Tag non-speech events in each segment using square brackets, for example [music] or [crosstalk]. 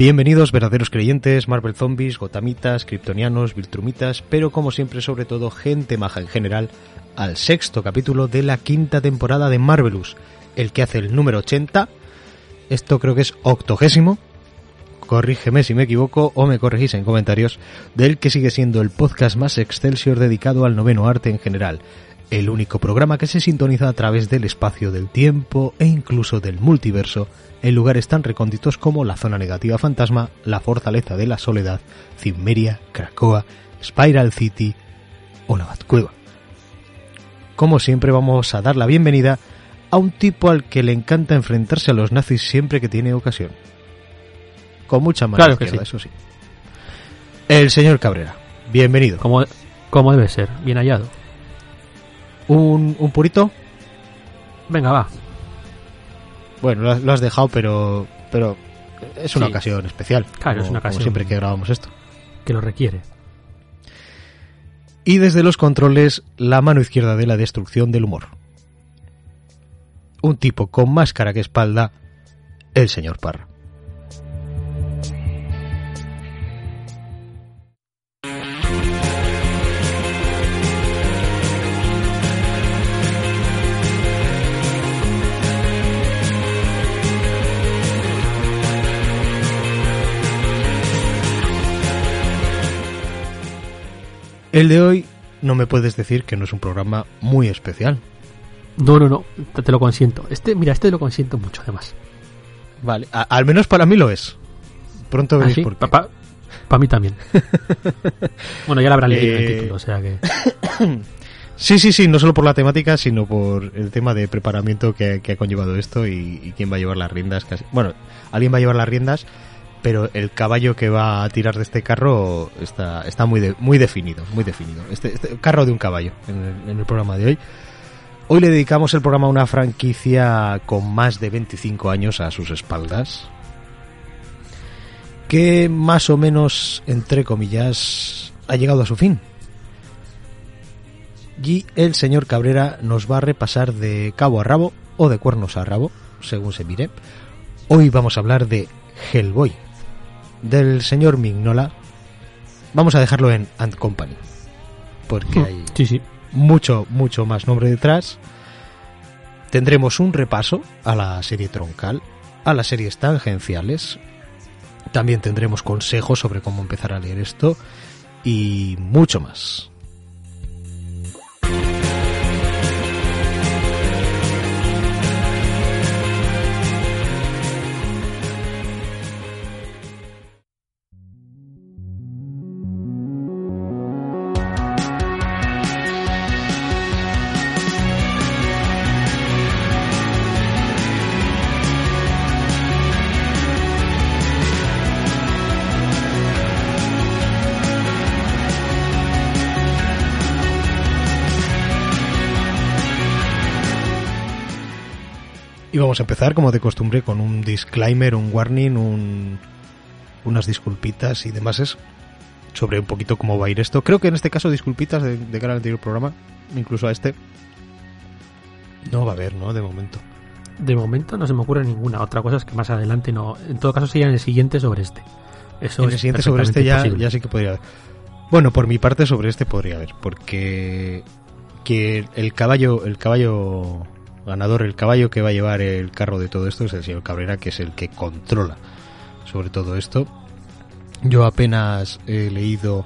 Bienvenidos verdaderos creyentes, Marvel Zombies, Gotamitas, Kryptonianos, Viltrumitas, pero como siempre sobre todo gente maja en general, al sexto capítulo de la quinta temporada de Marvelous, el que hace el número 80. Esto creo que es octogésimo. Corrígeme si me equivoco o me corregís en comentarios del que sigue siendo el podcast más excelsior dedicado al noveno arte en general, el único programa que se sintoniza a través del espacio del tiempo e incluso del multiverso en lugares tan recónditos como la zona negativa fantasma, la fortaleza de la soledad, Cimmeria, Krakoa, Spiral City o la Batcueva. Como siempre vamos a dar la bienvenida a un tipo al que le encanta enfrentarse a los nazis siempre que tiene ocasión. Con mucha mano Claro que izquierda, sí. eso sí. El señor Cabrera, bienvenido. Como, como debe ser, bien hallado. ¿Un, un purito? Venga, va. Bueno, lo has, lo has dejado, pero, pero es una Sí. ocasión especial. Claro, como- es una como ocasión. siempre que grabamos esto. Que lo requiere. Y desde los controles, la mano izquierda de la destrucción del humor. Un tipo con más cara que espalda, el señor Parra. El de hoy no me puedes decir que no es un programa muy especial. No, no, no. Te, te lo consiento. Este, mira, este lo consiento mucho, además. Vale, a- al menos para mí lo es. Pronto veréis Así, por qué. para mí también. [laughs] bueno, ya lo habrán leído en Eh, el título, o sea que. [coughs] Sí, sí, sí, no solo por la temática, sino por el tema de preparamiento que, que ha conllevado esto y, y quién va a llevar las riendas. Casi. Bueno, alguien va a llevar las riendas, pero el caballo que va a tirar de este carro está, muy, muy definido, muy definido. Este, este carro de un caballo en el, en el programa de hoy. Hoy le dedicamos el programa a una franquicia con más de 25 años a sus espaldas, que más o menos, entre comillas, ha llegado a su fin. Y el señor Cabrera nos va a repasar de cabo a rabo o de cuernos a rabo, según se mire. Hoy vamos a hablar de Hellboy, del señor Mignola. Vamos a dejarlo en Ant Company, porque hay Sí, sí. mucho, mucho más nombre detrás. Tendremos un repaso a la serie troncal, a las series tangenciales. También tendremos consejos sobre cómo empezar a leer esto y mucho más. Vamos a empezar, como de costumbre, con un disclaimer, un warning, un- unas disculpitas y demás es sobre un poquito cómo va a ir esto. Creo que en este caso disculpitas de, de cara al anterior programa, incluso a este. No va a haber, ¿no? De momento. De momento no se me ocurre ninguna. Otra cosa es que más adelante no. En todo caso, sería en el siguiente sobre este. Eso en el es siguiente sobre este ya, ya sí que podría haber. Bueno, por mi parte sobre este podría haber, porque que el caballo, el caballo ganador, el caballo que va a llevar el carro de todo esto es el señor Cabrera, que es el que controla sobre todo esto. Yo apenas he leído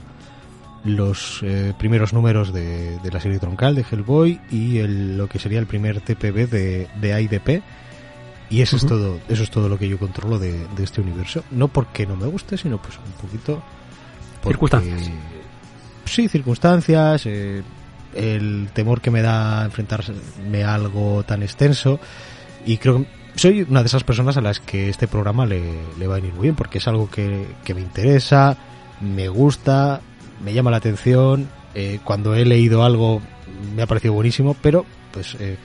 los eh, primeros números de, de la serie troncal de Hellboy y el- lo que sería el primer TPB de, de IDP y eso es todo eso es todo lo que yo controlo de, de este universo no porque no me guste sino pues un poquito porque- Circunstancias. sí circunstancias eh, el temor que me da enfrentarme a algo tan extenso y creo que soy una de esas personas a las que este programa le, le va a venir muy bien porque es algo que, que me interesa me gusta me llama la atención eh, cuando he leído algo me ha parecido buenísimo pero pues eh,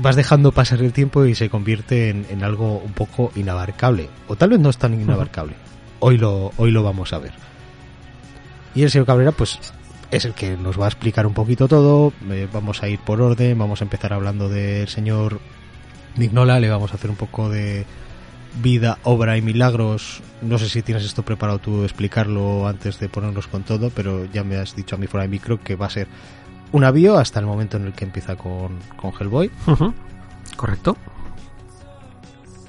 vas dejando pasar el tiempo y se convierte en, en algo un poco inabarcable. O tal vez no es tan inabarcable. Hoy lo, hoy lo vamos a ver. Y el señor Cabrera, pues, es el que nos va a explicar un poquito todo. Eh, vamos a ir por orden, vamos a empezar hablando del señor Mignola, le vamos a hacer un poco de, vida, obra y milagros. No sé si tienes esto preparado tú explicarlo antes de ponernos con todo, pero ya me has dicho a mí fuera de micro que va a ser un avión hasta el momento en el que empieza con, con Hellboy. Correcto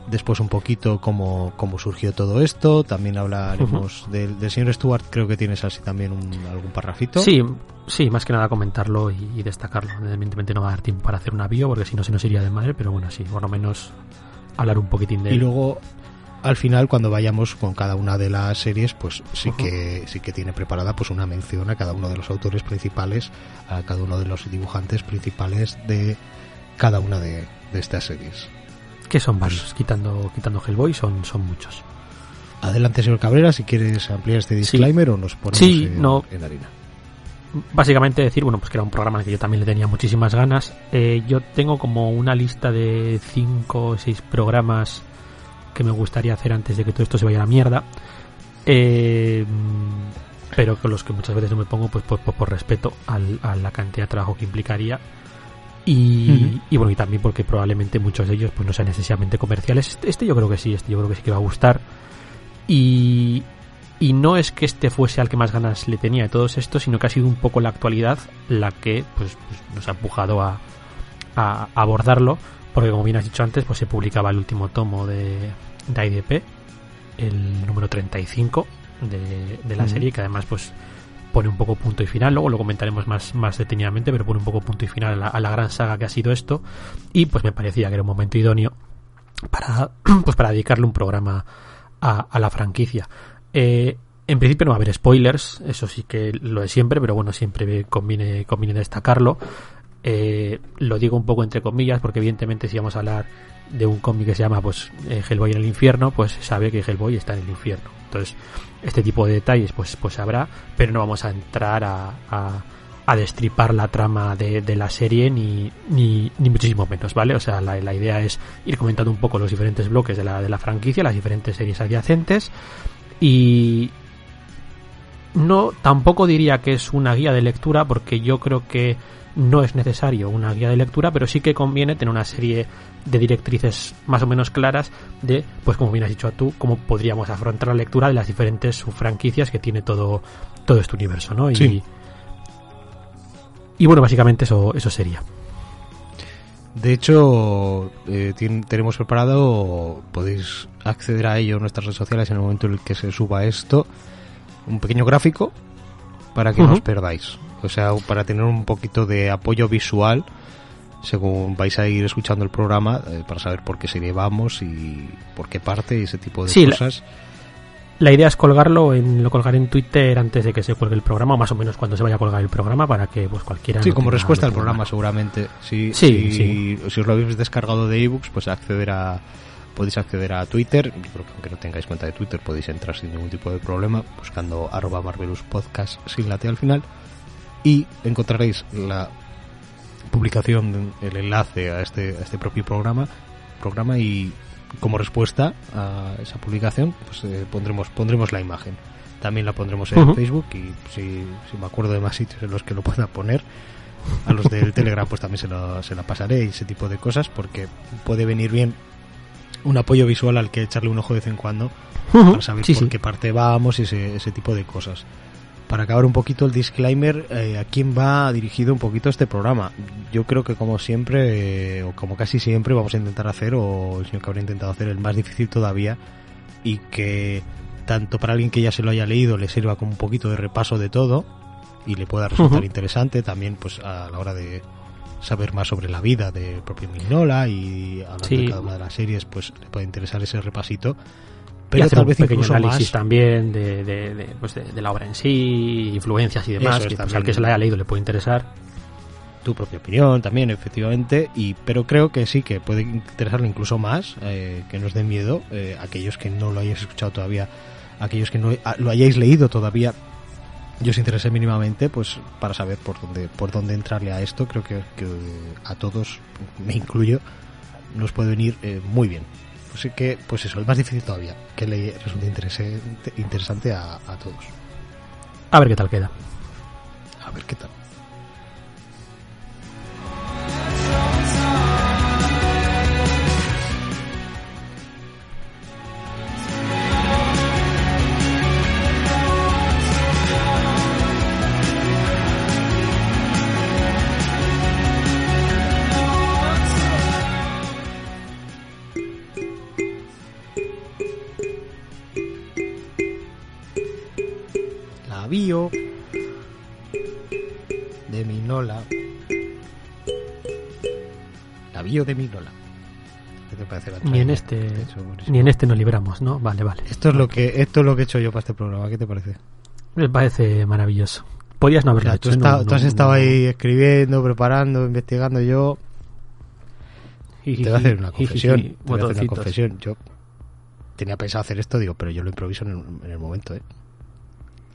después un poquito cómo, cómo surgió todo esto. También hablaremos del, señor Stuart. Creo que tienes así también un, algún parrafito. Sí, sí, más que nada comentarlo y, destacarlo. Evidentemente no va a dar tiempo para hacer un avión porque si no se nos iría de madre, pero bueno, sí, por lo menos hablar un poquitín de él. Y luego al final cuando vayamos con cada una de las series pues sí que sí que tiene preparada pues una mención a cada uno de los autores principales a cada uno de los dibujantes principales de cada una de estas series que son varios, quitando, quitando Hellboy, son, son muchos. Adelante, señor Cabrera, si quieres ampliar este disclaimer o nos ponemos en, no. en, harina. Básicamente decir, bueno, pues que era un programa que yo también le tenía muchísimas ganas. Eh, yo tengo como una lista de 5 o 6 programas que me gustaría hacer antes de que todo esto se vaya a la mierda. Eh, pero con los que muchas veces no me pongo pues por, por, respeto al, a la cantidad de trabajo que implicaría y, bueno, y también porque probablemente muchos de ellos pues no sean necesariamente comerciales. Este, este, yo creo que sí, este yo creo que sí que va a gustar. Y, y no es que este fuese al que más ganas le tenía de todos estos, sino que ha sido un poco la actualidad la que pues, pues nos ha empujado a, a, abordarlo. Porque como bien has dicho antes, pues se publicaba el último tomo de, de IDP, el número 35 de, de la serie, que además pues pone un poco punto y final, luego lo comentaremos más, más detenidamente, pero pone un poco punto y final a la, gran saga que ha sido esto, y pues me parecía que era un momento idóneo para, [clears throat] pues para dedicarle un programa a, la franquicia. Eh, en principio no va a haber spoilers, eso sí que lo de siempre, pero bueno, siempre conviene, conviene destacarlo. Eh, lo digo un poco entre comillas, porque evidentemente si vamos a hablar de un cómic que se llama pues eh, Hellboy en el infierno, pues sabe que Hellboy está en el infierno. Entonces, este tipo de detalles pues, pues habrá, pero no vamos a entrar a, a, destripar la trama de, de la serie ni, ni, ni, muchísimo menos, ¿vale? O sea, la, la, idea es ir comentando un poco los diferentes bloques de la, de la franquicia, las diferentes series adyacentes y no tampoco diría que es una guía de lectura porque yo creo que no es necesario una guía de lectura, pero sí que conviene tener una serie de directrices más o menos claras de, pues como bien has dicho tú, cómo podríamos afrontar la lectura de las diferentes franquicias que tiene todo, todo este universo, ¿no? Y, y bueno, básicamente eso, eso sería. De hecho, eh, tenemos preparado, podéis acceder a ello en nuestras redes sociales en el momento en el que se suba esto, un pequeño gráfico para que no os perdáis. O sea, para tener un poquito de apoyo visual según vais a ir escuchando el programa eh, para saber por qué serie vamos y por qué parte y ese tipo de cosas. La, idea es colgarlo, en, lo colgaré en Twitter antes de que se cuelgue el programa, más o menos cuando se vaya a colgar el programa, para que pues cualquiera... Sí, como respuesta al programa seguramente. Si, sí, si, si, os lo habéis descargado de ebooks, pues acceder a podéis acceder a Twitter. Yo creo que aunque no tengáis cuenta de Twitter podéis entrar sin ningún tipo de problema buscando arroba Marvelous Podcast sin la al final y encontraréis la publicación, el enlace a este, a este propio programa, programa y como respuesta a esa publicación pues eh, pondremos pondremos la imagen. También la pondremos en Facebook y si, si, me acuerdo de más sitios en los que lo pueda poner, a los del Telegram pues también se, lo, se la pasaré y ese tipo de cosas porque puede venir bien un apoyo visual al que echarle un ojo de vez en cuando para saber por qué parte vamos y ese, ese tipo de cosas. Para acabar un poquito el disclaimer, eh, ¿a quién va dirigido un poquito este programa? Yo creo que como siempre, eh, o como casi siempre, vamos a intentar hacer, o el señor que habrá intentado hacer, el más difícil todavía, y que tanto para alguien que ya se lo haya leído le sirva como un poquito de repaso de todo, y le pueda resultar interesante, también pues a la hora de saber más sobre la vida de propio Mignola y a de cada una de las series, pues le puede interesar ese repasito. Pero y hacer un pequeño análisis también de, de, pues de, la obra en sí, influencias y demás, que pues, al que se la haya leído le puede interesar. Tu propia opinión también, efectivamente, y pero creo que sí, que puede interesarle incluso más, eh, que nos dé miedo, eh, aquellos que no lo hayáis escuchado todavía, aquellos que no lo hayáis leído todavía, yo os interesé mínimamente, pues para saber por dónde, por dónde entrarle a esto, creo que, que a todos, me incluyo, nos puede venir eh, muy bien. Así que, pues eso, el más difícil todavía, que le resulte interesante, interesante a, a todos. A ver qué tal queda. A ver qué tal. De Mignola. La bio de Mignola. ¿Qué te parece la Ni en este, he hecho ni en este nos libramos, ¿no? Vale, vale. Esto es lo que esto es lo que he hecho yo para este programa. ¿Qué te parece? Me parece maravilloso. Podías no haberlo hecho. tú, está- No- tú has no- estado no- ahí escribiendo, preparando, investigando. Yo te voy a hacer una confesión. Te voy a hacer una confesión. Yo tenía pensado hacer esto, digo, pero yo lo improviso en el, en el momento, ¿eh?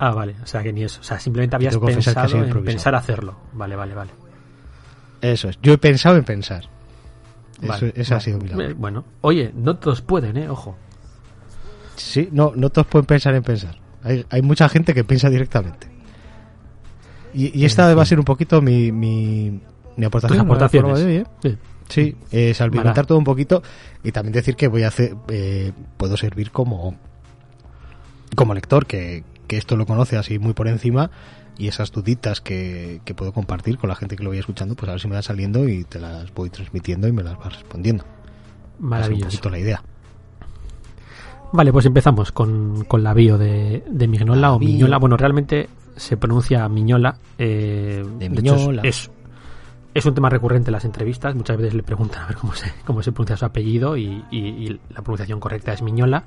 Ah, vale. O sea, que ni eso. O sea, simplemente habías que pensado en pensar hacerlo. Vale, vale, vale. Eso es. Yo he pensado en pensar. Eso, Vale, ese ha sido mi labor. Bueno, oye, no todos pueden, ¿eh? Ojo. Sí, no, no todos pueden pensar en pensar. Hay, hay mucha gente que piensa directamente. Y, y esta va a ser un poquito mi, mi, mi aportación. ¿eh? Sí. Sí, eh, salpimentar todo un poquito y también decir que voy a hacer, eh, puedo servir como, como lector, que, que esto lo conoce así muy por encima y esas duditas que, que puedo compartir con la gente que lo vaya escuchando, pues a ver si me van saliendo y te las voy transmitiendo y me las vas respondiendo. Un Maravilloso. poquito la idea. Vale, pues empezamos con, con la bio de, de Mignola La o bio. Miñola. Bueno, realmente se pronuncia Miñola. eh, De hecho, es- Miñola. es, es un tema recurrente en las entrevistas. Muchas veces le preguntan a ver cómo se, cómo se pronuncia su apellido y, y- y la pronunciación correcta es Miñola.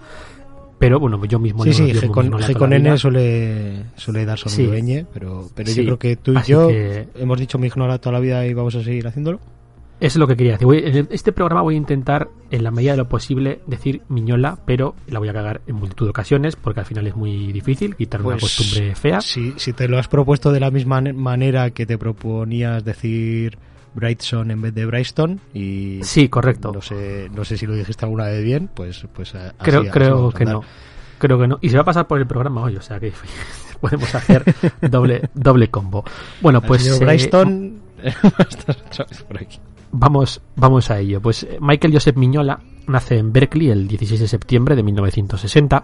Pero bueno, yo mismo Sí, le sí, como con, N suele, suele dar sonido Sí. ñ, pero, pero Sí, yo creo que tú y así yo que- hemos dicho mi ignora toda la vida y vamos a seguir haciéndolo. Eso es lo que quería decir. Voy- en este programa voy a intentar, en la medida de lo posible, decir Miñola, pero la voy a cagar en multitud de ocasiones porque al final es muy difícil quitar una Pues, costumbre fea. Si, si te lo has propuesto de la misma ne- manera que te proponías decir Brightson en vez de Brightstone y Sí, correcto. no sé no sé si lo dijiste alguna vez bien, pues pues a- así- Creo, así creo que no. Creo que no. Y se va a pasar por el programa hoy, o sea que [laughs] podemos hacer doble, doble combo. Bueno, pues eh, Brightstone [laughs] [laughs] por aquí. vamos, vamos a ello. Pues eh, Michael Joseph Miñola nace en Berkeley el 16 de septiembre de 1960,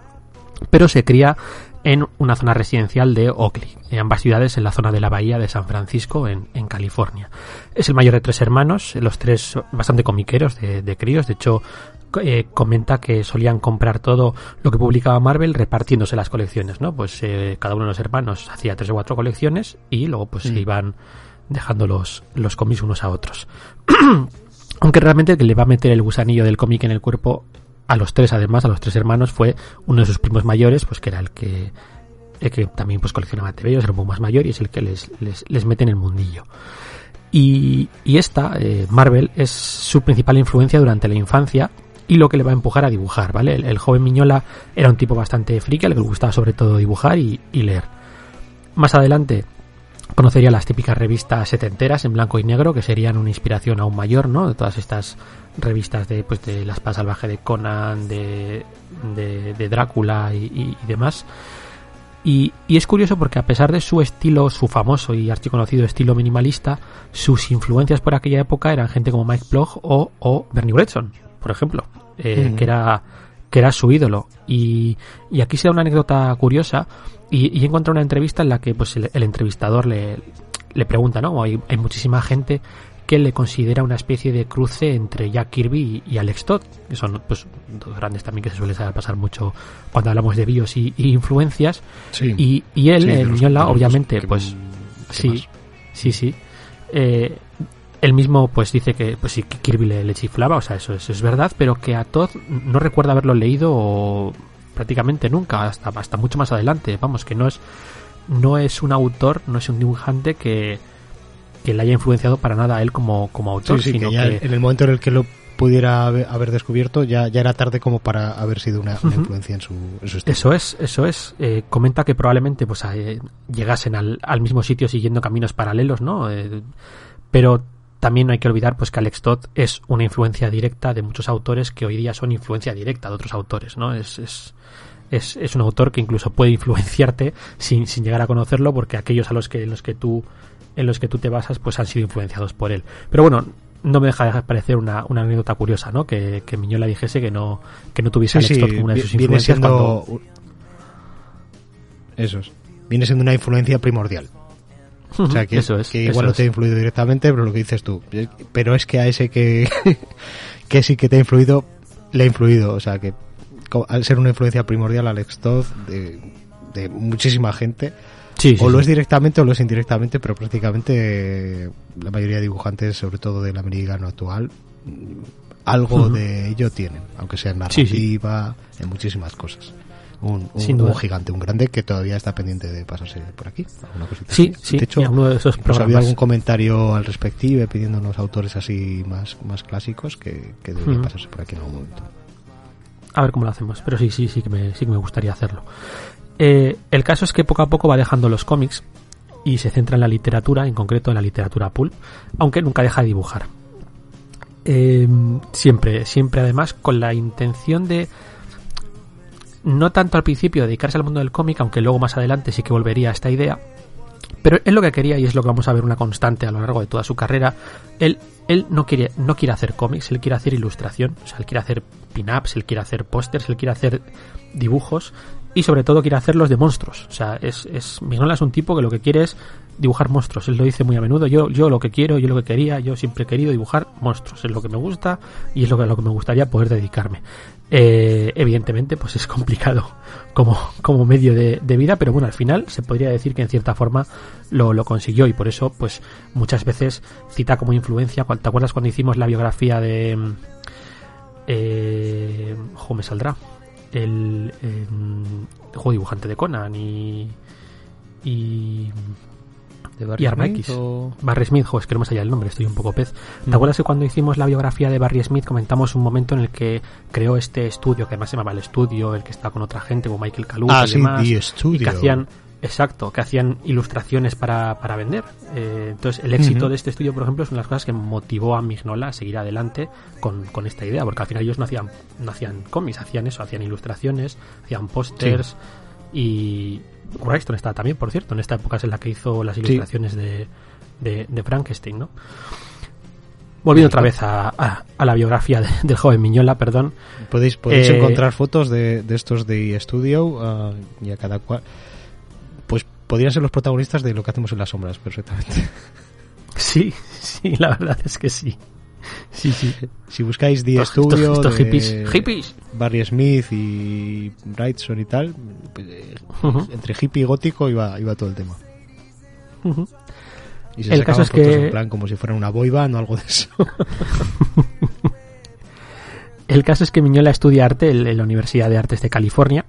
pero se cría en una zona residencial de Oakley, en ambas ciudades en la zona de la bahía de San Francisco, en, en California. Es el mayor de tres hermanos, los tres bastante comiqueros de, de críos, de hecho eh, comenta que solían comprar todo lo que publicaba Marvel repartiéndose las colecciones, ¿no? Pues eh, cada uno de los hermanos hacía tres o cuatro colecciones y luego pues se Mm. iban dejando los, los cómics unos a otros. [clears throat] Aunque realmente el que le va a meter el gusanillo del cómic en el cuerpo a los tres, además, a los tres hermanos, fue uno de sus primos mayores, pues que era el que, el que también pues coleccionaba TVOs, era un poco más mayor y es el que les, les, les mete en el mundillo. Y, y esta, eh, Marvel, es su principal influencia durante la infancia y lo que le va a empujar a dibujar, ¿vale? El, joven Miñola era un tipo bastante friki, al que le gustaba sobre todo dibujar y leer. Más adelante conocería las típicas revistas setenteras en blanco y negro, que serían una inspiración aún mayor, ¿no? De todas estas revistas de, pues, de La espada salvaje de Conan, de, de, de Drácula y, y- y demás. Y, y es curioso porque a pesar de su estilo, su famoso y archiconocido estilo minimalista, sus influencias por aquella época eran gente como Mike Plough o, o Bernie Wrightson, por ejemplo, eh, que era que era su ídolo. Y, y aquí se da una anécdota curiosa y, y encuentro una entrevista en la que pues el, el entrevistador le, le pregunta, ¿no? Hay, hay muchísima gente que le considera una especie de cruce entre Jack Kirby y, y Alex Todd, que son pues dos grandes también que se suele pasar mucho cuando hablamos de bios y, y influencias. Sí. Y, y él, Sí, el los obviamente, pues que sí, más. sí, sí. Eh, él mismo pues dice que pues sí que Kirby le, le chiflaba, o sea, eso, eso es verdad, pero que a Todd no recuerda haberlo leído o prácticamente nunca, hasta, hasta mucho más adelante. Vamos, que no es no es un autor, no es un dibujante que, que le haya influenciado para nada a él como, como Sí, autor, sí, sino que en el momento en el que lo pudiera haber, descubierto ya, ya era tarde como para haber sido una, influencia en su, en su estilo. Eso es, eso es. Eh, comenta que probablemente pues eh, llegasen al, al mismo sitio siguiendo caminos paralelos, ¿no? Eh, pero también no hay que olvidar pues que Alex Todd es una influencia directa de muchos autores que hoy día son influencia directa de otros autores, ¿no? Es, es, es, es un autor que incluso puede influenciarte sin, sin llegar a conocerlo porque aquellos a los que, en los que tú en los que tú te basas pues han sido influenciados por él. Pero bueno, no me deja de parecer una, una anécdota curiosa, ¿no? Que, que Miñola dijese que no, que no tuviese a Sí, Alex Todd como una de sus viene influencias siendo... cuando Eso es. Viene siendo una influencia primordial. O sea, que, eso es. que eso igual no te ha influido directamente, pero lo que dices tú. Pero es que a ese que, [laughs] que sí que te ha influido, le ha influido. O sea, que al ser una influencia primordial, Alex Todd, de, de muchísima gente, Sí, sí, o lo sí. es directamente o lo es indirectamente, pero prácticamente eh, la mayoría de dibujantes, sobre todo del americano actual, mm, algo de ello tienen, aunque sea en narrativa, en muchísimas cosas. Un, un- Sin duda. un gigante, un grande que todavía está pendiente de pasarse por aquí. alguna cosita Sí, así. sí, De hecho, uno de esos había algún comentario al respectivo pidiendo unos autores así más, más clásicos que, que deberían pasarse por aquí en algún momento. A ver cómo lo hacemos, pero sí, sí, sí que me, sí que me gustaría hacerlo. Eh, el caso es que poco a poco va dejando los cómics y se centra en la literatura, en concreto en la literatura pulp, aunque nunca deja de dibujar. Eh, siempre, siempre además con la intención de no tanto al principio dedicarse al mundo del cómic, aunque luego más adelante sí que volvería a esta idea, pero él lo que quería, y es lo que vamos a ver una constante a lo largo de toda su carrera, él, él no, quiere, no quiere hacer cómics, él quiere hacer ilustración, o sea, él quiere hacer pin-ups, él quiere hacer pósters, él quiere hacer dibujos y sobre todo quiere hacerlos de monstruos. O sea, es, es Mignola es un tipo que lo que quiere es dibujar monstruos. Él lo dice muy a menudo. Yo, yo lo que quiero, yo lo que quería, yo siempre he querido dibujar monstruos. Es lo que me gusta y es lo que, lo que me gustaría poder dedicarme. Eh, evidentemente, pues es complicado como, como medio de, de vida, pero bueno, al final se podría decir que en cierta forma lo, lo consiguió y por eso, pues muchas veces cita como influencia. ¿Te acuerdas cuando hicimos la biografía de... mm, Eh, jo, me saldrá el, eh, juego dibujante de Conan y y ¿De y Barry Arma Smith X. o- Barry Smith, jo, es que no me salía el nombre, estoy un poco pez. ¿Te Mm. acuerdas que cuando hicimos la biografía de Barry Smith comentamos un momento en el que creó este estudio, que además se llamaba el estudio, el que estaba con otra gente, como Michael Kaluuya Ah, y sí, demás, The y que hacían exacto, que hacían ilustraciones para, para vender. Eh, entonces, el éxito de este estudio, por ejemplo, es una de las cosas que motivó a Mignola a seguir adelante con, con esta idea, porque al final ellos no hacían, no hacían cómics, hacían eso, hacían ilustraciones, hacían pósters y Wrightson estaba también, por cierto, en esta época es en la que hizo las ilustraciones de, de, de Frankenstein, ¿no? Volviendo otra vez a, a- a la biografía de- del joven Miñola, perdón. Podéis, podéis Eh, encontrar fotos de, de estos de estudio ah, y a cada cual. Podrían ser los protagonistas de lo que hacemos en las sombras, perfectamente. [laughs] Sí, sí, la verdad es que sí. Sí, sí. Si buscáis The Estos- Studio, estos de hippies. ¡Hippies! Barry Smith y Wrightson y tal, pues, eh, entre hippie y gótico iba, iba todo el tema. Y se El caso es que- en plan como si fueran una boyband o algo de eso. [laughs] El caso es que Miñola estudia arte en la Universidad de Artes de California.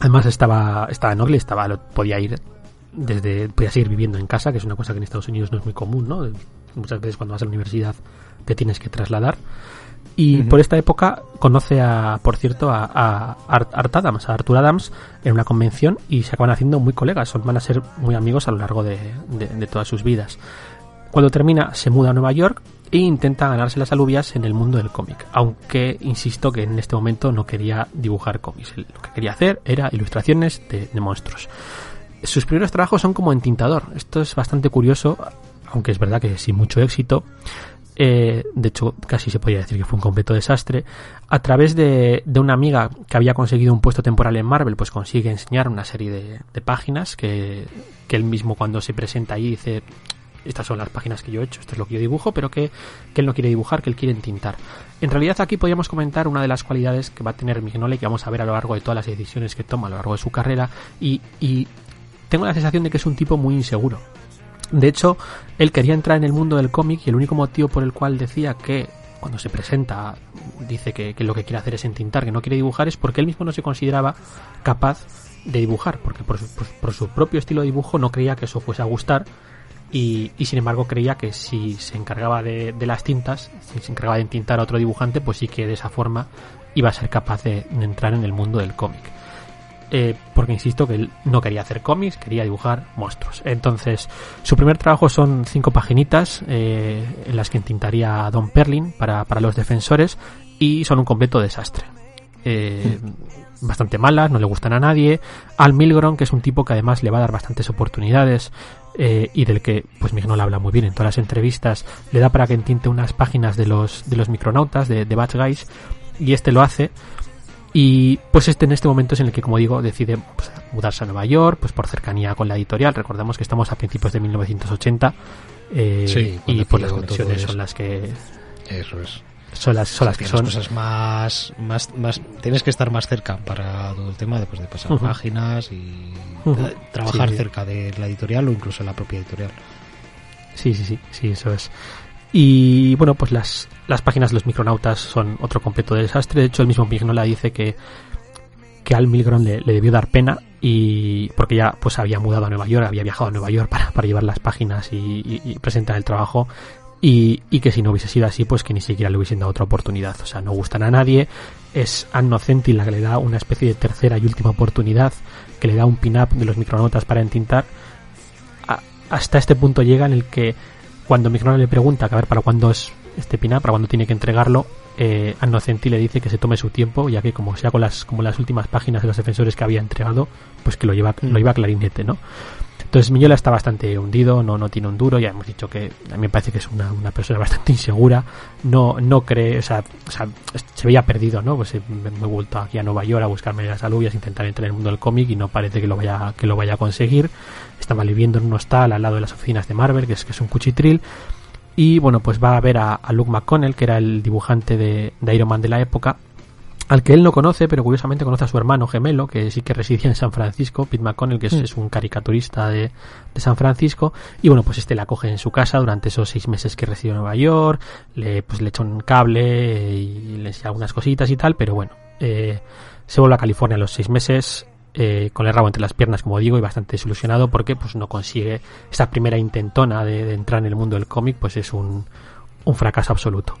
Además estaba, estaba en Oakley, estaba, lo- podía ir desde, podía seguir viviendo en casa, que es una cosa que en Estados Unidos no es muy común, ¿no? Muchas veces cuando vas a la universidad te tienes que trasladar. Y por esta época conoce a, por cierto, a, a Art, Adams, a Arthur Adams, en una convención y se acaban haciendo muy colegas, son, van a ser muy amigos a lo largo de, de- de todas sus vidas. Cuando termina, se muda a Nueva York e intenta ganarse las alubias en el mundo del cómic. Aunque insisto que en este momento no quería dibujar cómics. Lo que quería hacer era ilustraciones de, de monstruos. Sus primeros trabajos son como entintador. Esto es bastante curioso, aunque es verdad que sin mucho éxito. Eh, de hecho, casi se podría decir que fue un completo desastre. A través de, de una amiga que había conseguido un puesto temporal en Marvel, pues consigue enseñar una serie de, páginas que, que él mismo cuando se presenta ahí dice, estas son las páginas que yo he hecho, esto es lo que yo dibujo, pero que, que él no quiere dibujar, que él quiere entintar. En realidad aquí podríamos comentar una de las cualidades que va a tener Mignole que vamos a ver a lo largo de todas las decisiones que toma a lo largo de su carrera y tengo la sensación de que es un tipo muy inseguro. De hecho, él quería entrar en el mundo del cómic y el único motivo por el cual decía que cuando se presenta dice que, lo que quiere hacer es entintar, que no quiere dibujar, es porque él mismo no se consideraba capaz de dibujar, porque por su, por- su propio estilo de dibujo no creía que eso fuese a gustar y, y sin embargo creía que si se encargaba de, de las tintas, si se encargaba de entintar a otro dibujante, pues sí que de esa forma iba a ser capaz de entrar en el mundo del cómic. Eh, porque insisto que él no quería hacer cómics, quería dibujar monstruos. Entonces, su primer trabajo son cinco paginitas eh, en las que entintaría a Don Perlin para, para los defensores y son un completo desastre. Eh, bastante malas, no le gustan a nadie. Al Milgrom, que es un tipo que además le va a dar bastantes oportunidades eh, y del que pues Mignola habla muy bien en todas las entrevistas, le da para que entinte unas páginas de los, de los micronautas, de, de Batch Guys, y este lo hace. Y pues este en este momento es en el que, como digo, decide pues, mudarse a Nueva York, pues por cercanía con la editorial. Recordemos que estamos a principios de 1980 eh, Sí, y pues las conexiones es- son las que Eso es. son las, son las que son. cosas más, más, más, tienes que estar más cerca para todo el tema después de pasar páginas y trabajar cerca de la editorial o incluso en la propia editorial. Sí, sí, sí, sí, eso es. Y bueno, pues las, las páginas de los micronautas son otro completo desastre. De hecho, el mismo Mignola dice que, que al Milgrom le, debió dar pena y porque ya pues había mudado a Nueva York, había viajado a Nueva York para, para llevar las páginas y presentar el trabajo y, y, que si no hubiese sido así, pues que ni siquiera le hubiesen dado otra oportunidad. O sea, no gustan a nadie. Es Anno Centi la que le da una especie de tercera y última oportunidad, que le da un pin-up de los micronotas para entintar. hasta este punto llega en el que cuando Micronauta le pregunta a ver para cuándo es este pin-up, para cuándo tiene que entregarlo, eh, Anno Centi le dice que se tome su tiempo, ya que como sea con las, como las últimas páginas de los defensores que había entregado, pues que lo lleva, lo lleva clarinete, ¿no? Entonces Miñola está bastante hundido, no, no tiene un duro, ya hemos dicho que a mí me parece que es una, una persona [laughs] bastante insegura, no, no cree, o sea, o sea se veía perdido, ¿no? Pues me, he vuelto aquí a Nueva York a buscarme las alubias, intentar entrar en el mundo del cómic y no parece que lo vaya, que lo vaya a conseguir. Estaba viviendo en un hostal al lado de las oficinas de Marvel, que es, que es un cuchitril. Y bueno, pues va a ver a, Luke McConnell, que era el dibujante de, de Iron Man de la época, al que él no conoce, pero curiosamente conoce a su hermano gemelo, que sí que residía en San Francisco, Pete McConnell, que es, mm. un caricaturista de, San Francisco, y bueno, pues este la acoge en su casa durante esos seis meses que reside en Nueva York, le, pues le echa un cable y le enseña algunas cositas y tal, pero bueno, eh, se vuelve a California a los seis meses, eh, con el rabo entre las piernas, como digo, y bastante desilusionado porque pues no consigue esa primera intentona de, de entrar en el mundo del cómic, pues es un, un fracaso absoluto.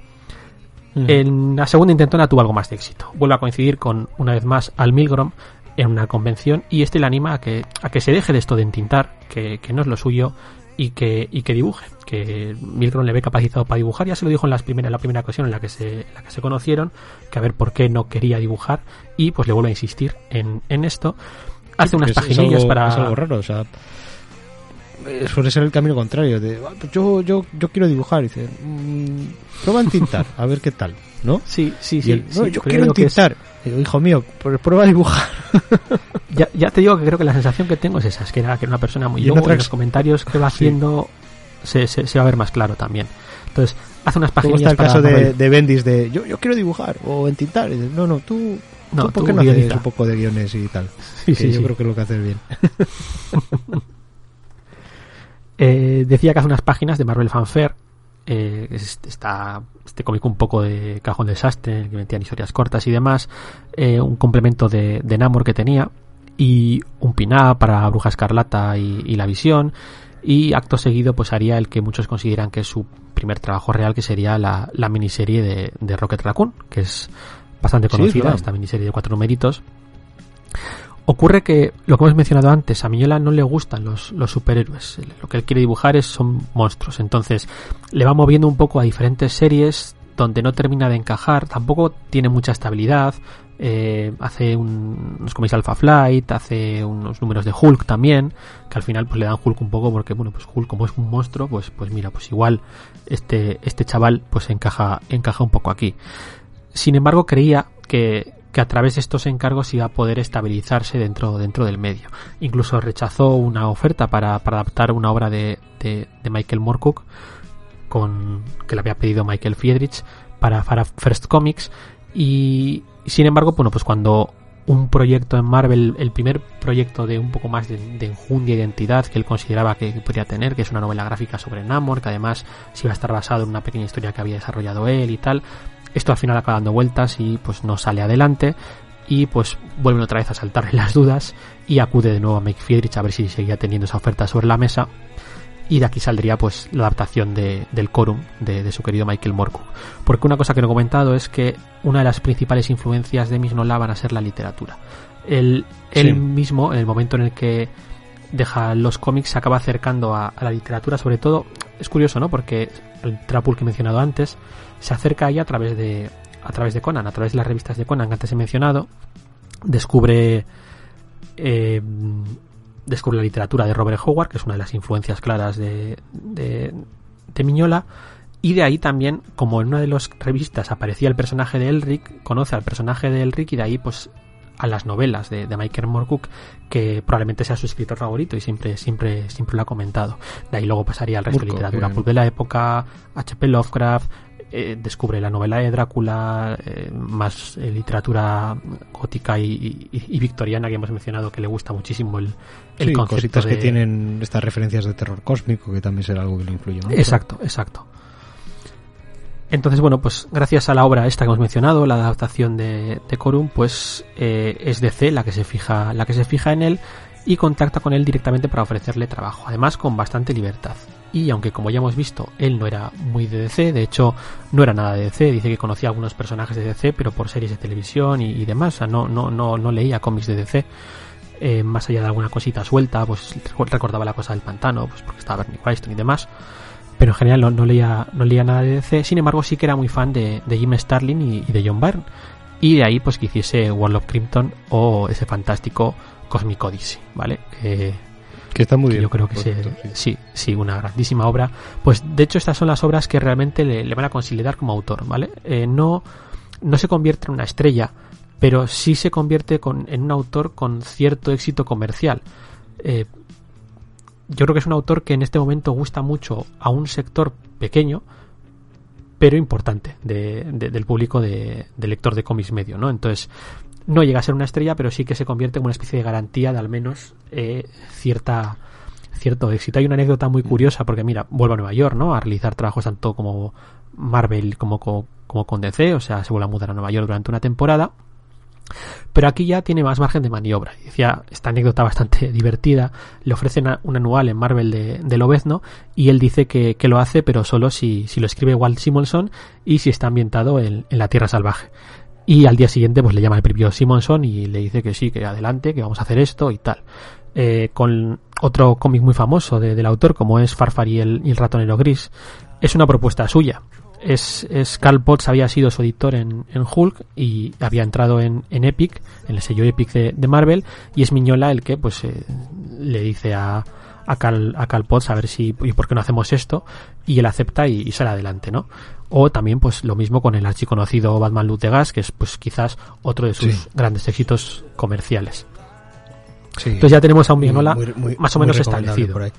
En la segunda intentona tuvo algo más de éxito. Vuelve a coincidir con, una vez más, Al Milgrom en una convención y este le anima a que, a que se deje de esto de entintar, que, que no es lo suyo y que, y que dibuje, que Milgrom le ve capacitado para dibujar, ya se lo dijo en, las primeras, la primera ocasión en la, que se, la que se conocieron, que a ver por qué no quería dibujar y pues le vuelve a insistir en, en esto. Hace unas paginillas para... Es algo raro, o sea, eh, suele ser el camino contrario. De, ah, pues yo, yo, yo quiero dibujar. Y dice, mmm, prueba a tintar, a ver qué tal, ¿no? Sí, sí, sí. yo quiero tintar. Digo, hijo mío, pues prueba a dibujar. [laughs] ya, ya te digo que creo que la sensación que tengo es esa, es que era, que una persona muy... Y en los comentarios que va haciendo se, se, se, va a ver más claro también. Entonces, hace unas páginas está el caso de, de, Bendis de yo, yo quiero dibujar o entintar? No, no, tú... No, ¿tú ¿por qué no haces un poco de guiones y tal? [laughs] Sí, sí, yo creo que es lo que haces bien. [laughs] Eh, decía que hace unas páginas de Marvel Fanfare. Eh, está este cómic un poco de cajón desastre, que metían historias cortas y demás. Eh, un complemento de, de, Namor que tenía. Y un pin para Bruja Escarlata y, La Visión. Y acto seguido, pues haría el que muchos consideran que es su primer trabajo real, que sería la, la miniserie de, de, Rocket Raccoon, que es bastante conocida, esta miniserie de cuatro numeritos. Ocurre que, lo que hemos mencionado antes, a Miñola no le gustan los, superhéroes. Lo que él quiere dibujar es, son monstruos. Entonces, le va moviendo un poco a diferentes series donde no termina de encajar. Tampoco tiene mucha estabilidad. Eh, hace un, unos cómics Alpha Flight, hace unos números de Hulk también, que al final pues le dan Hulk un poco porque, bueno, pues Hulk como es un monstruo, pues, pues mira, pues igual este, este chaval pues encaja, encaja un poco aquí. Sin embargo, creía que, que a través de estos encargos iba a poder estabilizarse dentro, dentro del medio. Incluso rechazó una oferta para, adaptar una obra de, de, Michael Moorcock con, que le había pedido Michael Friedrich para, First Comics y sin embargo, bueno, pues cuando un proyecto en Marvel, el primer proyecto de un poco más de, de identidad que él consideraba que, podría tener, que es una novela gráfica sobre Namor, que además se iba a estar basado en una pequeña historia que había desarrollado él y tal, esto al final acaba dando vueltas y pues no sale adelante y pues vuelven otra vez a saltarle [laughs] las dudas y acude de nuevo a Mike Friedrich a ver si seguía teniendo esa oferta sobre la mesa y de aquí saldría pues la adaptación de, del Corum de, su querido Michael Morcock. Porque una cosa que no he comentado es que una de las principales influencias de Mignola van a ser la literatura. Él, mismo, en el momento en el que deja los cómics, se acaba acercando a, a la literatura, sobre todo, es curioso, ¿no? Porque el Trapul que he mencionado antes, se acerca a ella a través de a través de Conan, a través de las revistas de Conan que antes he mencionado, descubre eh, descubre la literatura de Robert Howard, que es una de las influencias claras de, de, Miñola, y de ahí también, como en una de las revistas aparecía el personaje de Elric, conoce al personaje de Elric y de ahí pues a las novelas de, de Michael Moorcock, que probablemente sea su escritor favorito y siempre, siempre, siempre lo ha comentado. De ahí luego pasaría al resto de literatura pulp de la época, H.P. Lovecraft, eh, descubre la novela de Drácula, eh, más eh, literatura gótica y, y- y victoriana que hemos mencionado, que le gusta muchísimo el, el Sí, concepto cositas que tienen estas referencias de terror cósmico, que también será algo que le influye mucho. Exacto, exacto. Entonces, bueno, pues gracias a la obra esta que hemos mencionado, la adaptación de, de Corum, pues eh, es DC la que se fija, la que se fija en él y contacta con él directamente para ofrecerle trabajo, además con bastante libertad. Y aunque como ya hemos visto, él no era muy de DC, de hecho no era nada de DC, dice que conocía algunos personajes de DC, pero por series de televisión y, demás, o sea, no, no, no, no leía cómics de DC. Eh, más allá de alguna cosita suelta, pues recordaba la cosa del pantano, pues porque estaba Bernie Wrightson y demás pero en general no, leía, no leía nada de DC. Sin embargo, sí que era muy fan de, Jim Starlin y, de John Byrne. Y de ahí, pues que hiciese World of Krypton o ese fantástico Cosmic Odyssey, ¿vale? Que está muy que bien. yo creo que sí. sí, sí, una grandísima obra. Pues de hecho, estas son las obras que realmente le, le van a considerar como autor, ¿vale? Eh, no, no se convierte en una estrella, pero sí se convierte con, en un autor con cierto éxito comercial. Eh, yo creo que es un autor que en este momento gusta mucho a un sector pequeño, pero importante de- de- del público de, de lector de cómics medio, ¿no? Entonces, no llega a ser una estrella, pero sí que se convierte en una especie de garantía de al menos eh, cierta cierto éxito. Hay una anécdota muy curiosa porque mira, vuelve a Nueva York, ¿no? A realizar trabajos tanto como Marvel como, co- como con DC, o sea, se vuelve a mudar a Nueva York durante una temporada. Pero aquí ya tiene más margen de maniobra. Decía esta anécdota bastante [laughs] divertida. Le ofrecen un anual en Marvel de, de Lobezno y él dice que, que lo hace, pero solo si, si lo escribe Walt Simonson y si está ambientado en, en la Tierra Salvaje. Y al día siguiente pues le llama el propio Simonson y le dice que sí, que adelante, que vamos a hacer esto y tal. Eh, con otro cómic muy famoso de- del autor como es Farfar y el, y el ratonero gris. Es una propuesta suya. Es, es Carl Potts había sido su editor en, en Hulk y había entrado en, en Epic, en el sello Epic de, de Marvel, y es Miñola el que pues eh, le dice a, a Carl, a Carl Potts a ver si y por qué no hacemos esto y él acepta y, y sale adelante, ¿no? O también pues lo mismo con el archiconocido Batman Luz de Gas, que es pues quizás otro de sus Sí. grandes éxitos comerciales. Sí. Entonces ya tenemos a un Miñola Muy- muy- más o menos establecido. por ahí.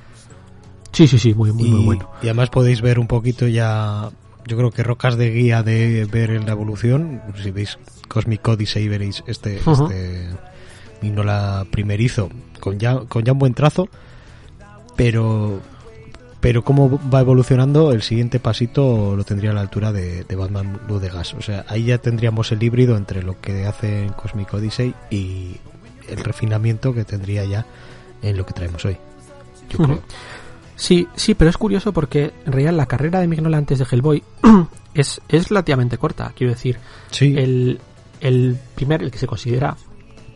Sí, sí, sí, muy, muy, muy bueno. y además podéis ver un poquito ya, yo creo que rocas de guía de ver en la evolución. Si veis Cosmic Odyssey veréis este, este Mignola primerizo con ya, con ya un buen trazo, pero pero cómo va evolucionando el siguiente pasito lo tendría a la altura de, de Batman Blue de Gas. O sea, ahí ya tendríamos el híbrido entre lo que hace en Cosmic Odyssey y el refinamiento que tendría ya en lo que traemos hoy. Yo Ujú. creo. Sí, sí, pero es curioso porque en realidad la carrera de Mignola antes de Hellboy [clears throat] es, es relativamente corta. Quiero decir, Sí, el, el primer, el que se considera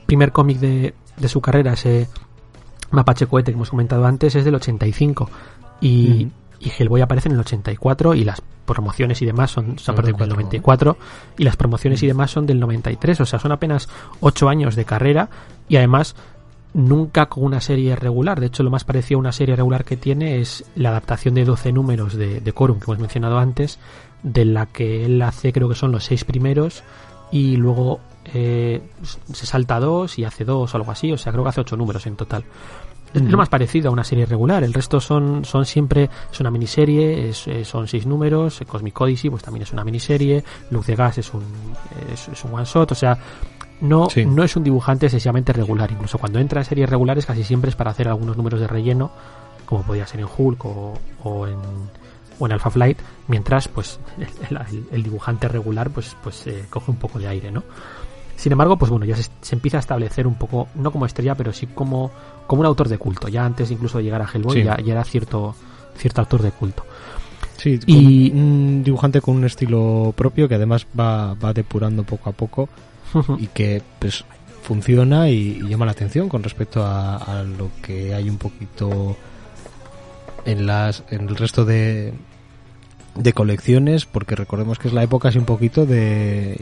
primer cómic de, de su carrera, ese Mapache Cohete que hemos comentado antes, es del 85. Y, Ujú. y Hellboy aparece en el 84 y las promociones y demás son, del 94, 94 y las promociones y demás son del 93. O sea, son apenas 8 años de carrera y además nunca con una serie regular. De hecho, lo más parecido a una serie regular que tiene es la adaptación de 12 números de, de Corum que hemos mencionado antes, de la que él hace creo que son los seis primeros y luego eh, se salta dos y hace dos o algo así. O sea, creo que hace ocho números en total. Es lo más parecido a una serie regular. El resto son, son siempre, es una miniserie, es, eh, son seis números. eh, Cosmic Odyssey, pues también es una miniserie. Luz de Gas es un, es, es un one shot. O sea, no, Sí. no es un dibujante excesivamente regular. Incluso cuando entra en series regulares, casi siempre es para hacer algunos números de relleno, como podía ser en Hulk o, o en, o en Alpha Flight, mientras pues el, el- el dibujante regular pues, pues eh, coge un poco de aire, ¿no? Sin embargo, pues bueno, ya se, se empieza a establecer un poco, no como estrella, pero sí como, como un autor de culto. Ya antes incluso de llegar a Hellboy, Sí. ya, ya era cierto, cierto autor de culto. Sí, Y- un dibujante con un estilo propio que además va, va depurando poco a poco y que pues funciona y, y llama la atención con respecto a, a lo que hay un poquito en las en el resto de de colecciones porque recordemos que es la época así un poquito de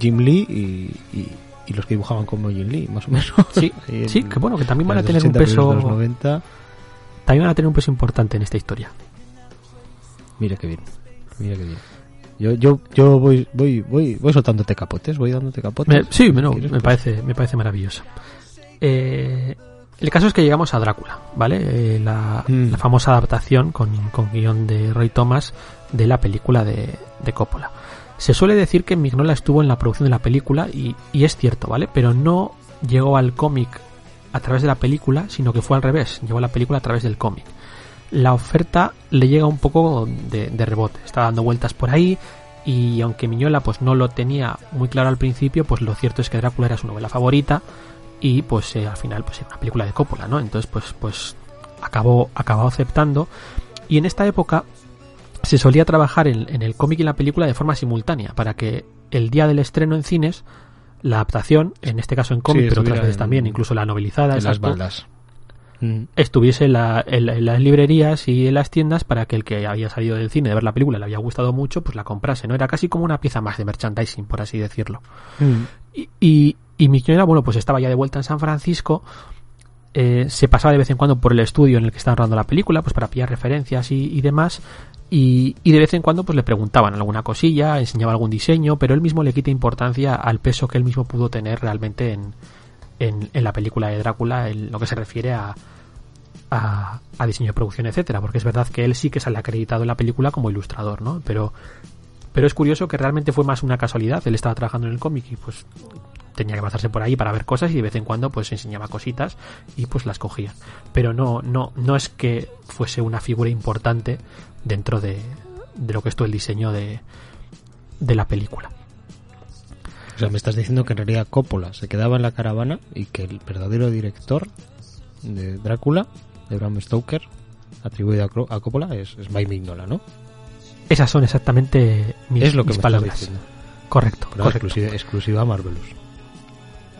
Jim Lee y, y- y los que dibujaban como Jim Lee más o menos Sí, [laughs] sí, que bueno, que también van a tener un 80, principios de peso, los 90 también van a tener un peso importante en esta historia. Mira qué bien. Mira qué bien. Yo, yo, yo voy, voy, voy, voy soltándote capotes, voy dándote capotes. Me- sí, me, no, quieres, me pues. parece, me parece maravilloso. Eh, El caso es que llegamos a Drácula, ¿vale? Eh, la, Mm. la famosa adaptación con, con guion de Roy Thomas de la película de, de Coppola. Se suele decir que Mignola estuvo en la producción de la película y, y es cierto, ¿vale? Pero no llegó al cómic a través de la película, sino que fue al revés, llegó a la película a través del cómic. La oferta le llega un poco de, de rebote, está dando vueltas por ahí y aunque Miñola pues no lo tenía muy claro al principio, pues lo cierto es que Drácula era su novela favorita y pues eh, al final pues era una película de Coppola, ¿no? Entonces pues pues acabó acabó aceptando y en esta época se solía trabajar en, en el cómic y la película de forma simultánea para que el día del estreno en cines la adaptación, en este caso en cómic, Sí, pero otras veces en- también, incluso la novelizada, En las baldas. Mm. estuviese en, la- en la- en las librerías y en las tiendas para que el que había salido del cine de ver la película y le había gustado mucho, pues la comprase, ¿no? Era casi como una pieza más de merchandising, por así decirlo. Mm. Y, y, y bueno, pues estaba ya de vuelta en San Francisco. eh, se pasaba de vez en cuando por el estudio en el que estaban rodando la película, pues para pillar referencias y, y demás. Y, y de vez en cuando pues le preguntaban alguna cosilla, enseñaba algún diseño, pero él mismo le quita importancia al peso que él mismo pudo tener realmente en, en, en la película de Drácula, en lo que se refiere a, a, a diseño de producción, etcétera, porque es verdad que él sí que sale acreditado en la película como ilustrador, ¿no? Pero, pero es curioso que realmente fue más una casualidad. Él estaba trabajando en el cómic y pues tenía que pasarse por ahí para ver cosas y de vez en cuando pues enseñaba cositas y pues las cogían. Pero no, no, no es que fuese una figura importante dentro de, de lo que es todo el diseño de, de la película. O sea, me estás diciendo que en realidad Coppola se quedaba en la caravana y que el verdadero director de Drácula, de Bram Stoker, atribuido a, Coppola, es, es Mike Mignola, ¿no? Esas son exactamente mis, es lo que mis me palabras. estás diciendo. Correcto, Pero correcto. exclusiva, exclusiva Marvelous.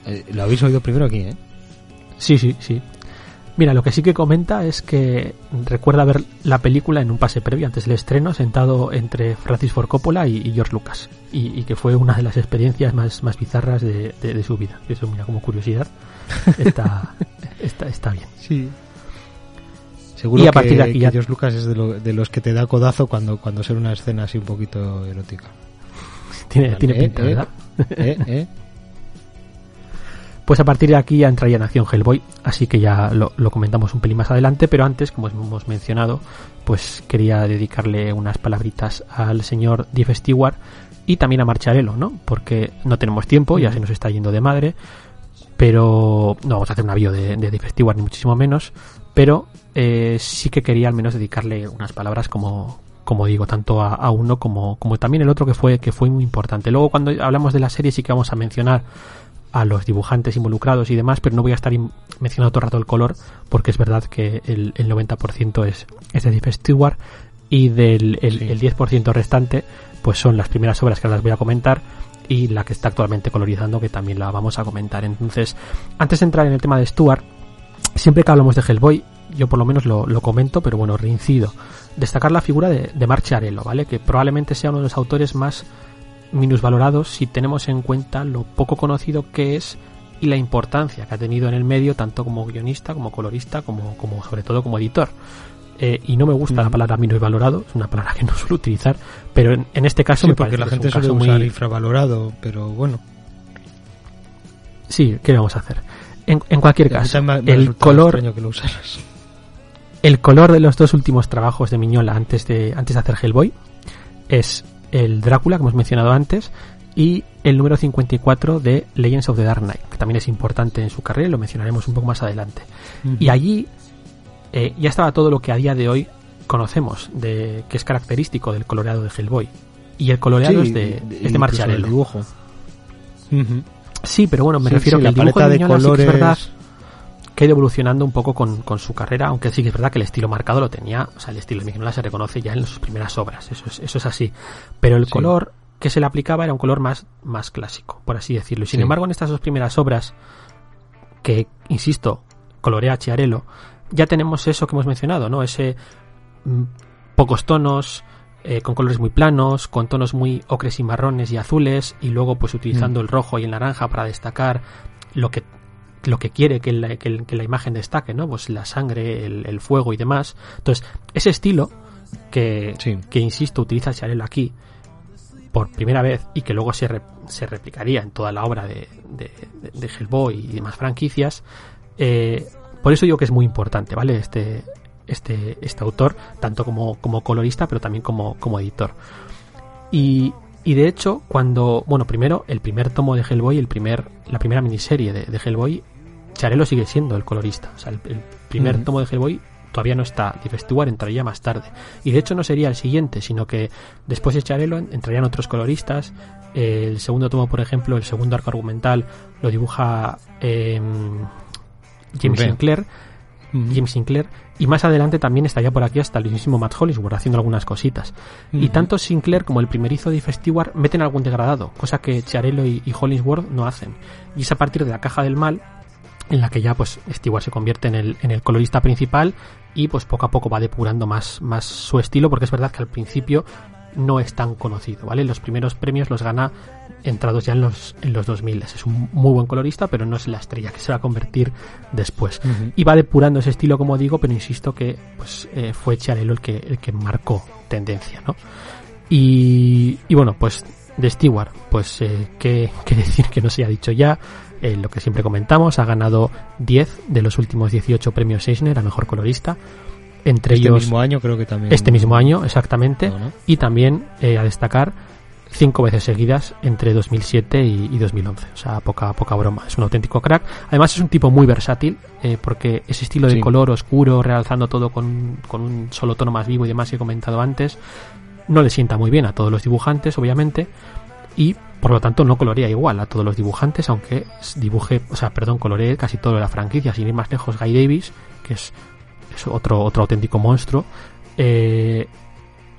Eh, lo habéis oído primero aquí, ¿eh? Sí, sí, sí. Mira, lo que sí que comenta es que recuerda ver la película en un pase previo antes del estreno, sentado entre Francis Ford Coppola y, y George Lucas, y, y que fue una de las experiencias más, más bizarras de, de- de su vida. Eso, mira, como curiosidad, está, [laughs] está, está bien. Sí. Seguro Y a que, partir de aquí que ya- George Lucas es de, lo- de los que te da codazo cuando, cuando sale una escena así un poquito erótica. Tiene, Vale, tiene eh, pinta, eh. ¿verdad? ¿Eh? ¿Eh? [laughs] Pues a partir de aquí ya entraría en acción Hellboy, así que ya lo, comentamos un pelín más adelante, pero antes, como hemos mencionado, pues quería dedicarle unas palabritas al señor Diff Stewart y también a Marcharello, ¿no? Porque no tenemos tiempo, ya se nos está yendo de madre, pero no vamos a hacer un avión de, de Diff Stewart ni muchísimo menos, pero eh, sí que quería al menos dedicarle unas palabras como como digo, tanto a, a uno como, como también el otro que fue, que fue muy importante. Luego cuando hablamos de la serie sí que vamos a mencionar a los dibujantes involucrados y demás, pero no voy a estar mencionando todo el rato el color, porque es verdad que el, el 90% es, es de Diff Stewart y del el, Sí. el 10% restante, pues son las primeras obras que las voy a comentar y la que está actualmente colorizando, que también la vamos a comentar. Entonces, antes de entrar en el tema de Stewart, siempre que hablamos de Hellboy, yo por lo menos lo, lo comento, pero bueno, reincido. Destacar la figura de, de Mark Chiarello, ¿vale? Que probablemente sea uno de los autores más minusvalorados si tenemos en cuenta lo poco conocido que es y la importancia que ha tenido en el medio, tanto como guionista, como colorista, como, como sobre todo como editor. Eh, y no me gusta la Ujú. palabra minusvalorado, es una palabra que no suelo utilizar, pero en, en este caso Sí, me porque parece la que gente es un suele caso usar muy, infravalorado, pero bueno. Sí, ¿qué vamos a hacer? En, en cualquier caso, también me- me el color, extraño que lo usaras. el color de los dos últimos trabajos de Miñola antes de, antes de hacer Hellboy es el Drácula, que hemos mencionado antes, y el número 54 de Legends of the Dark Knight, que también es importante en su carrera y lo mencionaremos un poco más adelante. Y allí eh, ya estaba todo lo que a día de hoy conocemos, de que es característico del coloreado de Hellboy. Y el coloreado Sí, es de, y- es de dibujo. Sí, pero bueno, me Sí, refiero sí, que la el dibujo paleta de de colores. es verdad que ha ido evolucionando un poco con, con su carrera, aunque sí que es verdad que el estilo marcado lo tenía, o sea, el estilo de Mignola se reconoce ya en sus primeras obras, eso es, eso es así. Pero el Sí. color que se le aplicaba era un color más, más clásico, por así decirlo. Y sin Sí. embargo, en estas dos primeras obras, que, insisto, colorea Chiarello, ya tenemos eso que hemos mencionado, ¿no? Ese mm, pocos tonos, eh, con colores muy planos, con tonos muy ocres y marrones y azules, y luego pues utilizando Mm. el rojo y el naranja para destacar lo que lo que quiere que la, que la imagen destaque, ¿no? Pues la sangre, el, el fuego y demás. Entonces, ese estilo que, Sí. que insisto, utiliza Chiarello aquí por primera vez y que luego se, re- se replicaría en toda la obra de, de, de- de Hellboy y demás franquicias, eh, Por eso digo que es muy importante, ¿vale? Este, este, este autor, tanto como, como colorista, pero también como, como editor. Y, y de hecho, cuando, bueno, primero, el primer tomo de Hellboy, el primer, la primera miniserie de, de Hellboy, Charelo sigue siendo el colorista. O sea, el, primer tomo de Hellboy todavía no está. Steve Stewart entraría más tarde. Y de hecho no sería el siguiente, sino que después de Charelo entrarían otros coloristas. el segundo tomo, por ejemplo, el segundo arco argumental lo dibuja eh, James Sinclair. James Sinclair y más adelante también estaría por aquí hasta el mismísimo Matt Hollisworth haciendo algunas cositas. Y tanto Sinclair como el primerizo de Stewart meten algún degradado, cosa que Charello y, y Hollisworth no hacen. Y es a partir de la caja del mal en la que ya pues Stewart se convierte en el, en el colorista principal y pues poco a poco va depurando más, más su estilo porque es verdad que al principio no es tan conocido, ¿vale? Los primeros premios los gana entrados ya en los, en los 2000. Es un muy buen colorista, pero no es la estrella que se va a convertir después. Y va depurando ese estilo, como digo, pero insisto que pues eh, fue Chiarello el que, el que marcó tendencia, ¿no? Y, y bueno, pues de Stewart, pues eh, ¿qué, [laughs] decir que no se ha dicho ya. Eh, lo que siempre comentamos, ha ganado 10 de los últimos 18 premios Eisner a mejor colorista. Entre este ellos. mismo año creo que también. Este mismo año, exactamente. Y también a destacar cinco veces seguidas entre 2007 y, 2011. O sea, poca, poca broma. Es un auténtico crack. Además es un tipo muy versátil eh, porque ese estilo de color oscuro, realzando todo con, con, un solo tono más vivo y demás que he comentado antes, no le sienta muy bien a todos los dibujantes, obviamente. Y por lo tanto no colorea igual a todos los dibujantes, aunque dibuje, o sea, perdón, coloree casi toda la franquicia. Sin ir más lejos, Guy Davis, que es, otro, otro auténtico monstruo, eh,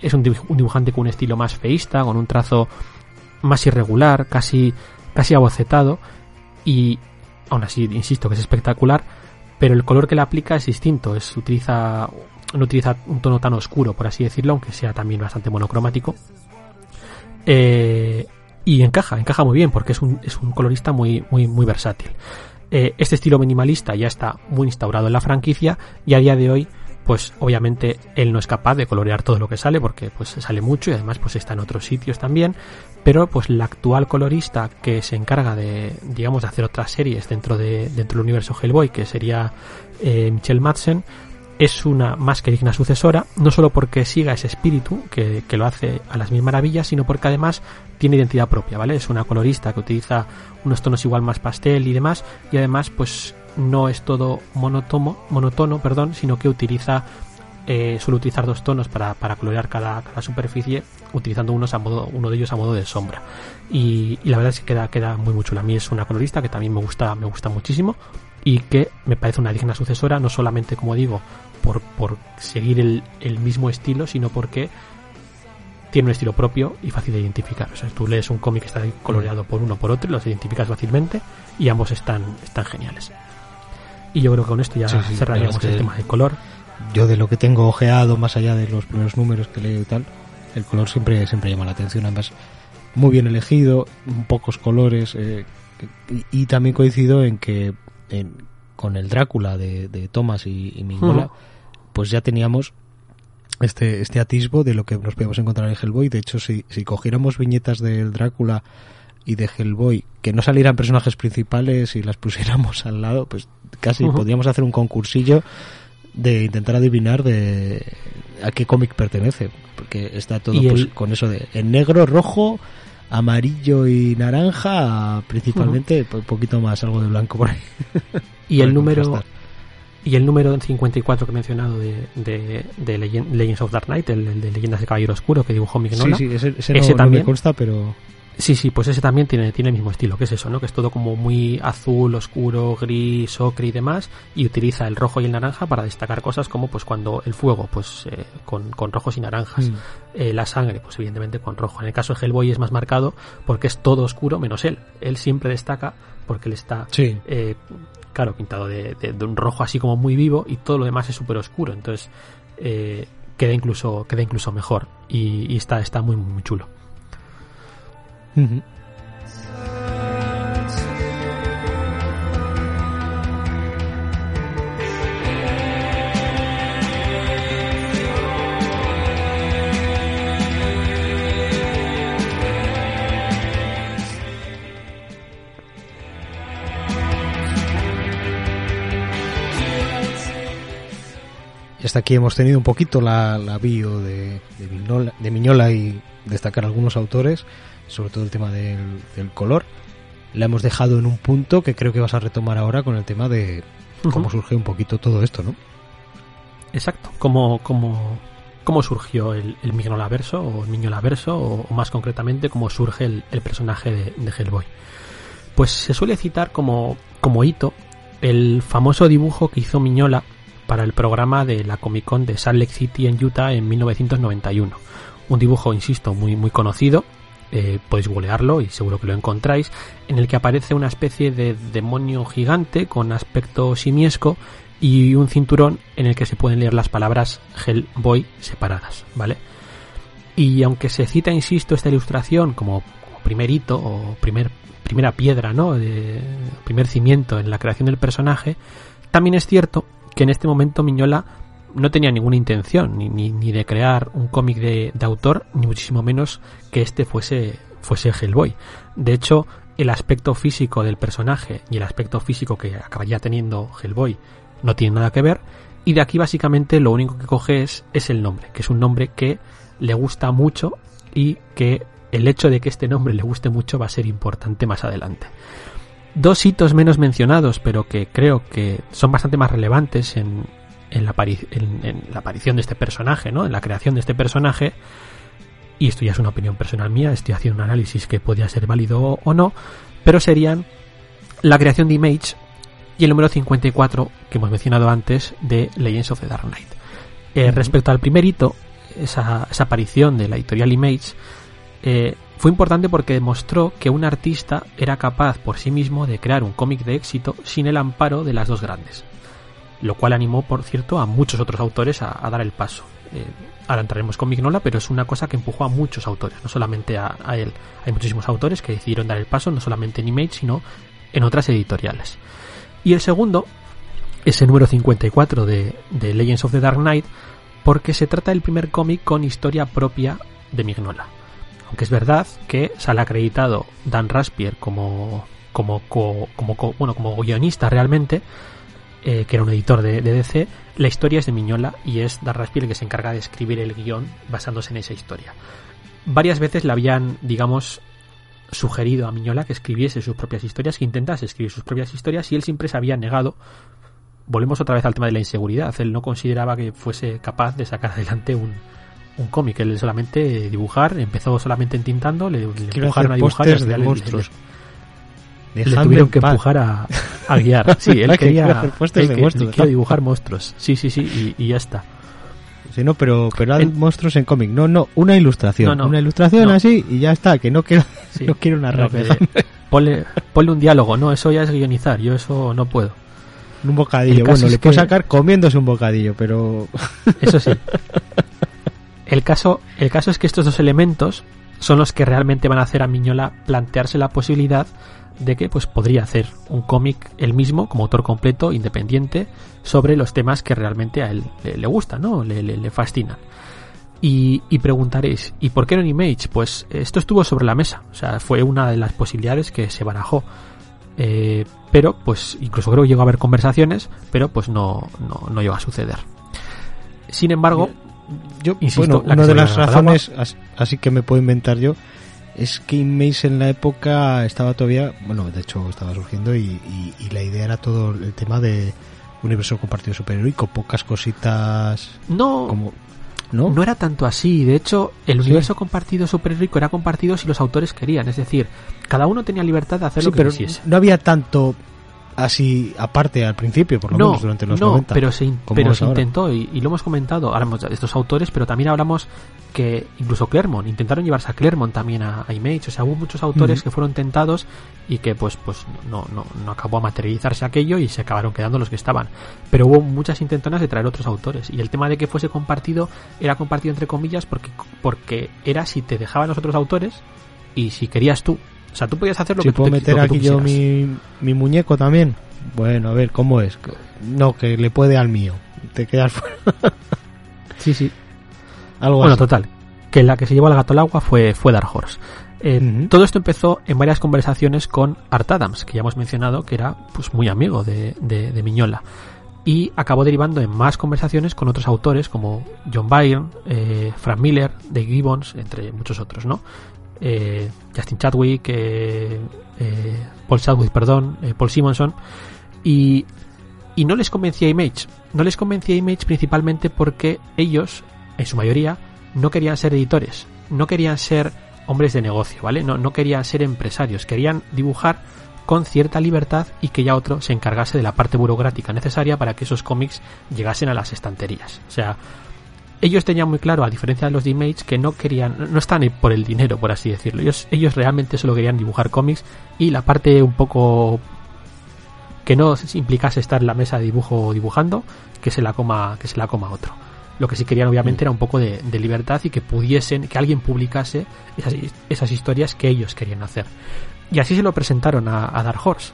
es un, dibujante con un estilo más feísta, con un trazo más irregular, casi, casi abocetado y aún así insisto que es espectacular, pero el color que le aplica es distinto, es utiliza no utiliza un tono tan oscuro, por así decirlo, aunque sea también bastante monocromático. Eh, y encaja, encaja muy bien porque es un, es un colorista muy, muy, muy versátil. Eh, este estilo minimalista ya está muy instaurado en la franquicia y a día de hoy pues obviamente él no es capaz de colorear todo lo que sale porque pues sale mucho y además pues está en otros sitios también pero pues la actual colorista que se encarga de digamos de hacer otras series dentro de dentro del universo Hellboy que sería eh, Michelle Madsen es una más que digna sucesora, no solo porque siga ese espíritu que, que, lo hace a las mil maravillas, sino porque además tiene identidad propia, ¿vale? Es una colorista que utiliza unos tonos igual más pastel y demás, y además pues no es todo monótono, monotono, perdón, sino que utiliza eh, suele utilizar dos tonos para, para colorear cada, cada, superficie, utilizando unos a modo, uno de ellos a modo de sombra. Y, la verdad es que queda, queda muy, muy chula. A mí es una colorista que también me gusta, me gusta muchísimo y que me parece una digna sucesora, no solamente, como digo, por, por seguir el, el mismo estilo, sino porque tiene un estilo propio y fácil de identificar. O sea, tú lees un cómic que está coloreado por uno por otro, los identificas fácilmente y ambos están, están geniales. Y yo creo que con esto ya cerraríamos el tema de color. Yo de lo que tengo ojeado, más allá de los primeros números que leo y tal, el color siempre, siempre llama la atención. Además, muy bien elegido, pocos colores. Eh, y, también coincido en que con el Drácula de, de Thomas y, y Mingola, pues ya teníamos este, este atisbo de lo que nos podemos encontrar en Hellboy. De hecho, si, si cogiéramos viñetas del Drácula y de Hellboy que no salieran personajes principales y las [laughs] pusiéramos al lado, pues casi podríamos hacer un concursillo de intentar adivinar de a qué cómic pertenece, porque está todo pues, con eso de en negro, rojo, amarillo y naranja, principalmente, un poquito más algo de blanco por ahí. [laughs] y el número y el número 54 que he mencionado de, de, Legends of Dark Knight, el, de Leyendas de Caballero Oscuro que dibujó Mignola. Sí, sí, ese, también me consta, pero Sí, sí, pues ese también tiene, tiene el mismo estilo, que es eso, ¿no? Que es todo como muy azul, oscuro, gris, ocre y demás, y utiliza el rojo y el naranja para destacar cosas como pues cuando el fuego, pues eh, con, con, rojos y naranjas, mm. eh, la sangre, pues evidentemente con rojo. En el caso de Hellboy es más marcado porque es todo oscuro menos él. Él siempre destaca porque él está, eh, claro, pintado de, de, un rojo así como muy vivo y todo lo demás es súper oscuro. Entonces queda incluso queda incluso mejor y, y está, está muy, muy chulo. Uh -huh. hasta aquí hemos tenido un poquito la, la bio de, de, Mignola, de Miñola y destacar algunos autores sobre todo el tema del, del color. La hemos dejado en un punto que creo que vas a retomar ahora con el tema de cómo surge un poquito todo esto, ¿no? Exacto, cómo, cómo, cómo surgió el, el Mignola verso o el Miñola verso o, o, más concretamente cómo surge el, el personaje de, de, Hellboy. Pues se suele citar como, como hito el famoso dibujo que hizo Miñola para el programa de la Comic Con de Salt Lake City en Utah en 1991. Un dibujo, insisto, muy, muy conocido, eh, podéis googlearlo y seguro que lo encontráis, en el que aparece una especie de demonio gigante con aspecto simiesco y un cinturón en el que se pueden leer las palabras Hellboy separadas, ¿vale? Y aunque se cita, insisto, esta ilustración como, como primer hito o primer, primera piedra, ¿no? De, primer cimiento en la creación del personaje, también es cierto que en este momento Miñola no tenía ninguna intención ni, ni, ni de crear un cómic de, de, autor, ni muchísimo menos que este fuese, fuese Hellboy. De hecho, el aspecto físico del personaje y el aspecto físico que acabaría teniendo Hellboy no tienen nada que ver. Y de aquí básicamente lo único que coge es, es el nombre, que es un nombre que le gusta mucho y que el hecho de que este nombre le guste mucho va a ser importante más adelante. Dos hitos menos mencionados, pero que creo que son bastante más relevantes en, en la, en, en la, aparición de este personaje, ¿no? En la creación de este personaje. Y esto ya es una opinión personal mía, estoy haciendo un análisis que podría ser válido o no, pero serían la creación de Image y el número 54 que hemos mencionado antes de Legends of the Dark Knight. Eh, uh -huh. Respecto al primer hito, esa, esa, aparición de la editorial Image, eh, fue importante porque demostró que un artista era capaz por sí mismo de crear un cómic de éxito sin el amparo de las dos grandes, lo cual animó, por cierto, a muchos otros autores a, dar el paso. Eh, ahora entraremos con Mignola, pero es una cosa que empujó a muchos autores, no solamente a, a, él. Hay muchísimos autores que decidieron dar el paso, no solamente en Image, sino en otras editoriales. Y el segundo es el número 54 de, de Legends of the Dark Knight, porque se trata del primer cómic con historia propia de Mignola. Aunque es verdad que sale acreditado Dan Raspier como, como, como, como, bueno, como guionista realmente, eh, que era un editor de, de, DC, la historia es de Miñola y es Dan Raspier el que se encarga de escribir el guion basándose en esa historia. Varias veces le habían, digamos, sugerido a Miñola que escribiese sus propias historias, que intentase escribir sus propias historias y él siempre se había negado. Volvemos otra vez al tema de la inseguridad. Él no consideraba que fuese capaz de sacar adelante un, un cómic. Él solamente dibujar, empezó solamente entintando, le, le empujaron a dibujar y de monstruos. Le, le tuvieron que empujar a, a, guiar. [laughs] Sí, él quería, él que, monstruos, dibujar monstruos. Sí, sí, sí, y, y ya está. Sí, no, pero, pero en, monstruos en cómic. No, no, una ilustración. No, no, una ilustración así y ya está, que no quiero, sí, [laughs] no quiero narrar. ponle, ponle un diálogo, no, eso ya es guionizar, yo eso no puedo. Un bocadillo, bueno, le puedo que... sacar comiéndose un bocadillo, pero... Eso sí. [laughs] El caso, el caso es que estos dos elementos son los que realmente van a hacer a Miñola plantearse la posibilidad de que pues podría hacer un cómic él mismo como autor completo independiente sobre los temas que realmente a él le, le gustan no le, le, le fascinan. Y, y, preguntaréis ¿y por qué no en Image? pues esto estuvo sobre la mesa o sea fue una de las posibilidades que se barajó. Eh, pero pues incluso creo que llegó a haber conversaciones pero pues no, no, no llegó a suceder. Sin embargo yo insisto bueno, una de las razones así que me puedo inventar yo es que Image en la época estaba todavía, bueno, de hecho estaba surgiendo y, y, y la idea era todo el tema de universo compartido superheroico, pocas cositas no, como ¿no? No era tanto así. De hecho, el sí. universo compartido superheroico era compartido si los autores querían. Es decir, cada uno tenía libertad de hacer sí, lo que pero quisiese. No había tanto así aparte al principio, por lo no, menos durante los no, 90. pero se, pero se intentó y, y, lo hemos comentado, hablamos de estos autores, pero también hablamos que incluso Claremont, intentaron llevarse a Claremont también a, a Image, o sea, hubo muchos autores uh -huh. que fueron tentados y que pues pues no, no, no acabó a materializarse aquello y se acabaron quedando los que estaban. Pero hubo muchas intentonas de traer otros autores y el tema de que fuese compartido era compartido entre comillas porque, porque era si te dejaban los otros autores y si querías tú. O sea, tú podías hacer lo si que puedo tú meter aquí yo mi, mi muñeco también. Bueno, a ver, ¿cómo es? No, que le puede al mío. Te quedas [laughs] fuera. sí, sí. Algo bueno, así. total. Que la que se llevó al gato al agua fue, fue Dark Horse. Eh, uh -huh. Todo esto empezó en varias conversaciones con Art Adams, que ya hemos mencionado que era pues muy amigo de, de, de Miñola. y acabó derivando en más conversaciones con otros autores como John Byrne, eh, Frank Miller, Dave Gibbons, entre muchos otros, ¿no? Eh, Justin Chadwick, eh, Paul Chadwick, perdón, Paul Simonson, y, y no les convencía Image. No les convencía Image principalmente porque ellos, en su mayoría, no querían ser editores, no querían ser hombres de negocio, ¿vale? No, no querían ser empresarios, querían dibujar con cierta libertad y que ya otro se encargase de la parte burocrática necesaria para que esos cómics llegasen a las estanterías. O sea, ellos tenían muy claro, a diferencia de los Image, que no querían, no están por el dinero, por así decirlo. Ellos, ellos realmente solo querían dibujar cómics y la parte un poco que no implicase estar en la mesa de dibujo dibujando, que se la coma, que se la coma otro. Lo que sí querían obviamente era un poco de, libertad y que pudiesen, que alguien publicase esas, esas historias que ellos querían hacer. Y así se lo presentaron a, Dark Horse.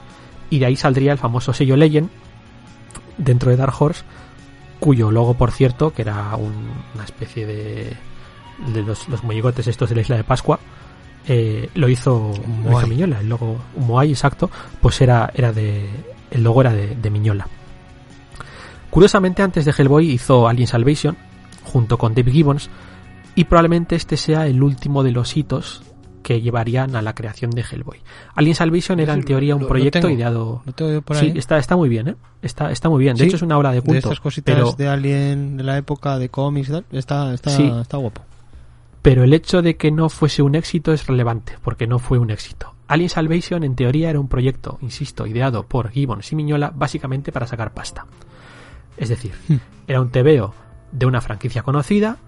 Y de ahí saldría el famoso sello Legend dentro de Dark Horse, cuyo logo, por cierto, que era una especie de, de los, los muñecotes estos de la isla de Pascua, eh, lo hizo, Miñola, el logo Moai, exacto, pues era, era de, el logo era de, de, Miñola. Curiosamente, antes de Hellboy hizo Alien Salvation, junto con Dave Gibbons, y probablemente este sea el último de los hitos que llevarían a la creación de Hellboy. Alien Salvation era en teoría un proyecto ideado. sí, está, está muy bien, ¿eh? Está, está muy bien. De hecho, es una obra de culto. De estas cositas de Alien de la época de cómics, está, está, está guapo. Pero el hecho de que no fuese un éxito es relevante, porque no fue un éxito. Alien Salvation en teoría era un proyecto, insisto, ideado por Gibbons y Miñola básicamente para sacar pasta. Es decir, hmm. era un TVO de una franquicia conocida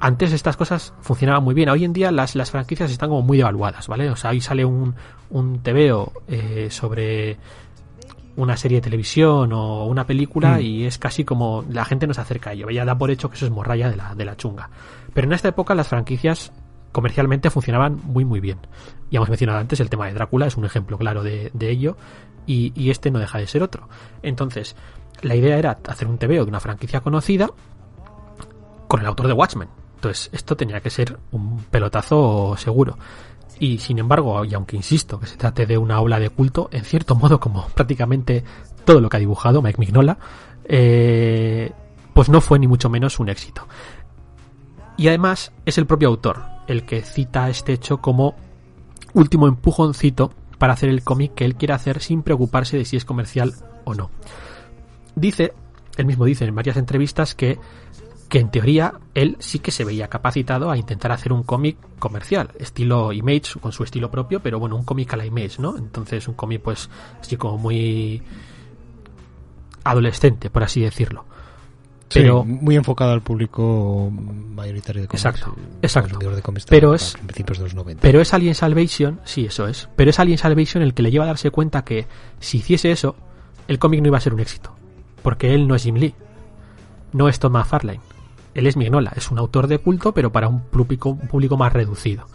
antes estas cosas funcionaban muy bien. Hoy en día las, las franquicias están como muy devaluadas, ¿vale? O sea, ahí sale un, un TVO eh, sobre una serie de televisión o una película hmm. y es casi como la gente no se acerca a ello. Ya da por hecho que eso es morralla de la, de la chunga. Pero en esta época las franquicias comercialmente funcionaban muy muy bien. Ya hemos mencionado antes el tema de Drácula, es un ejemplo claro de, de ello y, y este no deja de ser otro. Entonces, la idea era hacer un TVO de una franquicia conocida con el autor de Watchmen, entonces, esto tenía que ser un pelotazo seguro. Y sin embargo, y aunque insisto que se trate de una ola de culto, en cierto modo, como prácticamente todo lo que ha dibujado Mike Mignola, eh, pues no fue ni mucho menos un éxito. Y además es el propio autor el que cita este hecho como último empujoncito para hacer el cómic que él quiere hacer sin preocuparse de si es comercial o no. Dice, él mismo dice en varias entrevistas que que en teoría él sí que se veía capacitado a intentar hacer un cómic comercial, estilo Image, con su estilo propio, pero bueno, un cómic a la Image, ¿no? Entonces un cómic pues así como muy adolescente, por así decirlo. Pero muy enfocado al público mayoritario de cómics. Exacto, exacto. pero es principios de los 90. Pero es Alien Salvation, sí, eso es. Pero es Alien Salvation el que le lleva a darse cuenta que si hiciese eso, el cómic no iba a ser un éxito, porque él no es Jim Lee, no es Tom McFarlane él es Mignola, es un autor de culto, pero para un público, público más reducido.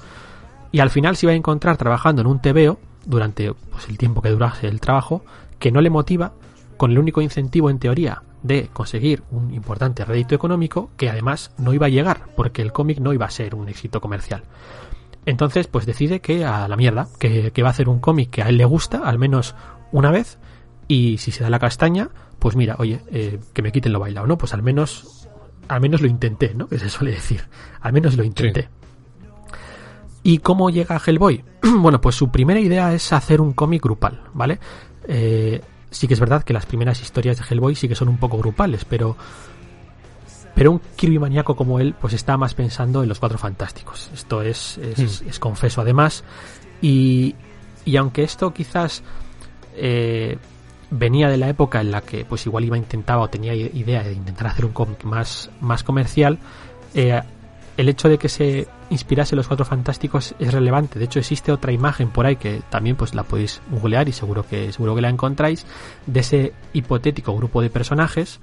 Y al final se iba a encontrar trabajando en un TVO, durante pues, el tiempo que durase el trabajo, que no le motiva, con el único incentivo en teoría de conseguir un importante rédito económico, que además no iba a llegar, porque el cómic no iba a ser un éxito comercial. Entonces, pues decide que a la mierda, que, va a hacer un cómic que a él le gusta, al menos una vez, y si se da la castaña, pues mira, oye, eh, que me quiten lo bailado, ¿no? Pues al menos al menos lo intenté, ¿no? Que se suele decir. Al menos lo intenté. ¿Y cómo llega a Hellboy? [clears throat] bueno, pues su primera idea es hacer un cómic grupal, ¿vale? Eh, sí que es verdad que las primeras historias de Hellboy sí que son un poco grupales, pero pero un Kirby maníaco como él pues está más pensando en los cuatro fantásticos. Esto es, es, hmm. confeso además. Y, y aunque esto quizás eh, venía de la época en la que pues igual iba intentaba o tenía idea de intentar hacer un cómic más, más comercial, eh, el hecho de que se inspirase los cuatro fantásticos es relevante. De hecho, existe otra imagen por ahí que también pues la podéis googlear y seguro que, seguro que la encontráis, de ese hipotético grupo de personajes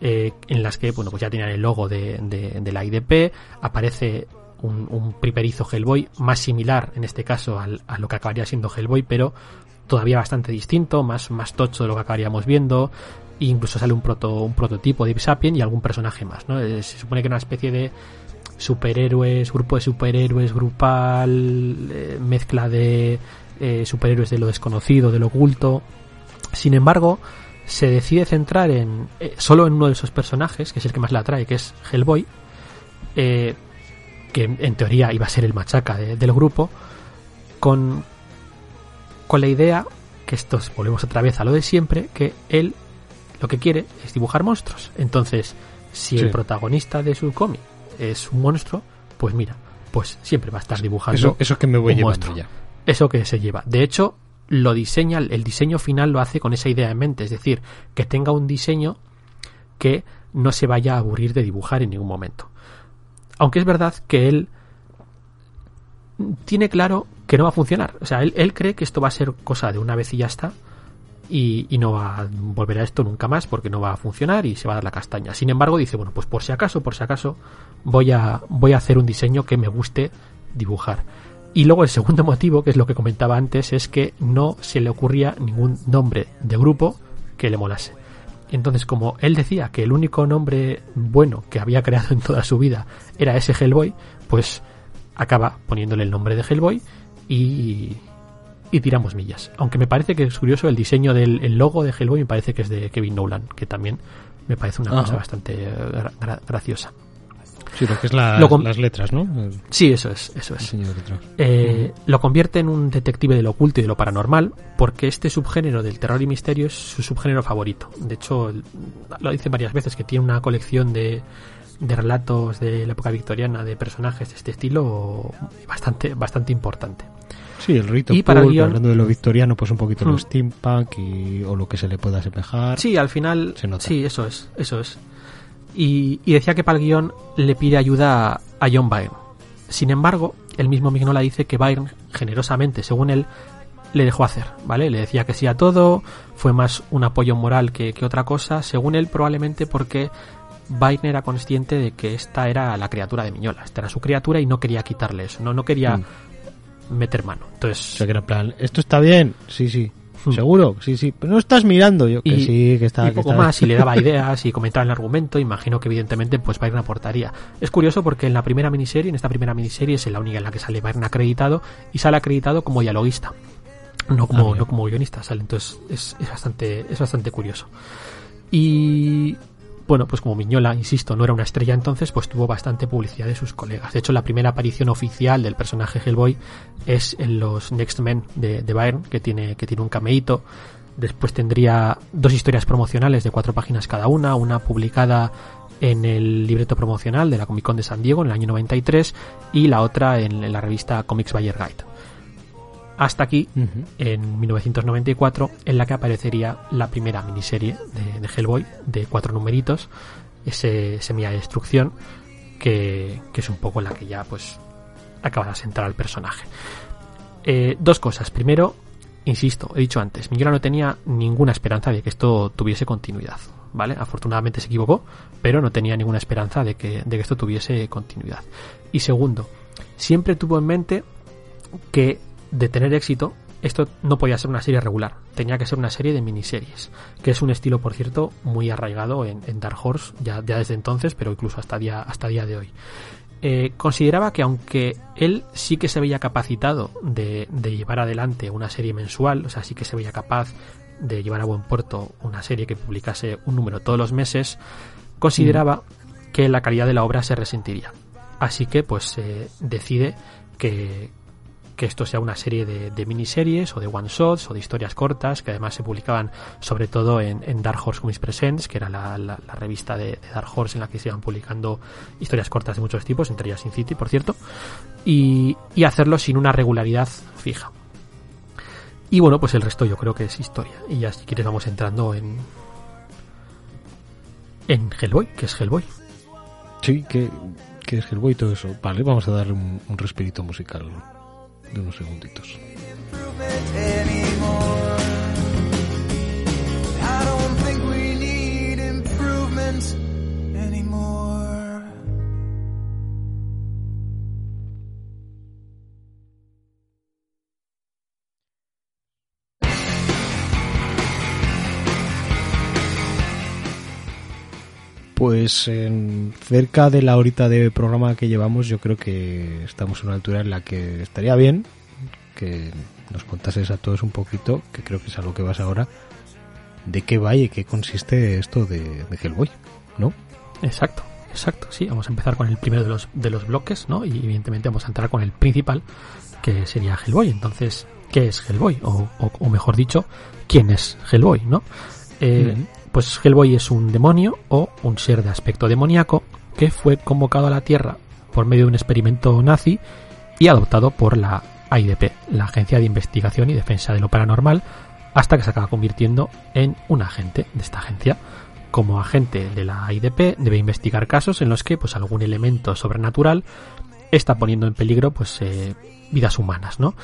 eh, en las que bueno pues ya tenían el logo de, de, la IDP, aparece un, un, priperizo Hellboy más similar en este caso al, a lo que acabaría siendo Hellboy, pero todavía bastante distinto, más, más tocho de lo que acabaríamos viendo. E incluso sale un, proto, un prototipo de Sapien y algún personaje más. ¿no? Eh, se supone que una especie de superhéroes, grupo de superhéroes grupal, eh, mezcla de eh, superhéroes de lo desconocido, de lo oculto. Sin embargo, se decide centrar en solo en uno de esos personajes, que es el que más la atrae, que es Hellboy, que en teoría iba a ser el machaca del grupo, con, con la idea, que esto volvemos otra vez a lo de siempre, que él lo que quiere es dibujar monstruos. Entonces, si el protagonista de su cómic es un monstruo, pues mira, pues siempre va a estar dibujando. Eso, eso que me voy llevando ya. Eso que se lleva. De hecho, lo diseña, el diseño final lo hace con esa idea en mente, es decir, que tenga un diseño que no se vaya a aburrir de dibujar en ningún momento. Aunque es verdad que él tiene claro que no va a funcionar. O sea, él, él cree que esto va a ser cosa de una vez y ya está. Y, y, no va a volver a esto nunca más porque no va a funcionar y se va a dar la castaña. Sin embargo, dice, bueno, pues por si acaso, por si acaso, voy a, voy a hacer un diseño que me guste dibujar. Y luego el segundo [laughs] motivo, que es lo que comentaba antes, es que no se le ocurría ningún nombre de grupo que le molase. Entonces, como él decía que el único nombre bueno que había creado en toda su vida era ese Hellboy, pues acaba poniéndole el nombre de Hellboy y, y tiramos millas. Aunque me parece que es curioso el diseño del logo de Hellboy, me parece que es de Kevin Nolan, que también me parece una cosa bastante eh, graciosa. Sí, lo que es las letras, ¿no? Sí, eso es, eso es. Eh, lo convierte en un detective de lo oculto y de lo paranormal, porque este subgénero del terror y misterio es su subgénero favorito. De hecho, lo dice varias veces, que tiene una colección de, de relatos de la época victoriana de personajes de este estilo bastante, bastante importante. Sí, el rito y para hablando de lo victoriano, pues un poquito lo hmm. steampunk y, o lo que se le pueda asemejar. Sí, al final, sí, eso es, eso es y, decía que para el guion le pide ayuda a John Byrne. Sin embargo, el mismo Mignola dice que Byrne, generosamente, según él, le dejó hacer, ¿vale? Le decía que sí a todo, fue más un apoyo moral que, otra cosa, según él probablemente porque Byrne era consciente de que esta era la criatura de Miñola, esta era su criatura y no quería quitarle eso, no, no quería mm. meter mano. Entonces, o sea, que era plan, ¿esto está bien? Sí, sí. Hmm. Seguro, sí, sí, pero no estás mirando yo que y, sí, que está. Y poco más, y le daba [laughs] ideas y comentaba el argumento, imagino que evidentemente pues Byron aportaría. Es curioso porque en la primera miniserie, en esta primera miniserie es la única en la que sale Byron acreditado y sale acreditado como dialoguista, no como, ah, no como guionista, sale, entonces es, es, bastante, es bastante curioso. Y bueno, pues como Miñola, insisto, no era una estrella entonces, pues tuvo bastante publicidad de sus colegas. De hecho, la primera aparición oficial del personaje Hellboy es en los Next Men de, de que tiene, que tiene un cameíto. Después tendría dos historias promocionales de cuatro páginas cada una, una publicada en el libreto promocional de la Comic Con de San Diego en el año 93 y la otra en, la revista Comics Buyer Guide hasta aquí, en 1994, en la que aparecería la primera miniserie de, Hellboy, de cuatro numeritos, ese Semilla de Destrucción, que, es un poco la que ya pues acaba de asentar al personaje. Eh, dos cosas. Primero, insisto, he dicho antes, Miguel no tenía ninguna esperanza de que esto tuviese continuidad. ¿Vale? Afortunadamente se equivocó, pero no tenía ninguna esperanza de que, de que esto tuviese continuidad. Y segundo, siempre tuvo en mente que de tener éxito, esto no podía ser una serie regular, tenía que ser una serie de miniseries, que es un estilo, por cierto, muy arraigado en, Dark Horse ya, desde entonces, pero incluso hasta día, hasta día de hoy. Eh, consideraba que aunque él sí que se veía capacitado de, llevar adelante una serie mensual, o sea, sí que se veía capaz de llevar a buen puerto una serie que publicase un número todos los meses, consideraba mm. que la calidad de la obra se resentiría. Así que pues decide que, que esto sea una serie de, miniseries o de one shots o de historias cortas que además se publicaban sobre todo en, Dark Horse Comics Presents, que era la, revista de, Dark Horse en la que se iban publicando historias cortas de muchos tipos, entre ellas Sin City, por cierto, y, hacerlo sin una regularidad fija. Y bueno, pues el resto yo creo que es historia. Y ya si quieres vamos entrando en. En Hellboy, que es Hellboy. Sí, que, es Hellboy y todo eso. Vale, vamos a darle un, un respirito musical de unos segunditos. Pues en cerca de la horita de programa que llevamos, yo creo que estamos en una altura en la que estaría bien que nos contases a todos un poquito, que creo que es a lo que vas ahora, de qué va y qué consiste esto de, de Hellboy, ¿no? Exacto, exacto, sí. Vamos a empezar con el primero de los, de los bloques, ¿no? Y evidentemente vamos a entrar con el principal, que sería Hellboy. Entonces, ¿qué es Hellboy? O, o, mejor dicho, ¿quién es Hellboy, no? Eh, Pues Hellboy es un demonio o un ser de aspecto demoníaco que fue convocado a la Tierra por medio de un experimento nazi y adoptado por la AIDP, la Agencia de Investigación y Defensa de lo Paranormal, hasta que se acaba convirtiendo en un agente de esta agencia. Como agente de la AIDP debe investigar casos en los que pues algún elemento sobrenatural está poniendo en peligro pues eh, vidas humanas, ¿no?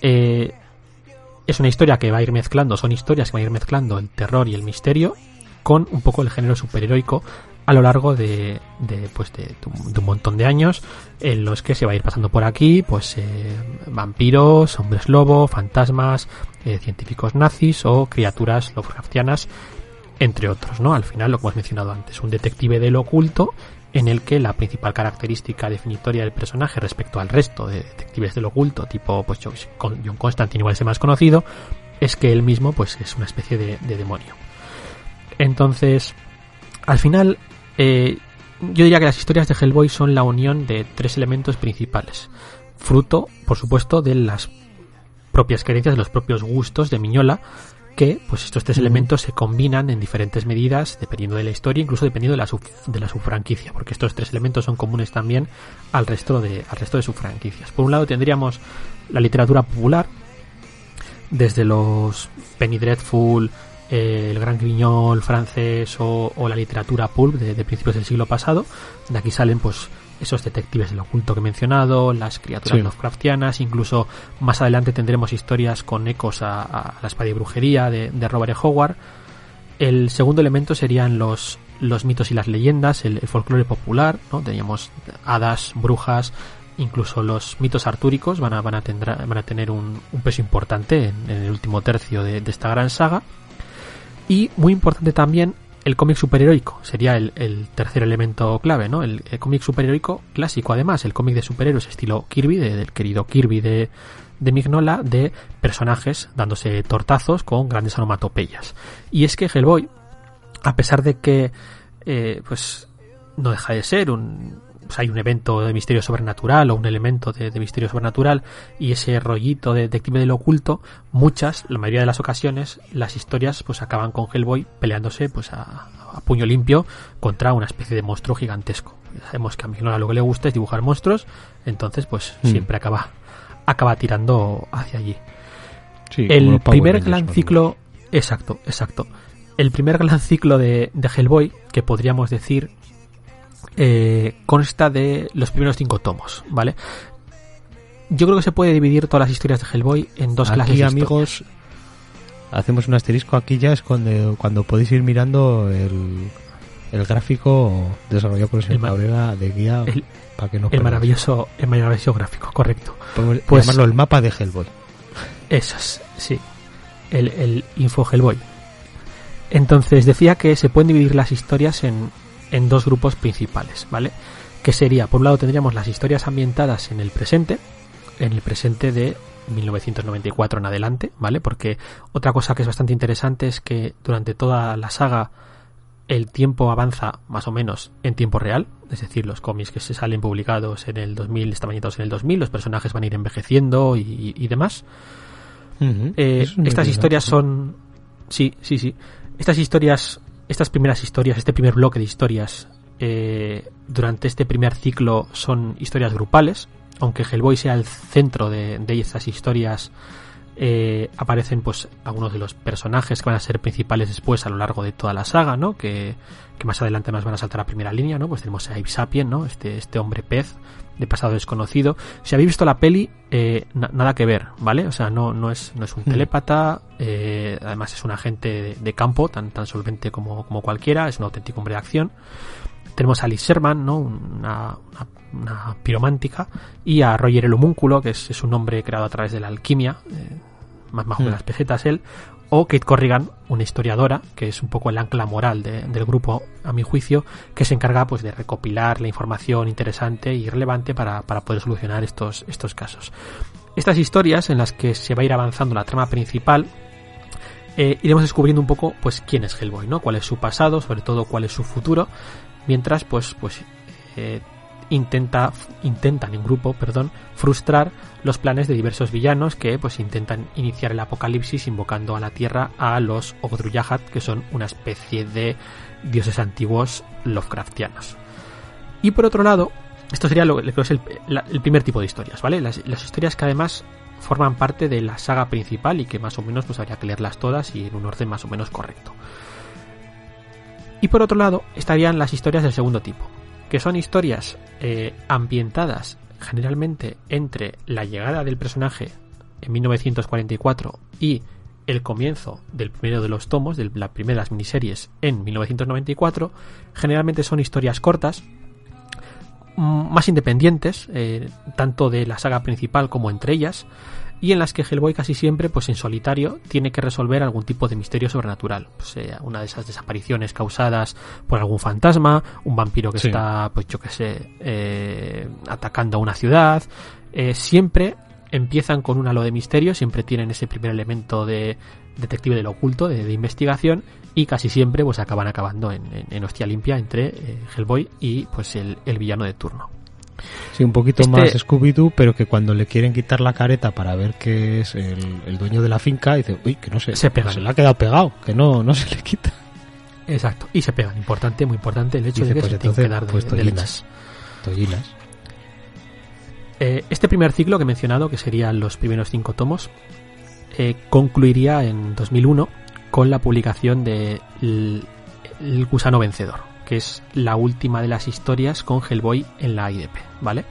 Eh, es una historia que va a ir mezclando, son historias que van a ir mezclando el terror y el misterio con un poco el género superheroico a lo largo de, de pues de, un montón de años en los que se va a ir pasando por aquí pues eh, vampiros, hombres lobo, fantasmas, eh, científicos nazis o criaturas Lovecraftianas entre otros, ¿no? Al final lo que hemos mencionado antes, un detective del oculto en el que la principal característica definitoria del personaje respecto al resto de detectives del oculto, tipo pues John Constantine igual es el más conocido, es que él mismo pues es una especie de, de demonio. Entonces, al final eh, yo diría que las historias de Hellboy son la unión de tres elementos principales. Fruto, por supuesto, de las propias creencias, de los propios gustos de Miñola, que pues estos tres elementos se combinan en diferentes medidas dependiendo de la historia, incluso dependiendo de la, sub, de la subfranquicia, porque estos tres elementos son comunes también al resto de al resto de subfranquicias. Por un lado tendríamos la literatura popular, desde los Penny Dreadful, eh, el Gran Griñol francés o, la literatura pulp de, principios del siglo pasado. De aquí salen pues esos detectives del oculto que he mencionado, las criaturas Lovecraftianas, incluso más adelante tendremos historias con ecos a, la espada y brujería de, Robert E. Howard. El segundo elemento serían los, los mitos y las leyendas, el, folclore popular, ¿no? Teníamos hadas, brujas, incluso los mitos artúricos van a, van a, van a tener un, peso importante en, el último tercio de esta gran saga. Y muy importante también el cómic superheroico, sería el, tercer elemento clave, ¿no? El, cómic superheroico clásico, además, el cómic de superhéroes estilo Kirby, del querido Kirby de, de Mignola, de personajes dándose tortazos con grandes onomatopeyas. Y es que Hellboy, a pesar de que, eh, pues, no deja de ser un, pues hay un evento de misterio sobrenatural o un elemento de, misterio sobrenatural y ese rollito de detective del oculto, muchas, la mayoría de las ocasiones, las historias pues acaban con Hellboy peleándose pues a, puño limpio contra una especie de monstruo gigantesco. sabemos que a Mignola lo que le gusta es dibujar monstruos, entonces pues mm. siempre acaba acaba tirando hacia allí. el primer gran ciclo, exacto, exacto. El primer gran ciclo de, de Hellboy, que podríamos decir eh, consta de los primeros cinco tomos, ¿vale? Yo creo que se puede dividir todas las historias de Hellboy en dos aquí, clases. amigos, hacemos un asterisco. Aquí ya es cuando, cuando podéis ir mirando el, el gráfico desarrollado por el Cabrera de guía para que no el maravilloso el maravilloso gráfico correcto pues llamarlo el mapa de Hellboy esas sí el, el info Hellboy entonces decía que se pueden dividir las historias en, en dos grupos principales, ¿vale? Que sería, por un lado tendríamos las historias ambientadas en el presente, en el presente de 1994 en adelante, ¿vale? Porque otra cosa que es bastante interesante es que durante toda la saga el tiempo avanza más o menos en tiempo real, es decir, los cómics que se salen publicados en el 2000 están ambientados en el 2000, los personajes van a ir envejeciendo y, demás. Eh, estas historias son... Sí, sí, sí. Estas historias estas primeras historias, este primer bloque de historias eh, durante este primer ciclo son historias grupales, aunque Hellboy sea el centro de, de estas historias, eh, aparecen pues algunos de los personajes que van a ser principales después a lo largo de toda la saga, ¿no? Que, que más adelante más van a saltar a primera línea, ¿no? Pues tenemos a Abe Sapien, ¿no? Este, este hombre pez de pasado desconocido. Si habéis visto la peli, eh, nada que ver, ¿vale? O sea, no, no, es, no es un hmm. telépata, eh, además es un agente de, campo, tan, tan solvente como, como cualquiera, es un auténtico hombre de acción. Tenemos a Liz Sherman, ¿no? Una, una, piromántica, y a Roger el homúnculo, que es, es, un hombre creado a través de la alquimia, eh, más bajo de hmm. las pesetas él, o Kate Corrigan, una historiadora, que es un poco el ancla moral del grupo, a mi juicio, que se encarga pues de recopilar la información interesante y relevante para, poder solucionar estos, estos casos. Estas historias en las que se va a ir avanzando la trama principal eh, iremos descubriendo un poco pues quién es Hellboy, ¿no? Cuál es su pasado, sobre todo cuál es su futuro, mientras pues pues eh, intenta intentan en grupo, perdón, frustrar los planes de diversos villanos que pues intentan iniciar el apocalipsis invocando a la Tierra a los Ogdruyahat, que son una especie de dioses antiguos Lovecraftianos. Y por otro lado, esto sería lo, que es el, primer tipo de historias, ¿vale? Las, historias que además forman parte de la saga principal y que más o menos pues habría que leerlas todas y en un orden más o menos correcto. Y por otro lado estarían las historias del segundo tipo, que son historias eh, ambientadas generalmente entre la llegada del personaje en 1944 y el comienzo del primero de los tomos, de las primeras miniseries en 1994, generalmente son historias cortas, mm, más independientes, eh, tanto de la saga principal como entre ellas, y en las que Hellboy casi siempre, pues en solitario, tiene que resolver algún tipo de misterio sobrenatural. Pues, una de esas desapariciones causadas por algún fantasma, un vampiro que está, pues yo que sé, eh, atacando a una ciudad. Eh, siempre empiezan con un halo de misterio, siempre tienen ese primer elemento de detective del oculto, de, investigación, y casi siempre pues acaban acabando en, hostia limpia entre eh, Hellboy y pues el villano de turno. Sí, un poquito este más Scooby-Doo, pero que cuando le quieren quitar la careta para ver que es el, dueño de la finca, dice, uy, que no se, se, pega. se le ha quedado pegado, que no, no se le quita. Exacto, y se pegan. Importante, muy importante el hecho de que pues se entonces, que dar de, pues eh, este primer ciclo que he mencionado, que serían los primeros cinco tomos, eh, concluiría en 2001 con la publicación de el Gusano Vencedor que es la última de las historias con Hellboy en la IDP, ¿vale?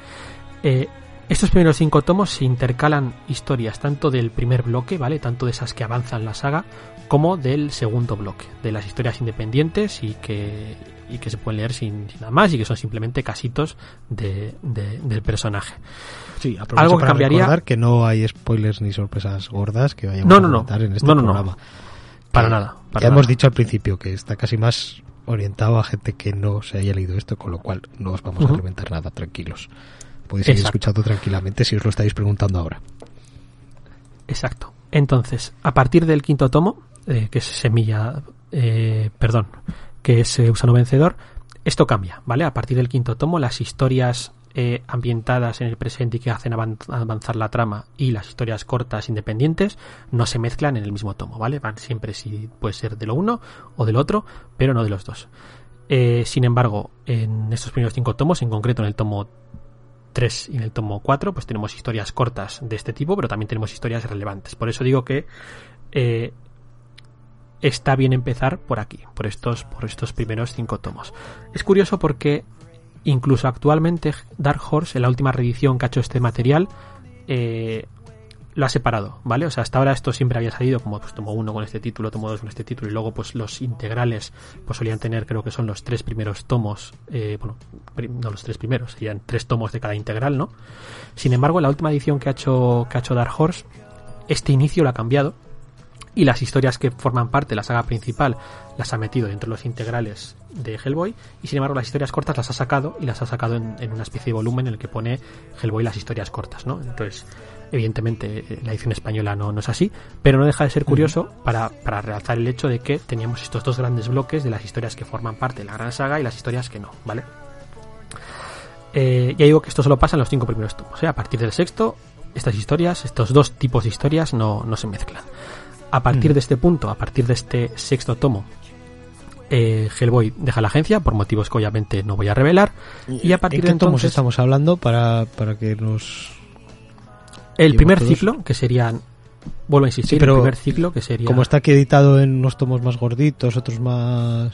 Eh, estos primeros cinco tomos se intercalan historias tanto del primer bloque, ¿vale? Tanto de esas que avanzan la saga, como del segundo bloque, de las historias independientes y que, y que se pueden leer sin, nada más y que son simplemente casitos de, del personaje. Sí, algo que cambiaría. Recordar que no hay spoilers ni sorpresas gordas que vayamos no, no, a comentar en este no, programa. Para nada. ya hemos dicho al principio que está casi más orientado a gente que no se haya leído esto, con lo cual no os vamos a alimentar nada, tranquilos. Podéis seguir escuchando tranquilamente si os lo estáis preguntando ahora. Exacto. Entonces, a partir del quinto tomo, eh, que es Semilla, eh, perdón, que es eh, Usano Vencedor, esto cambia, ¿vale? A partir del quinto tomo, las historias eh, ambientadas en el presente y que hacen avanzar la trama y las historias cortas independientes no se mezclan en el mismo tomo, ¿vale? Van siempre si puede ser de lo uno o del otro, pero no de los dos. Eh, sin embargo, en estos primeros cinco tomos, en concreto en el tomo 3 y en el tomo 4, pues tenemos historias cortas de este tipo, pero también tenemos historias relevantes. Por eso digo que eh, está bien empezar por aquí, por estos, por estos primeros cinco tomos. Es curioso porque Incluso actualmente Dark Horse, en la última reedición que ha hecho este material, eh, lo ha separado, ¿vale? O sea, hasta ahora esto siempre había salido como pues tomo uno con este título, tomo dos con este título y luego pues los integrales pues solían tener creo que son los tres primeros tomos, eh, bueno, no los tres primeros, serían tres tomos de cada integral, ¿no? Sin embargo, la última edición que ha hecho que ha hecho Dark Horse, este inicio lo ha cambiado y las historias que forman parte de la saga principal las ha metido dentro de los integrales de Hellboy y sin embargo las historias cortas las ha sacado y las ha sacado en, una especie de volumen en el que pone Hellboy las historias cortas, ¿no? Entonces, evidentemente la edición española no, no es así, pero no deja de ser curioso para, para realzar el hecho de que teníamos estos dos grandes bloques de las historias que forman parte de la gran saga y las historias que no, ¿vale? Eh, ya digo que esto solo pasa en los cinco primeros tomos, ¿eh? a partir del sexto estas historias, estos dos tipos de historias no, no se mezclan. A partir mm. de este punto, a partir de este sexto tomo, eh, Hellboy deja la agencia por motivos que obviamente no voy a revelar. Y a partir ¿En qué de tomos estamos hablando para, para que nos. El primer ciclo, que serían. Vuelvo a insistir, el primer ciclo, que sería. Como está aquí editado en unos tomos más gorditos, otros más.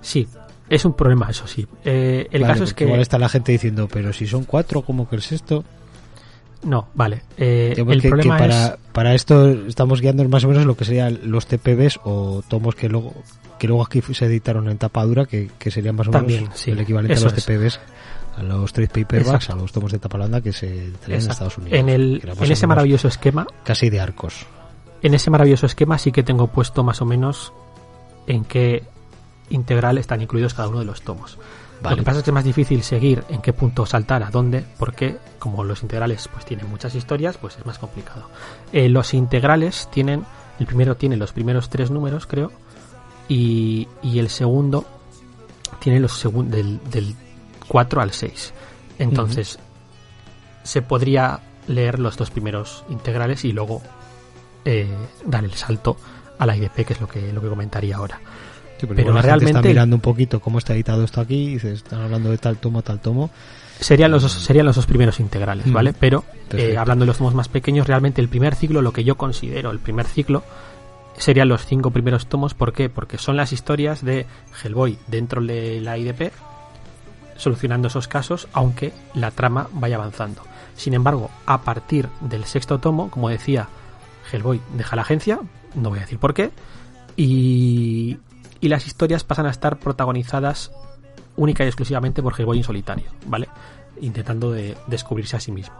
Sí, es un problema, eso sí. Eh, el caso es que. Igual está la gente diciendo, pero si son cuatro, ¿cómo que es esto? No, vale. Eh, el problema para, para esto estamos guiando más o menos lo que serían los TPBs o tomos que luego que luego aquí se editaron en tapadura, que, que serían más o menos el equivalente a los TPBs, a los trade paperbacks, a los tomos de tapa blanda que se traían en Estados Unidos. En, el, en ese maravilloso esquema. Casi de arcos. En ese maravilloso esquema sí que tengo puesto más o menos en qué integral están incluidos cada uno de los tomos. Lo que pasa es que es más difícil seguir en qué punto saltar a dónde, porque como los integrales pues tienen muchas historias, pues es más complicado. Eh, los integrales tienen El primero tiene los primeros tres números, creo, y, y el segundo tiene los segun del, del 4 al 6. Entonces, se podría leer los dos primeros integrales y luego eh, dar el salto a la IDP, que es lo que, lo que comentaría ahora. Sí, pero, la gente realmente- está mirando un poquito cómo está editado esto aquí y se están hablando de tal tomo, tal tomo. Serían los, dos- serían los dos primeros integrales, Mm. ¿vale? Pero eh, Perfecto. hablando de los tomos más pequeños, realmente el primer ciclo, lo que yo considero el primer ciclo, serían los cinco primeros tomos. ¿Por qué? Porque son las historias de Hellboy dentro de la IDP, solucionando esos casos, aunque la trama vaya avanzando. Sin embargo, a partir del sexto tomo, como decía, Hellboy deja la agencia, no voy a decir por qué, y, y las historias pasan a estar protagonizadas única y exclusivamente por Hellboy en solitario, ¿vale? Intentando de descubrirse a sí mismo.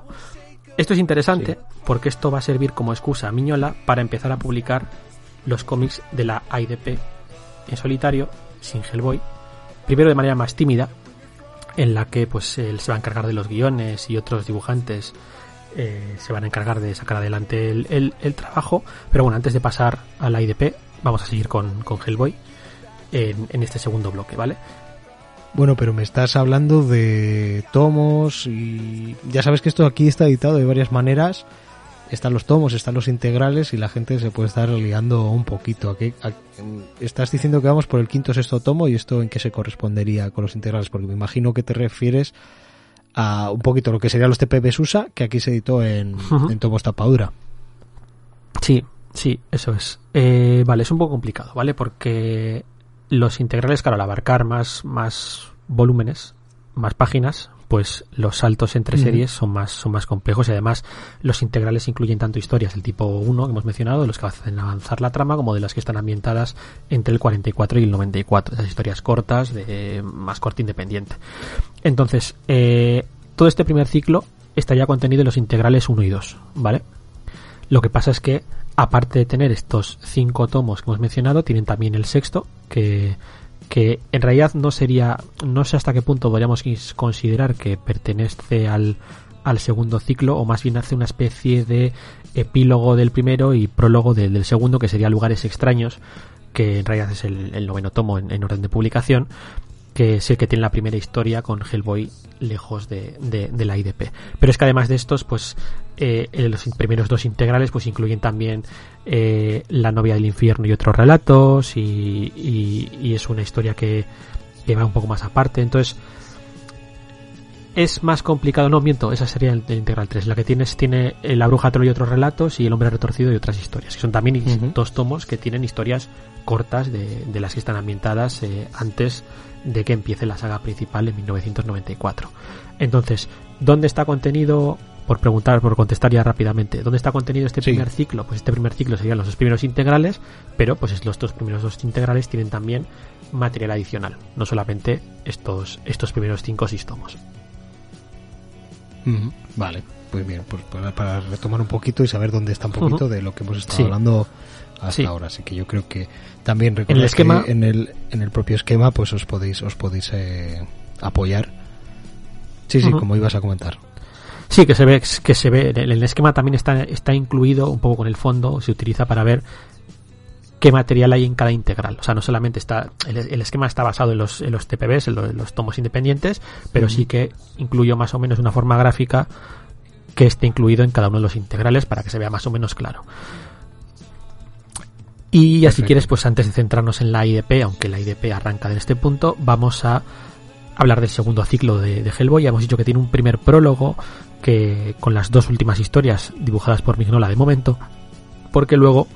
Esto es interesante porque esto va a servir como excusa a Miñola para empezar a publicar los cómics de la IDP en solitario, sin Hellboy, primero de manera más tímida, en la que pues él se va a encargar de los guiones y otros dibujantes eh, se van a encargar de sacar adelante el, el- el trabajo. Pero bueno, antes de pasar a la IDP, vamos a seguir con, con Hellboy en, en este segundo bloque, ¿vale? Bueno, pero me estás hablando de tomos y ya sabes que esto aquí está editado de varias maneras. Están los tomos, están los integrales y la gente se puede estar liando un poquito. ¿A qué- a- estás diciendo que vamos por el quinto o sexto tomo y esto en qué se correspondería con los integrales, porque me imagino que te refieres a un poquito lo que serían los TPB Susa, que aquí se editó en tomos tapadura. Sí, sí, eso es. Eh, vale, es un poco complicado, ¿vale? Porque los integrales, claro, al abarcar más, más volúmenes, más páginas, pues los saltos entre series son más, son más complejos y además los integrales incluyen tanto historias del tipo 1 que hemos mencionado, de los que hacen avanzar la trama, como de las que están ambientadas entre el 44 y el 94, esas historias cortas, de más corte independiente. Entonces, eh, todo este primer ciclo está ya contenido en los integrales 1 y 2, ¿vale? Lo que pasa es que, aparte de tener estos cinco tomos que hemos mencionado, tienen también el sexto, que, que en realidad no sería, no sé hasta qué punto podríamos considerar que pertenece al, al segundo ciclo, o más bien hace una especie de epílogo del primero y prólogo del, segundo, que sería Lugares extraños, que en realidad es el, el noveno tomo en, en orden de publicación, que es el que tiene la primera historia con Hellboy lejos de, de- de la IDP. Pero es que además de estos, pues eh, eh, los primeros dos integrales pues incluyen también eh, La novia del infierno y otros relatos y, y- y es una historia que, que va un poco más aparte. Entonces es más complicado, no miento, esa sería el, el integral 3. La que tienes tiene eh, La bruja troll y otros relatos y El hombre retorcido y otras historias, que son también dos tomos que tienen historias cortas de, de las que están ambientadas eh, antes de que empiece la saga principal en 1994. Entonces, ¿dónde está contenido? Por preguntar, por contestar ya rápidamente, ¿dónde está contenido este Sí. primer ciclo? Pues este primer ciclo serían los dos primeros integrales, pero pues es- los dos primeros dos integrales tienen también material adicional, no solamente estos, estos primeros cinco o seis tomos. Ujú, Vale, pues bien, pues para, para retomar un poquito y saber dónde está un poquito de lo que hemos estado Sí. hablando hasta Sí. ahora. Así que yo creo que también el recordad esquema- que en el, en el propio esquema pues os podéis, os podéis eh, apoyar. Sí, sí, como ibas a comentar. Sí, que se ve, que se ve, el, el esquema también está, está incluido un poco con el fondo, se utiliza para ver qué material hay en cada integral. O sea, no solamente está, el, el esquema está basado en los, en los TPBs, en, lo- en los tomos independientes, pero sí que incluyo más o menos una forma gráfica que esté incluido en cada uno de los integrales para que se vea más o menos claro. Y ya si quieres, pues antes de centrarnos en la IDP, aunque la IDP arranca de este punto, vamos a hablar del segundo ciclo de, de Hellboy. Ya hemos dicho que tiene un primer prólogo que con las dos últimas historias dibujadas por Mignola de momento, porque luego,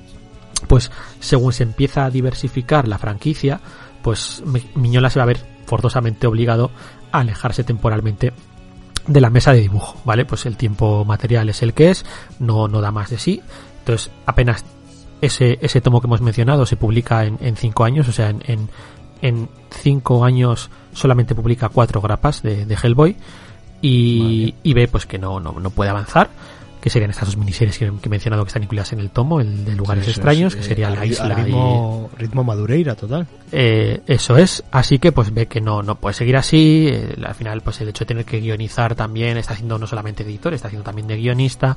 pues según se empieza a diversificar la franquicia, pues Mi- Mignola se va a ver forzosamente obligado a alejarse temporalmente de la mesa de dibujo, ¿vale? Pues el tiempo material es el que es, no, no da más de sí, entonces apenas ese, ese tomo que hemos mencionado se publica en, en cinco años, o sea, en, en, en cinco años solamente publica cuatro grapas de, de Hellboy y, ve pues que no, no, no puede avanzar, que serían estas dos miniseries que, he mencionado que están incluidas en el tomo, el de lugares extraños, eh, que sería a la isla y- ritmo, ritmo Madureira, total. eh, eso es, así que pues ve que no, no puede seguir así, eh, al final pues el hecho de tener que guionizar también, está haciendo no solamente de editor, está haciendo también de guionista,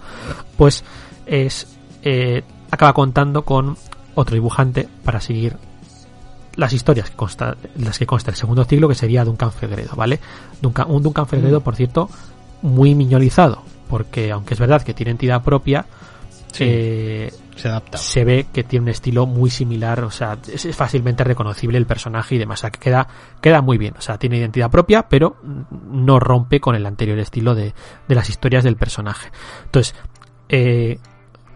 pues es, eh, acaba contando con otro dibujante para seguir las historias que consta, las que consta el segundo ciclo, que sería Duncan Fegredo, ¿vale? Duncan, un Duncan Fegredo, por cierto, muy miñolizado, porque aunque es verdad que tiene entidad propia, eh, se adapta. Se ve que tiene un estilo muy similar, o sea, es, fácilmente reconocible el personaje y demás, o sea, que queda, queda muy bien, o sea, tiene identidad propia, pero no rompe con el anterior estilo de, de las historias del personaje. Entonces, eh,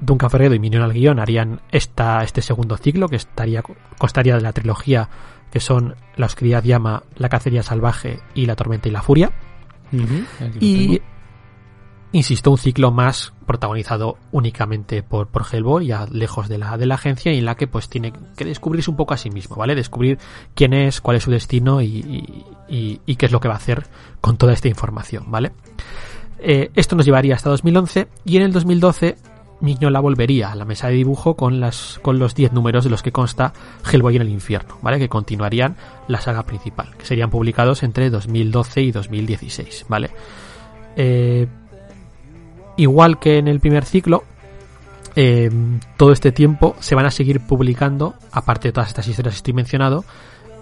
Duncan Ferredo y Minion al guion harían esta, este segundo ciclo, que estaría, costaría de la trilogía que son La Oscuridad Llama, La Cacería Salvaje y La Tormenta y la Furia. Y insisto, un ciclo más protagonizado únicamente por, por Hellboy, ya lejos de la, de la agencia, y en la que pues tiene que descubrirse un poco a sí mismo, ¿vale? Descubrir quién es, cuál es su destino y, y, qué es lo que va a hacer con toda esta información, ¿vale? Eh, esto nos llevaría hasta 2011 y en el 2012 Mignola volvería a la mesa de dibujo con, las, con los 10 números de los que consta Hellboy en el infierno, ¿vale? Que continuarían la saga principal, que serían publicados entre 2012 y 2016, ¿vale? Eh, igual que en el primer ciclo, eh, todo este tiempo se van a seguir publicando, aparte de todas estas historias que estoy mencionado,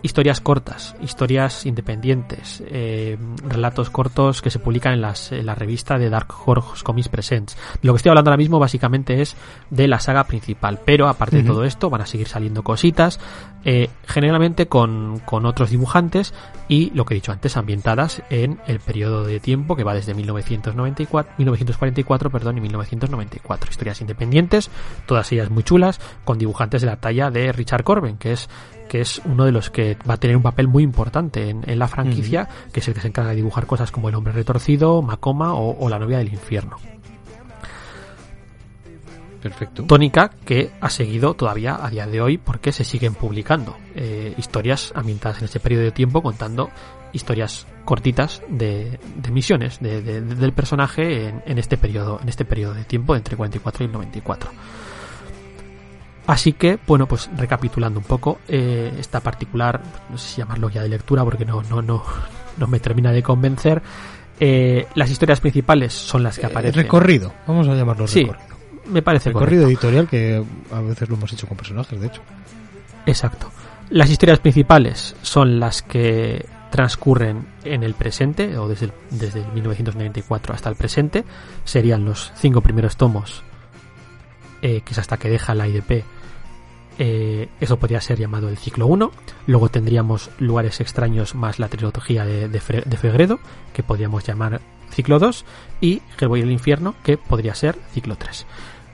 historias cortas, historias independientes, eh, relatos cortos que se publican en, las, la revista de Dark Horse Comics Presents. Lo que estoy hablando ahora mismo básicamente es de la saga principal, pero aparte de todo esto van a seguir saliendo cositas, eh, generalmente con, con, otros dibujantes y lo que he dicho antes, ambientadas en el periodo de tiempo que va desde 1994, 1944 perdón, y 1994. Historias independientes, todas ellas muy chulas, con dibujantes de la talla de Richard Corben, que es que es uno de los que va a tener un papel muy importante en, la franquicia, que es el que se encarga de dibujar cosas como El hombre retorcido, Macoma o, La novia del infierno. Perfecto. Tónica que ha seguido todavía a día de hoy porque se siguen publicando eh, historias ambientadas en este periodo de tiempo contando historias cortitas de, misiones del personaje en, en, este periodo en este periodo de tiempo entre 44 y el 94. Así que, bueno, pues recapitulando un poco, eh, esta particular, no sé si llamarlo ya de lectura porque no, no, no, no me termina de convencer. Eh, las historias principales son las que eh, aparecen. recorrido, vamos a llamarlo sí, recorrido. Me parece recorrido editorial que a veces lo hemos hecho con personajes, de hecho. Exacto. Las historias principales son las que transcurren en el presente, o desde el, desde el 1994 hasta el presente. Serían los cinco primeros tomos, que es hasta que deja la IDP eh, eso podría ser llamado el ciclo 1. Luego tendríamos lugares extraños más la trilogía de, de, Fegredo, que podríamos llamar ciclo 2. Y Hellboy el infierno, que podría ser ciclo 3.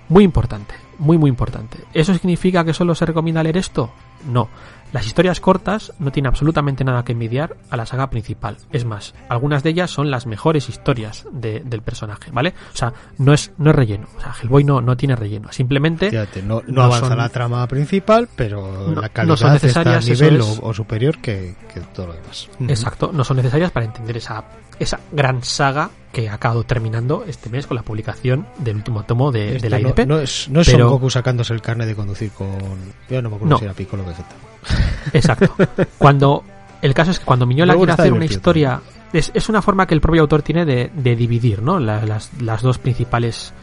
Muy importante, muy muy importante. ¿Eso significa que solo se recomienda leer esto? No. Las historias cortas no tienen absolutamente nada que envidiar a la saga principal. Es más, algunas de ellas son las mejores historias del personaje, ¿vale? O sea, no es, no es relleno. O sea, Hellboy no, no tiene relleno. Simplemente. no, avanza la trama principal, pero la calidad no son necesarias, está a nivel o, superior que, todo lo demás. Exacto, no son necesarias para entender esa, esa gran saga que ha acabado terminando este mes con la publicación del último tomo de, de la IDP. No, es, no es Son Goku sacándose el carne de conducir con. Yo no me acuerdo si era Piccolo Vegeta. Exacto. Cuando el caso es que cuando Miñola quiere hacer una historia, es, es, una forma que el propio autor tiene de, de dividir, ¿no? las, las, dos principales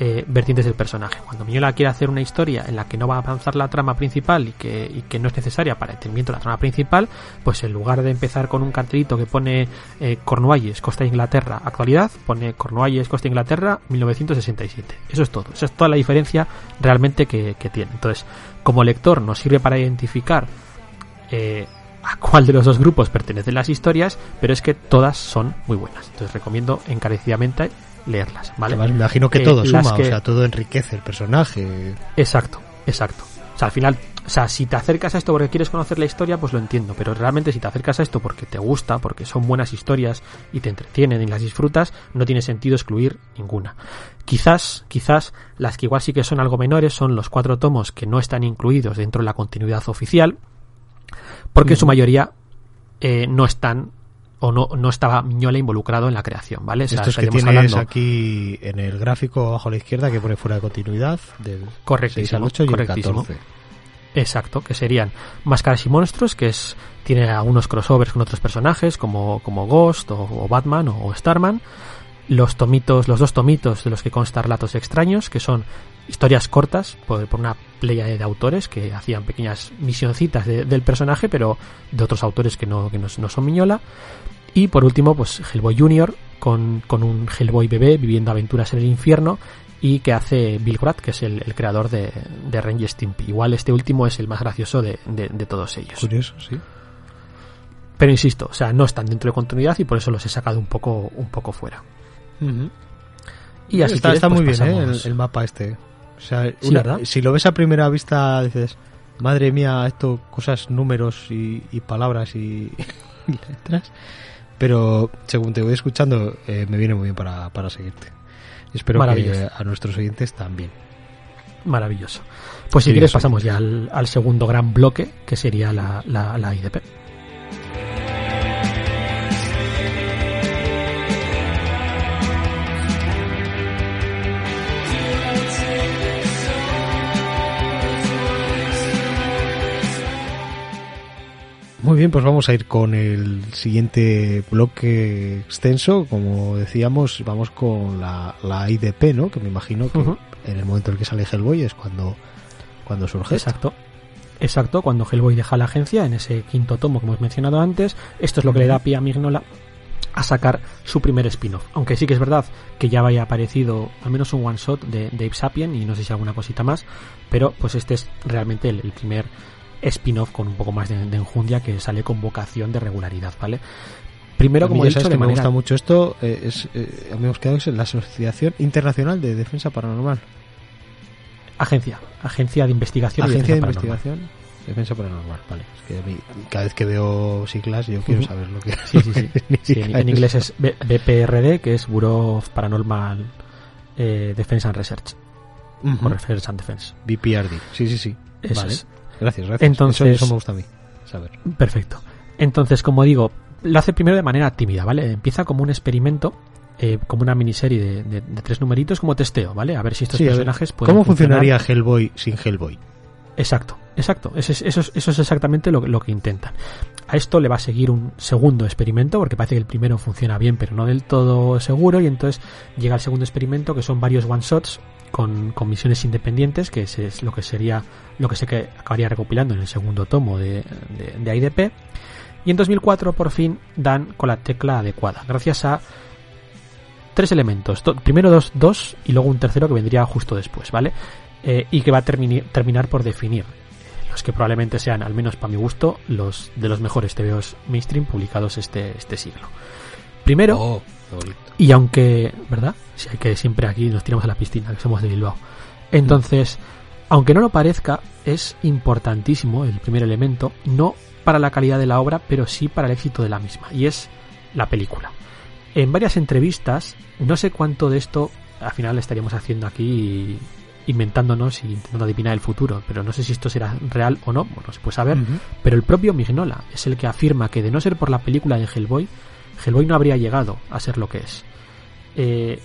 eh, vertientes del personaje. Cuando Miñola quiere hacer una historia en la que no va a avanzar la trama principal y que, y que no es necesaria para el entendimiento de la trama principal, pues en lugar de empezar con un cartelito que pone eh, Cornualles, Costa de Inglaterra, actualidad, pone Cornualles, Costa de Inglaterra, 1967. Eso es todo. Esa es toda la diferencia realmente que, que tiene. Entonces, como lector nos sirve para identificar eh, a cuál de los dos grupos pertenecen las historias, pero es que todas son muy buenas. Entonces recomiendo encarecidamente leerlas, ¿vale? me imagino que todo suma, o sea, todo enriquece el personaje. Exacto, exacto. O sea, al final, o sea, si te acercas a esto porque quieres conocer la historia, pues lo entiendo, pero realmente si te acercas a esto porque te gusta, porque son buenas historias y te entretienen y las disfrutas, no tiene sentido excluir ninguna. Quizás, quizás las que igual sí que son algo menores son los cuatro tomos que no están incluidos dentro de la continuidad oficial, porque en su mayoría eh, no están o no, no estaba Miñola involucrado en la creación, ¿vale? O Estos que tienes aquí en el gráfico abajo a la izquierda que pone fuera de continuidad del 6 al 8 y el 14. Exacto, que serían Máscaras y Monstruos, que es tiene algunos crossovers con otros personajes como, como Ghost o, Batman o, Starman. Los tomitos, los dos tomitos de los que consta relatos extraños, que son historias cortas por, una playa de autores que hacían pequeñas misioncitas de- del personaje, pero de otros autores que no, que no, no son Miñola. Y por último, pues Hellboy Jr. con, con un Hellboy bebé viviendo aventuras en el infierno y que hace Bill Grant, que es el, el creador de, de Ren y Stimpy. Igual este último es el más gracioso de, de- de todos ellos. Curioso, sí. Pero insisto, o sea, no están dentro de continuidad y por eso los he sacado un poco, un poco fuera. Y así está, quieres, está pues muy bien, ¿eh? El, el mapa este. O sea, Sí, una- ¿verdad? si lo ves a primera vista, dices, madre mía, esto, cosas, números y, y palabras y, [laughs] y letras. Pero según te voy escuchando, eh, me viene muy bien para, para seguirte. Espero que a nuestros oyentes también. Maravilloso. Pues si quieres pasamos ya al, al segundo gran bloque, que sería la, la, la IDP. Muy bien, pues vamos a ir con el siguiente bloque extenso. Como decíamos, vamos con la, la IDP, ¿no? Que me imagino que en el momento en el que sale Hellboy es cuando, cuando surge. Exacto. Exacto, cuando Hellboy deja la agencia, en ese quinto tomo que hemos mencionado antes, esto es lo que le da pie a Mignola a sacar su primer spin-off. Aunque sí que es verdad que ya había aparecido al menos un one shot de Dave Sapien y no sé si alguna cosita más, pero pues este es realmente el, el primer spin-off con un poco más de, de enjundia que sale con vocación de regularidad, ¿vale? Primero, A mí como ya he sabes dicho, de me manera gusta mucho esto. eh, es, eh, habíamos quedado en la Asociación Internacional de Defensa Paranormal. agencia, agencia de investigación y Agencia de paranormal. Investigación Defensa Paranormal. Vale. Es que a mí, cada vez que veo siglas, yo quiero saber lo que Sí, sí, sí. [laughs] Sí, en, inglés es B- BPRD, que es Bureau of Paranormal eh, Defense and Research, o Research and Defense. BPRD. Sí, sí, sí. Eso vale. es. Gracias, gracias. Entonces- eso, eso me gusta a mí. Saber. Perfecto. Entonces, como digo, lo hace primero de manera tímida, ¿vale? Empieza como un experimento, eh, como una miniserie de, de- de tres numeritos, como testeo, ¿vale? A ver si estos Sí, personajes pueden ¿Cómo funcionar. funcionaría Hellboy sin Hellboy? Exacto, exacto. Eso es, eso es, eso es exactamente lo, que- lo que intentan. A esto le va a seguir un segundo experimento, porque parece que el primero funciona bien, pero no del todo seguro, y entonces llega el segundo experimento, que son varios one-shots con, con misiones independientes, que es, lo que sería lo que se que acabaría recopilando en el segundo tomo de, de, IDP. Y en 2004 por fin dan con la tecla adecuada, gracias a tres elementos. Primero dos, dos y luego un tercero que vendría justo después, ¿vale? Eh, y que va a terminar por definir los que probablemente sean, al menos para mi gusto, los de los mejores TVOs mainstream publicados este, este siglo. Primero, Oh, y aunque, ¿verdad? Si hay que siempre aquí nos tiramos a la piscina, que somos de Bilbao. Entonces, aunque no lo parezca, es importantísimo el primer elemento, no para la calidad de la obra, pero sí para el éxito de la misma, y es la película. En varias entrevistas, no sé cuánto de esto al final estaríamos haciendo aquí inventándonos y intentando adivinar el futuro, pero no sé si esto será real o no, bueno, se puede saber, pero el propio Mignola es el que afirma que de no ser por la película de Hellboy, Hellboy no habría llegado a ser lo que es. Eh,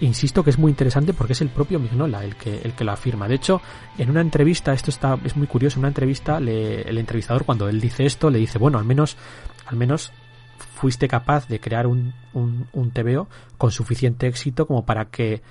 insisto que es muy interesante porque es el propio Mignola el que, el que lo afirma. De hecho, en una entrevista, esto está, es muy curioso, en una entrevista, le- el entrevistador cuando él dice esto, le dice, bueno, al menos, al menos fuiste capaz de crear un, un, un TVO con suficiente éxito como para que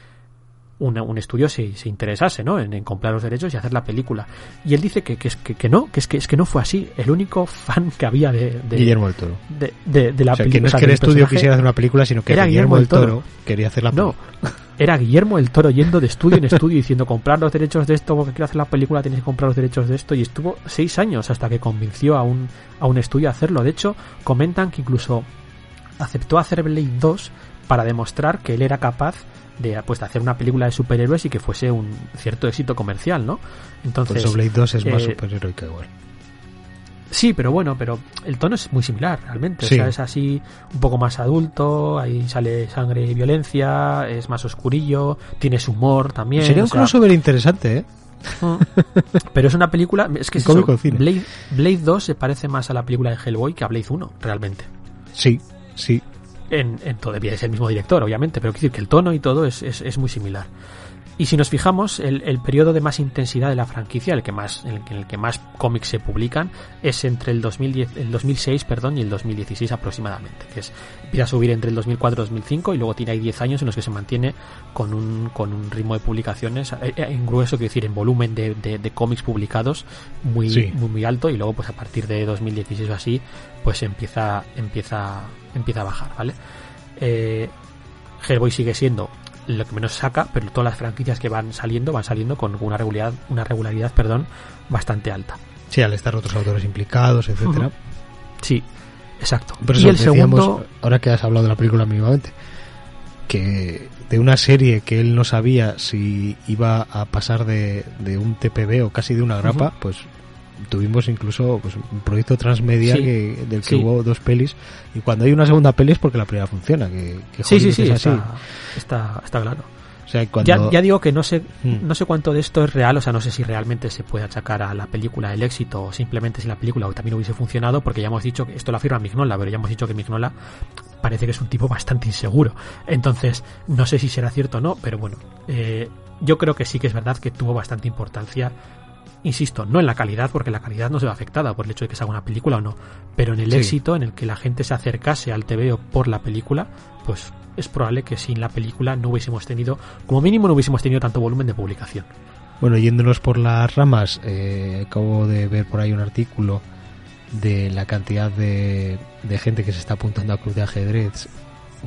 una- un estudio se, se interesase ¿no? en, en comprar los derechos y hacer la película. Y él dice que, que, es, que, que no, que es que, es que no fue así. El único fan que había de, de, Guillermo del Toro. de, de- de la O sea, que película. no es que el estudio quisiera hacer una película, sino que Era Guillermo, del Toro. Toro, quería hacer la No, película. era Guillermo el Toro yendo de estudio en [laughs] estudio diciendo comprar los derechos de esto, porque quiero hacer la película, tienes que comprar los derechos de esto. Y estuvo seis años hasta que convenció a un, a un estudio a hacerlo. De hecho, comentan que incluso aceptó hacer Blade 2 para demostrar que él era capaz de, pues, de hacer una película de superhéroes y que fuese un cierto éxito comercial, ¿no? Por Entonces, eso Blade 2 es más eh, superheroica igual. Sí, pero bueno, pero el tono es muy similar realmente. Sí. O sea, es así un poco más adulto, ahí sale sangre y violencia, es más oscurillo, tienes humor también. Sería un sea, crossover interesante, ¿eh? mm. pero es una película, es que es eso. Blade, Blade 2 se parece más a la película de Hellboy que a Blade 1, realmente. Sí, sí. En, en todo, es el mismo director, obviamente, pero quiero decir que el tono y todo es, es, es muy similar. Y si nos fijamos, el, el, periodo de más intensidad de la franquicia, el que más, en el, el, que más cómics se publican, es entre el 2010, el 2006, perdón, y el 2016 aproximadamente, que es empieza a subir entre el 2004 y 2005 y luego tiene ahí 10 años en los que se mantiene con un, con un ritmo de publicaciones eh, en grueso, quiero decir, en volumen de, de, de cómics publicados muy, sí. muy, muy alto y luego pues a partir de 2016 o así, pues empieza, empieza, empieza a bajar, ¿vale? Eh, Hellboy sigue siendo lo que menos saca, pero todas las franquicias que van saliendo van saliendo con una regularidad, una regularidad, perdón, bastante alta. Sí, al estar otros autores implicados, etcétera. Uh -huh. Sí, exacto. Por eso y el segundo, ahora que has hablado de la película mínimamente, que de una serie que él no sabía si iba a pasar de, de un TPB o casi de una grapa, uh -huh. pues tuvimos incluso pues, un proyecto transmedia sí, que, del que sí. hubo dos pelis y cuando hay una segunda peli es porque la primera funciona que, que sí sí sí está, está, está, claro o sea, cuando... ya, ya, digo que no sé mm. no sé cuánto de esto es real o sea no sé si realmente se puede achacar a la película el éxito o simplemente si la película también hubiese funcionado porque ya hemos dicho que esto lo afirma Mignola pero ya hemos dicho que Mignola parece que es un tipo bastante inseguro entonces no sé si será cierto o no pero bueno eh, yo creo que sí que es verdad que tuvo bastante importancia insisto, no en la calidad, porque la calidad no se ve afectada por el hecho de que se haga una película o no, pero en el sí. éxito, en el que la gente se acercase al TVO por la película, pues es probable que sin la película no hubiésemos tenido, como mínimo no hubiésemos tenido tanto volumen de publicación. Bueno, yéndonos por las ramas, eh, acabo de ver por ahí un artículo de la cantidad de, de gente que se está apuntando a club de ajedrez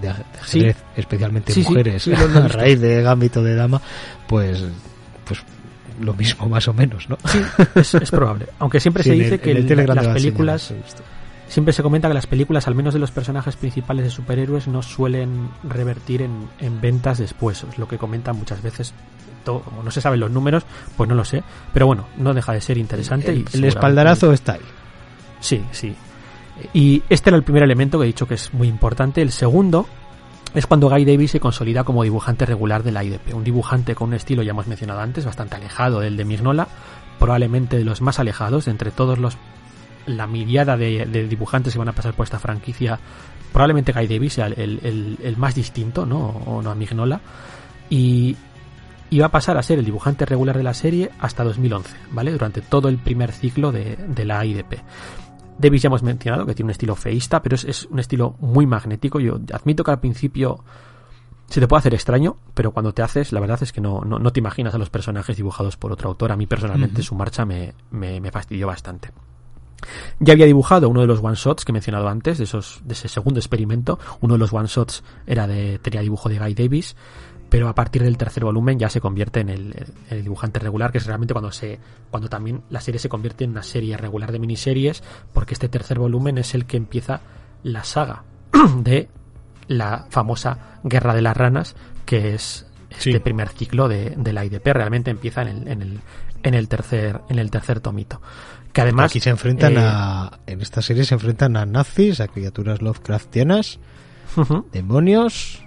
de, ajedrez, sí. especialmente sí, mujeres, sí, [laughs] a raíz de Gambito de Dama, pues pues lo mismo [laughs] más o menos, ¿no? Sí, es, es probable. Aunque siempre sí, se dice el, que el el, las películas siempre se comenta que las películas, al menos de los personajes principales de superhéroes, no suelen revertir en, en ventas después. Es lo que comentan muchas veces. Todo, como no se saben los números, pues no lo sé. Pero bueno, no deja de ser interesante. El, y el espaldarazo está ahí. Sí, sí. Y este era el primer elemento que he dicho que es muy importante. El segundo es cuando Guy Davis se consolida como dibujante regular de la IDP, un dibujante con un estilo, ya hemos mencionado antes, bastante alejado del de Mignola, probablemente de los más alejados, entre todos los la miriada de, dibujantes que van a pasar por esta franquicia, probablemente Guy Davis sea el más distinto, ¿no? O no a Mignola. Y, y, va a pasar a ser el dibujante regular de la serie hasta 2011, ¿vale? Durante todo el primer ciclo de, de la IDP. Davis ya hemos mencionado que tiene un estilo feísta, pero es, es, un estilo muy magnético. Yo admito que al principio se te puede hacer extraño, pero cuando te haces, la verdad es que no, no, no te imaginas a los personajes dibujados por otro autor. A mí personalmente uh -huh. su marcha me, me, me, fastidió bastante. Ya había dibujado uno de los one shots que he mencionado antes, de esos, de ese segundo experimento. Uno de los one shots era de, tenía dibujo de Guy Davis pero a partir del tercer volumen ya se convierte en el, el, dibujante regular, que es realmente cuando se, cuando también la serie se convierte en una serie regular de miniseries, porque este tercer volumen es el que empieza la saga [clears throat] de la famosa Guerra de las Ranas, que es este sí. primer ciclo de, de, la IDP, realmente empieza en el, en el, en el tercer, en el tercer tomito. Que además. Aquí se enfrentan eh, a, en esta serie se enfrentan a nazis, a criaturas Lovecraftianas, uh -huh. demonios,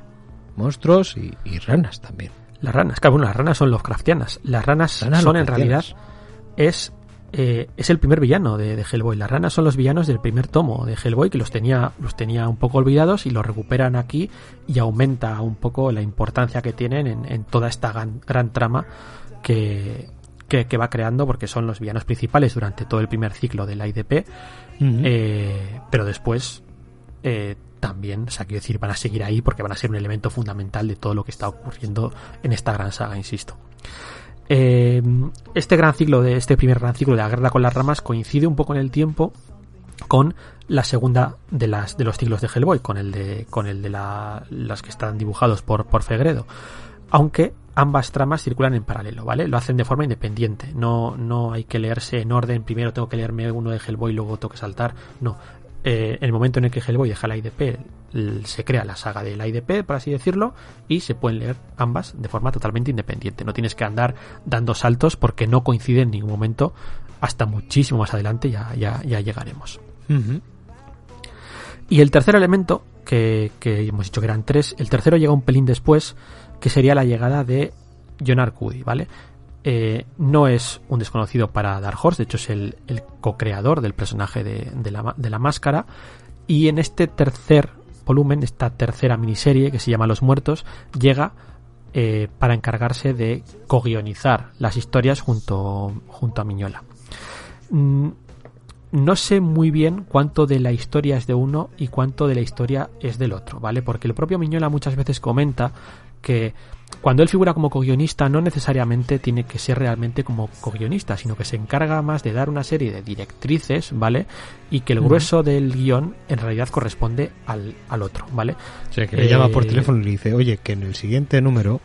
monstruos y, y, ranas también. Las ranas, claro, bueno, las ranas son Lovecraftianas. Las ranas, ranas son en realidad es eh, es el primer villano de, de, Hellboy. Las ranas son los villanos del primer tomo de Hellboy que los tenía los tenía un poco olvidados y los recuperan aquí y aumenta un poco la importancia que tienen en, en toda esta gran, gran trama que, que, que, va creando porque son los villanos principales durante todo el primer ciclo de la IDP. Uh -huh. eh, pero después eh, también, o sea, quiero decir, van a seguir ahí porque van a ser un elemento fundamental de todo lo que está ocurriendo en esta gran saga, insisto. Eh, este gran ciclo de este primer gran ciclo de la guerra con las ramas coincide un poco en el tiempo con la segunda de las de los ciclos de Hellboy, con el de con el de la, las que están dibujados por por Fegredo. Aunque ambas tramas circulan en paralelo, ¿vale? Lo hacen de forma independiente. No, hay que leerse en orden. Primero tengo que leerme uno de Hellboy, luego tengo que saltar. No eh, en el momento en el que Hellboy deja la IDP, se crea la saga de la IDP, por así decirlo, y se pueden leer ambas de forma totalmente independiente. No tienes que andar dando saltos porque no coinciden en ningún momento. Hasta muchísimo más adelante ya, ya, ya llegaremos. Uh -huh. Y el tercer elemento, que, que, hemos dicho que eran tres, el tercero llega un pelín después, que sería la llegada de John Arcudi, ¿vale? Eh, no es un desconocido para Dark Horse, de hecho es el, el co-creador del personaje de, la, máscara. Y en este tercer volumen, esta tercera miniserie que se llama Los Muertos, llega eh, para encargarse de co-guionizar las historias junto, junto a Miñola. Mm, no sé muy bien cuánto de la historia es de uno y cuánto de la historia es del otro, ¿vale? Porque el propio Miñola muchas veces comenta que cuando él figura como co-guionista no necesariamente tiene que ser realmente como co-guionista, sino que se encarga más de dar una serie de directrices, ¿vale? Y que el grueso del guion en realidad corresponde al, al otro, ¿vale? O sea, que le llama por teléfono y le dice, oye, que en el siguiente número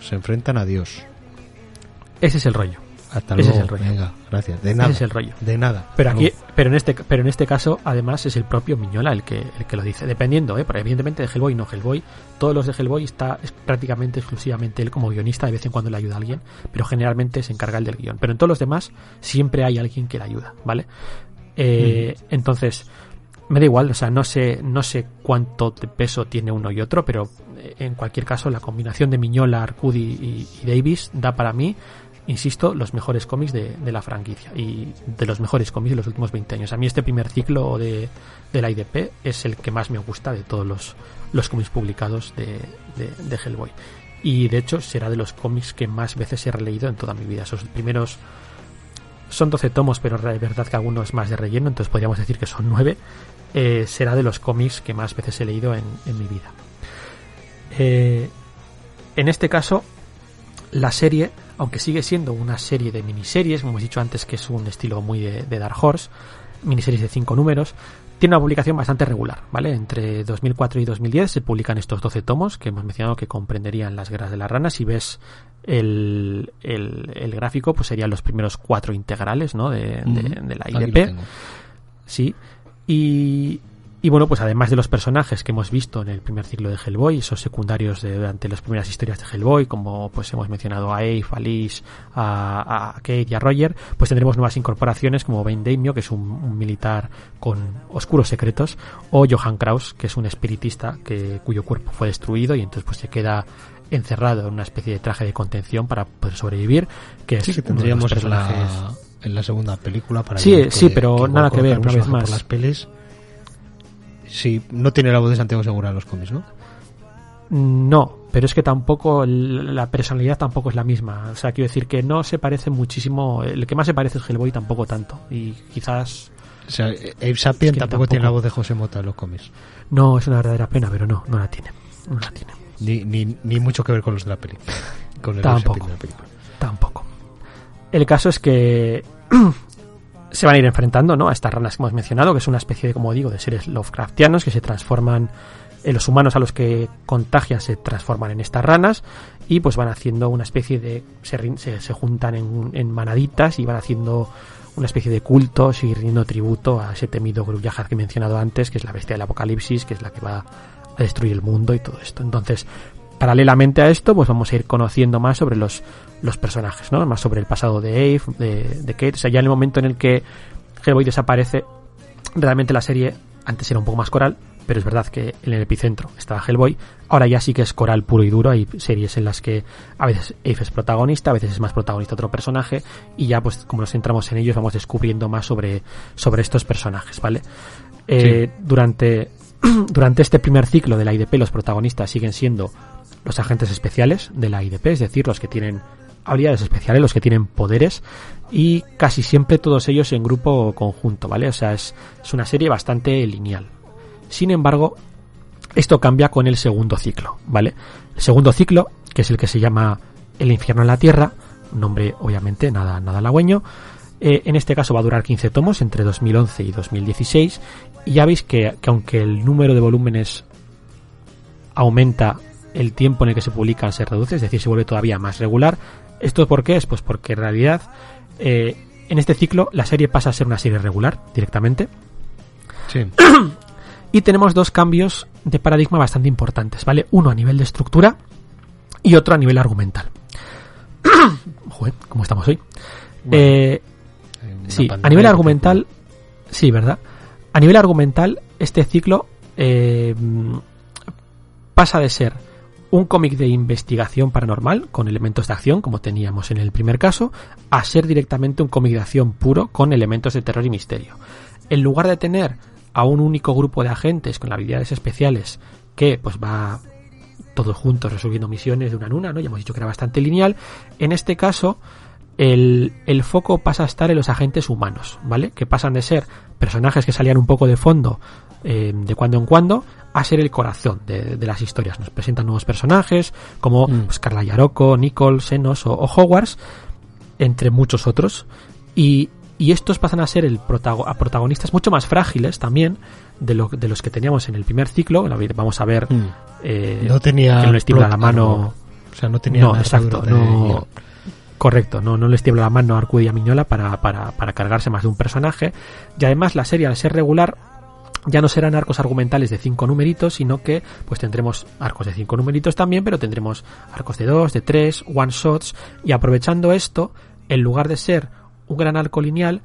se enfrentan a Dios. Ese es el rollo. Hasta Ese luego. es el rollo. Venga, gracias. De nada. Ese es el rollo. De nada. Pero aquí, pero en este, pero en este caso, además, es el propio Miñola el que, el que lo dice. Dependiendo, ¿eh? Porque evidentemente de Hellboy no Hellboy. Todos los de Hellboy está es prácticamente exclusivamente él como guionista. De vez en cuando le ayuda a alguien, pero generalmente se encarga el del guion. Pero en todos los demás siempre hay alguien que le ayuda, ¿vale? Eh, Entonces, me da igual, o sea, no sé, no sé cuánto de peso tiene uno y otro, pero eh, en cualquier caso, la combinación de Miñola, Arcudi y, y Davis da para mí insisto, los mejores cómics de, de, la franquicia y de los mejores cómics de los últimos 20 años. A mí este primer ciclo de, de la IDP es el que más me gusta de todos los, los cómics publicados de, de, Hellboy. Y de hecho será de los cómics que más veces he releído en toda mi vida. Esos primeros son 12 tomos, pero es verdad que alguno es más de relleno, entonces podríamos decir que son 9. Eh, será de los cómics que más veces he leído en, en mi vida. Eh, en este caso, la serie, aunque sigue siendo una serie de miniseries, como hemos dicho antes que es un estilo muy de, de Dark Horse, miniseries de 5 números, tiene una publicación bastante regular, ¿vale? Entre 2004 y 2010 se publican estos 12 tomos que hemos mencionado que comprenderían las guerras de las ranas. Si ves el, el, el gráfico, pues serían los primeros cuatro integrales, ¿no? De, de, de la IDP. Sí. Y, y bueno, pues además de los personajes que hemos visto en el primer ciclo de Hellboy, esos secundarios de, durante las primeras historias de Hellboy, como pues hemos mencionado a Abe, a Liz, a, a, Kate y a Roger, pues tendremos nuevas incorporaciones como Ben Daimio, que es un, un, militar con oscuros secretos, o Johann Kraus, que es un espiritista que, cuyo cuerpo fue destruido y entonces pues se queda encerrado en una especie de traje de contención para poder sobrevivir, que sí, es que tendríamos personajes... la, en la segunda película para Sí, que, sí, pero que nada que ver, una vez más. Por las pelis Sí, no tiene la voz de Santiago Segura en los cómics, ¿no? No, pero es que tampoco la personalidad tampoco es la misma. O sea, quiero decir que no se parece muchísimo. El que más se parece es Hellboy tampoco tanto. Y quizás. O sea, Abe Sapien es que tampoco, tampoco, tiene la voz de José Mota en los cómics. No, es una verdadera pena, pero no, no la tiene. No la tiene. Ni, ni, ni mucho que ver con los de la. Con el tampoco. De la película. Tampoco. El caso es que [clears throat] se van a ir enfrentando ¿no? a estas ranas que hemos mencionado, que es una especie de, como digo, de seres Lovecraftianos que se transforman en los humanos a los que contagian se transforman en estas ranas y pues van haciendo una especie de se, se, se juntan en, en, manaditas y van haciendo una especie de cultos y rindiendo tributo a ese temido Gruyahar que he mencionado antes, que es la bestia del apocalipsis, que es la que va a destruir el mundo y todo esto. Entonces, paralelamente a esto, pues vamos a ir conociendo más sobre los, los personajes, ¿no? Más sobre el pasado de Ave, de, de Kate. O sea, ya en el momento en el que Hellboy desaparece, realmente la serie antes era un poco más coral, pero es verdad que en el epicentro estaba Hellboy. Ahora ya sí que es coral puro y duro. Hay series en las que a veces Ave es protagonista, a veces es más protagonista otro personaje, y ya pues como nos centramos en ellos, vamos descubriendo más sobre, sobre estos personajes, ¿vale? Eh, sí. Durante, [clears throat] durante este primer ciclo de la IDP, los protagonistas siguen siendo los agentes especiales de la IDP, es decir, los que tienen habilidades especiales, los que tienen poderes y casi siempre todos ellos en grupo conjunto, ¿vale? O sea, es, es una serie bastante lineal. Sin embargo, esto cambia con el segundo ciclo, ¿vale? El segundo ciclo, que es el que se llama El infierno en la tierra, nombre obviamente nada, nada halagüeño, eh, en este caso va a durar 15 tomos entre 2011 y 2016 y ya veis que, que aunque el número de volúmenes aumenta el tiempo en el que se publican se reduce, es decir, se vuelve todavía más regular. ¿Esto por qué es? Pues porque en realidad eh, en este ciclo la serie pasa a ser una serie regular directamente. Sí. [clears throat] y tenemos dos cambios de paradigma bastante importantes, ¿vale? Uno a nivel de estructura y otro a nivel argumental. [clears throat] Joder, ¿cómo estamos hoy? Bueno, eh, sí, a nivel argumental, sí, ¿verdad? A nivel argumental, este ciclo eh, pasa de ser un cómic de investigación paranormal con elementos de acción, como teníamos en el primer caso, a ser directamente un cómic de acción puro con elementos de terror y misterio. En lugar de tener a un único grupo de agentes con habilidades especiales que pues va todos juntos resolviendo misiones de una en una, ¿no? Ya hemos dicho que era bastante lineal. En este caso, el, el, foco pasa a estar en los agentes humanos, ¿vale? Que pasan de ser personajes que salían un poco de fondo eh, de cuando en cuando a ser el corazón de, de, las historias. Nos presentan nuevos personajes como mm. pues, Carla Yaroko, Nicole, Senos o, o, Hogwarts, entre muchos otros. Y, y estos pasan a ser el protago a protagonistas mucho más frágiles también de, lo, de los que teníamos en el primer ciclo. Vamos a ver mm. eh, no tenía que no les tiembla la mano. O sea, no tenía no, exacto, no, Correcto, no, no les tiembla la mano a Arcudi y a Miñola para, para, para cargarse más de un personaje. Y además la serie, al ser regular, ya no serán arcos argumentales de cinco numeritos, sino que pues tendremos arcos de cinco numeritos también, pero tendremos arcos de dos, de tres, one shots, y aprovechando esto, en lugar de ser un gran arco lineal,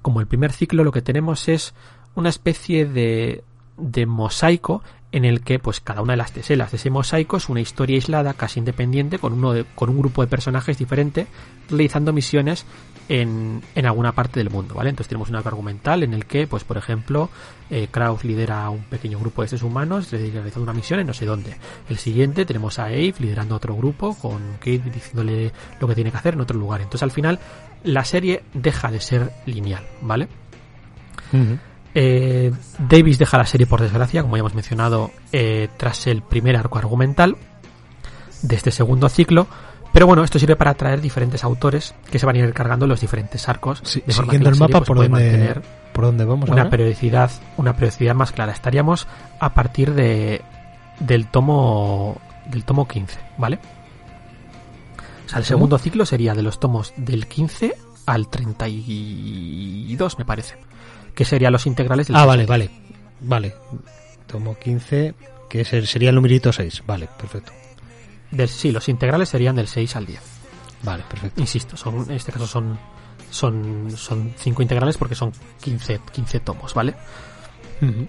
como el primer ciclo, lo que tenemos es una especie de, de mosaico en el que pues cada una de las teselas de ese mosaico es una historia aislada, casi independiente, con, uno de, con un grupo de personajes diferente, realizando misiones en, en, alguna parte del mundo, ¿vale? Entonces tenemos un arco argumental en el que, pues por ejemplo, eh, Kraus lidera un pequeño grupo de seres humanos realizando una misión en no sé dónde. El siguiente tenemos a Eve liderando otro grupo con Kate diciéndole lo que tiene que hacer en otro lugar. Entonces al final la serie deja de ser lineal, ¿vale? Uh -huh. Eh, Davis deja la serie por desgracia, como ya hemos mencionado, eh, tras el primer arco argumental de este segundo ciclo. Pero bueno, esto sirve para atraer diferentes autores que se van a ir cargando los diferentes arcos. Sí, de siguiendo el mapa pues, por, donde, por donde vamos una ahora? periodicidad, una periodicidad más clara. Estaríamos a partir de del tomo del tomo 15, ¿vale? O sea, el segundo ciclo sería de los tomos del 15 al 32, me parece que serían los integrales del Ah, vale, vale. Vale. Tomo 15, que sería el numerito 6. Vale, perfecto. Del, sí, los integrales serían del 6 al 10. Vale, perfecto. Insisto, son, en este caso son son son 5 integrales porque son 15, 15 tomos, ¿vale? Uh -huh.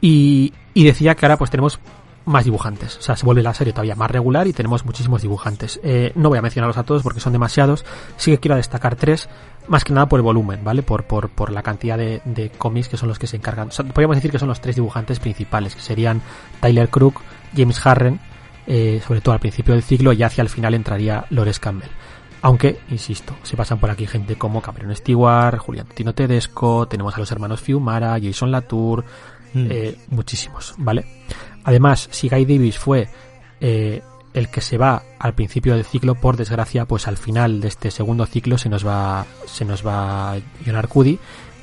y, y decía que ahora pues tenemos más dibujantes. O sea, se vuelve la serie todavía más regular y tenemos muchísimos dibujantes. Eh, no voy a mencionarlos a todos porque son demasiados. Sí que quiero destacar tres, más que nada por el volumen, ¿vale? Por, por, por la cantidad de, de cómics que son los que se encargan. O sea, podríamos decir que son los tres dibujantes principales, que serían Tyler Crook, James Harren, eh, sobre todo al principio del ciclo, y hacia el final entraría Lores Campbell. Aunque, insisto, se pasan por aquí gente como Cameron Stewart, Julián Tino Tedesco, tenemos a los hermanos Fiumara, Jason Latour, mm. eh, muchísimos, ¿vale? Además, si Guy Davis fue eh, el que se va al principio del ciclo, por desgracia, pues al final de este segundo ciclo se nos va, se nos va John Arcudi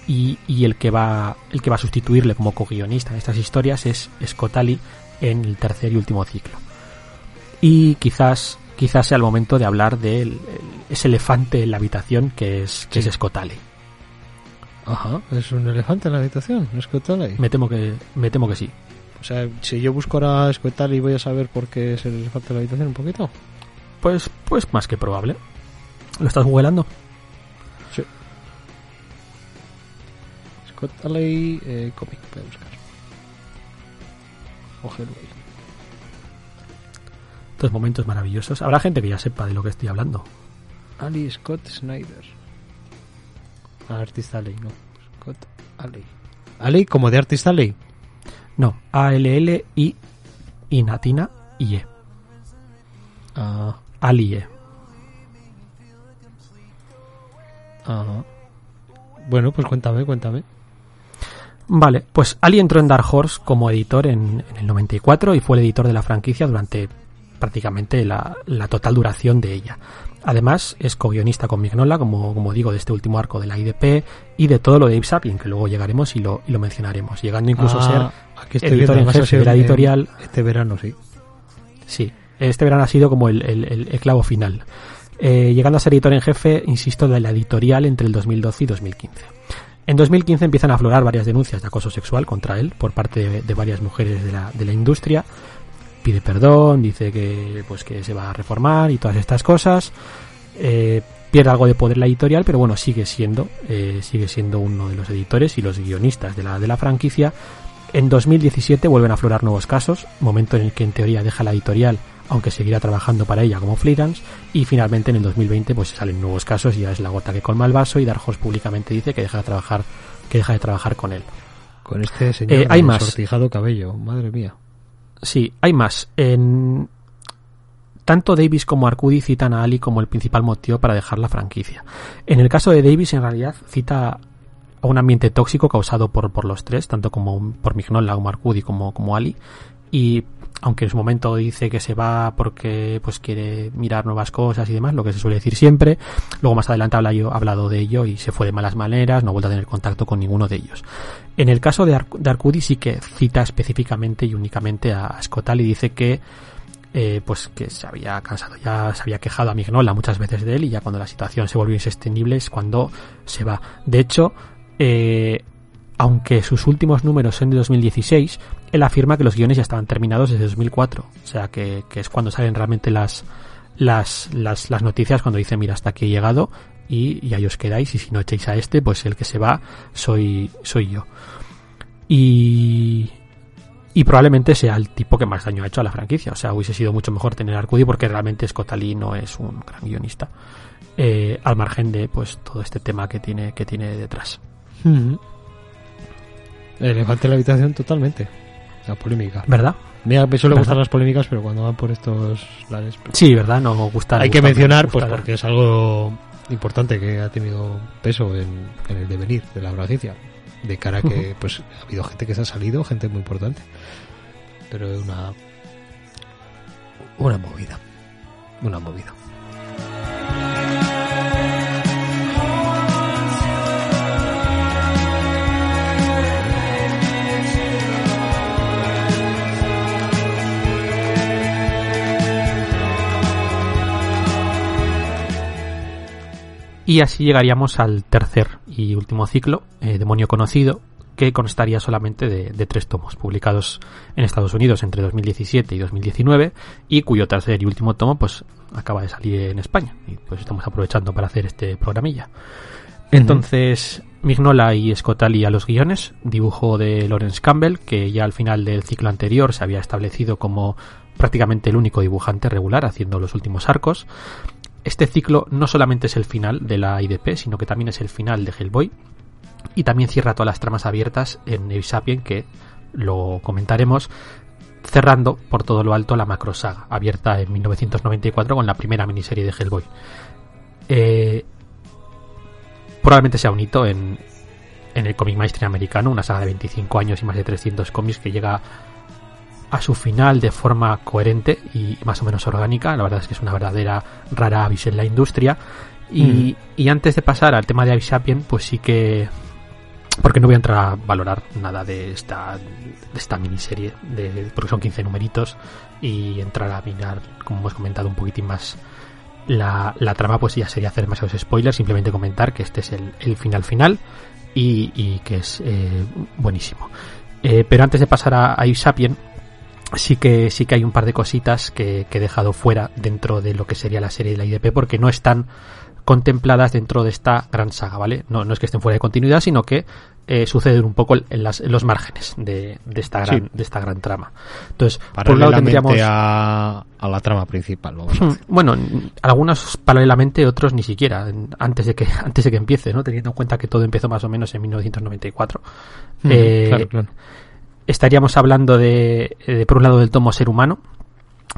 y, y el que va, el que va a sustituirle como co-guionista en estas historias es Scott Ali en el tercer y último ciclo. Y quizás, quizás sea el momento de hablar de el, ese elefante en la habitación que es, que sí. es Scott Ali. Ajá, es un elefante en la habitación, Scott Ali. Me temo que, me temo que sí. O sea, si yo busco ahora Squetal y voy a saber por qué es el elefante de la habitación un poquito. Pues, pues más que probable. ¿Lo estás googleando? Sí. Scott Alley eh, cómic, voy a buscar. O Hellboy. Estos momentos maravillosos. Habrá gente que ya sepa de lo que estoy hablando. Ali Scott Snyder. Artist Alley, no. Scott Alley. ¿Alley como de Artist Alley? No, A-L-L y Natina I E. Ah. Alie. Ajá. Bueno, pues cuéntame, cuéntame. Vale, pues Ali entró en Dark Horse como editor en, en el 94 y fue el editor de la franquicia durante prácticamente la, la total duración de ella. Además, es co-guionista con Mignola, como, como digo, de este último arco de la IDP y de todo lo de Abe Sapien, que luego llegaremos y lo, y lo mencionaremos, llegando incluso ah, a ser aquí estoy editor en jefe de la editorial. Este verano, sí. Sí, este verano ha sido como el, el, el, el clavo final. Eh, llegando a ser editor en jefe, insisto, de la editorial entre el 2012 y 2015. En 2015 empiezan a aflorar varias denuncias de acoso sexual contra él por parte de, de varias mujeres de la, de la industria. Pide perdón, dice que pues que se va a reformar y todas estas cosas. Eh, pierde algo de poder la editorial, pero bueno, sigue siendo, eh, sigue siendo uno de los editores y los guionistas de la, de la franquicia. En 2017 vuelven a aflorar nuevos casos, momento en el que en teoría deja la editorial, aunque seguirá trabajando para ella como freelance, y finalmente en el 2020 pues salen nuevos casos y ya es la gota que colma el vaso y Dark Horse públicamente dice que deja de trabajar, que deja de trabajar con él. Con este señor Eh, hay más. sortijado cabello, madre mía. Sí, hay más. En... Tanto Davis como Arcudi citan a Ali como el principal motivo para dejar la franquicia. En el caso de Davis, en realidad, cita a un ambiente tóxico causado por, por los tres, tanto como por Mignola, como Arcudi, como, como Ali. Y aunque en su momento dice que se va porque pues quiere mirar nuevas cosas y demás, lo que se suele decir siempre, luego más adelante habla yo, ha hablado de ello y se fue de malas maneras, no ha vuelto a tener contacto con ninguno de ellos. En el caso de, Ar- de Arcudi sí que cita específicamente y únicamente a Scott Ali, dice que eh, pues que se había cansado, ya se había quejado a Mignola muchas veces de él y ya cuando la situación se volvió insostenible es cuando se va. De hecho, eh, aunque sus últimos números son de 2016, él afirma que los guiones ya estaban terminados desde 2004. O sea, que, es cuando salen realmente las, las, las, noticias, cuando dice, mira, hasta aquí he llegado y, y ahí os quedáis y si no echéis a este, pues el que se va soy, soy yo. Y, y probablemente sea el tipo que más daño ha hecho a la franquicia. O sea, hubiese sido mucho mejor tener a Arcudi porque realmente Scott Ali no es un gran guionista. Eh, al margen de pues todo este tema que tiene, que tiene detrás. Elefante en la habitación totalmente. La polémica. ¿Verdad? Mira, me suele ¿Verdad? gustar las polémicas, pero cuando van por estos lares... pues, Sí, ¿verdad? No gusta. hay que gusta- mencionar, gusta- pues porque es algo importante que ha tenido peso en, en el devenir de la franquicia. De cara a que, pues, ha habido gente que se ha salido, gente muy importante. Pero es una... Una movida. Una movida. Y así llegaríamos al tercer y último ciclo, eh, Demonio Conocido, que constaría solamente de, de tres tomos, publicados en Estados Unidos entre 2017 y 2019, y cuyo tercer y último tomo pues acaba de salir en España. Y pues estamos aprovechando para hacer este programilla. Entonces, Mignola y Scott Ali a los guiones, dibujo de Lawrence Campbell, que ya al final del ciclo anterior se había establecido como prácticamente el único dibujante regular haciendo los últimos arcos. Este ciclo no solamente es el final de la IDP, sino que también es el final de Hellboy. Y también cierra todas las tramas abiertas en Neo Sapien, que lo comentaremos, cerrando por todo lo alto la macro saga, abierta en 1994 con la primera miniserie de Hellboy. Eh, probablemente sea un hito en, en el cómic mainstream americano, una saga de 25 años y más de 300 cómics que llega a su final de forma coherente y más o menos orgánica. La verdad es que es una verdadera rara avis en la industria. Y, Mm. y antes de pasar al tema de Avis Sapien, pues sí que. Porque no voy a entrar a valorar nada de esta, de esta miniserie, de, porque son 15 numeritos, y entrar a mirar, como hemos comentado, un poquitín más la, la trama, pues ya sería hacer demasiados spoilers, simplemente comentar que este es el, el final final y, y que es eh, buenísimo. Eh, pero antes de pasar a, a Sapien, sí que sí que hay un par de cositas que, que he dejado fuera dentro de lo que sería la serie de la IDP porque no están contempladas dentro de esta gran saga, ¿vale? No, no es que estén fuera de continuidad, sino que eh, suceden un poco en, las, en los márgenes de, de esta gran, Sí. de esta gran trama. Entonces, por un lado tendríamos a, a la trama principal, vamos a Hmm, decir. bueno, algunos paralelamente, otros ni siquiera, antes de que [laughs] antes de que empiece, ¿no? Teniendo en cuenta que todo empezó más o menos en 1994. Mm, Eh, claro, claro. Estaríamos hablando de, de, por un lado del tomo Ser Humano,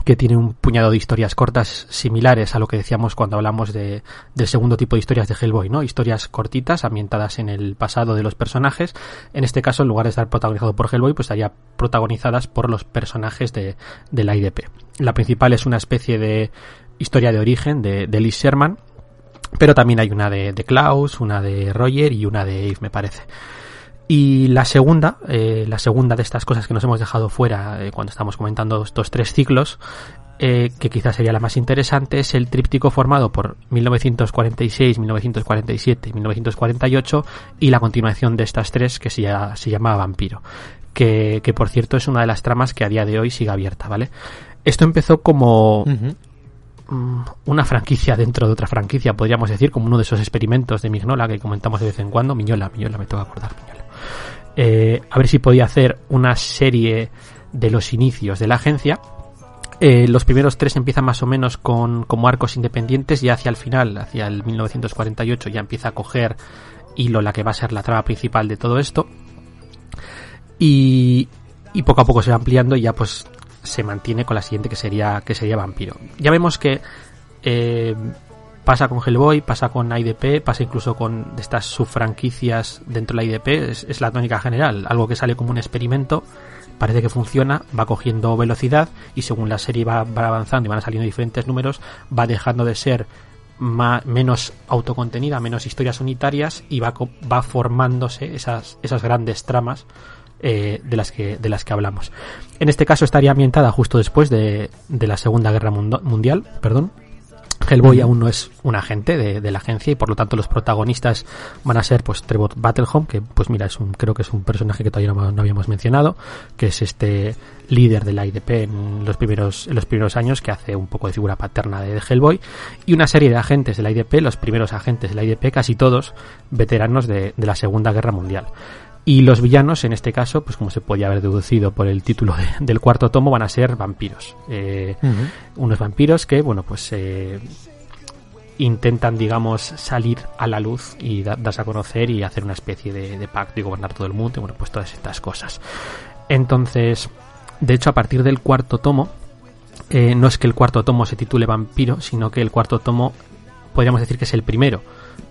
que tiene un puñado de historias cortas similares a lo que decíamos cuando hablamos de, del segundo tipo de historias de Hellboy, ¿no? Historias cortitas ambientadas en el pasado de los personajes. En este caso, en lugar de estar protagonizado por Hellboy, pues estaría protagonizadas por los personajes de, de la IDP. La principal es una especie de historia de origen de, de Liz Sherman, pero también hay una de, de Klaus, una de Roger y una de Eve, me parece. Y la segunda, eh, la segunda de estas cosas que nos hemos dejado fuera eh, cuando estamos comentando estos tres ciclos, eh, que quizás sería la más interesante, es el tríptico formado por 1946, 1947 y 1948 y la continuación de estas tres que se, ya- se llama Vampiro, que, que por cierto es una de las tramas que a día de hoy sigue abierta, ¿vale? Esto empezó como mm, una franquicia dentro de otra franquicia, podríamos decir, como uno de esos experimentos de Mignola que comentamos de vez en cuando. Miñola, Miñola, me tengo que acordar, Miñola. Eh, a ver si podía hacer una serie de los inicios de la agencia. Eh, los primeros tres empiezan más o menos con como arcos independientes y hacia el final, hacia el 1948, ya empieza a coger hilo la que va a ser la trama principal de todo esto. Y, y poco a poco se va ampliando y ya pues se mantiene con la siguiente que sería que sería vampiro. Ya vemos que eh, pasa con Hellboy, pasa con IDP, pasa incluso con estas subfranquicias dentro de la IDP, es, la tónica general, algo que sale como un experimento, parece que funciona, va cogiendo velocidad y según la serie va, va avanzando y van saliendo diferentes números, va dejando de ser menos autocontenida, menos historias unitarias y va, va formándose esas, esas grandes tramas eh, de, las que, de las que hablamos. En este caso estaría ambientada justo después de, de la Segunda Guerra Mundial, perdón, Hellboy aún no es un agente de, la agencia y por lo tanto los protagonistas van a ser pues Trevor Battlehome que pues mira es un creo que es un personaje que todavía no, no, habíamos mencionado que es este líder de la IDP en los primeros en los primeros años que hace un poco de figura paterna de, Hellboy y una serie de agentes de la IDP los primeros agentes de la IDP casi todos veteranos de la Segunda Guerra Mundial y los villanos, en este caso, pues como se podía haber deducido por el título de, del cuarto tomo, van a ser vampiros. Eh, uh -huh. Unos vampiros que, bueno, pues eh, intentan, digamos, salir a la luz y da, darse a conocer y hacer una especie de, de pacto y gobernar todo el mundo, y bueno, pues todas estas cosas. Entonces, de hecho, a partir del cuarto tomo, eh, no es que el cuarto tomo se titule vampiro, sino que el cuarto tomo podríamos decir que es el primero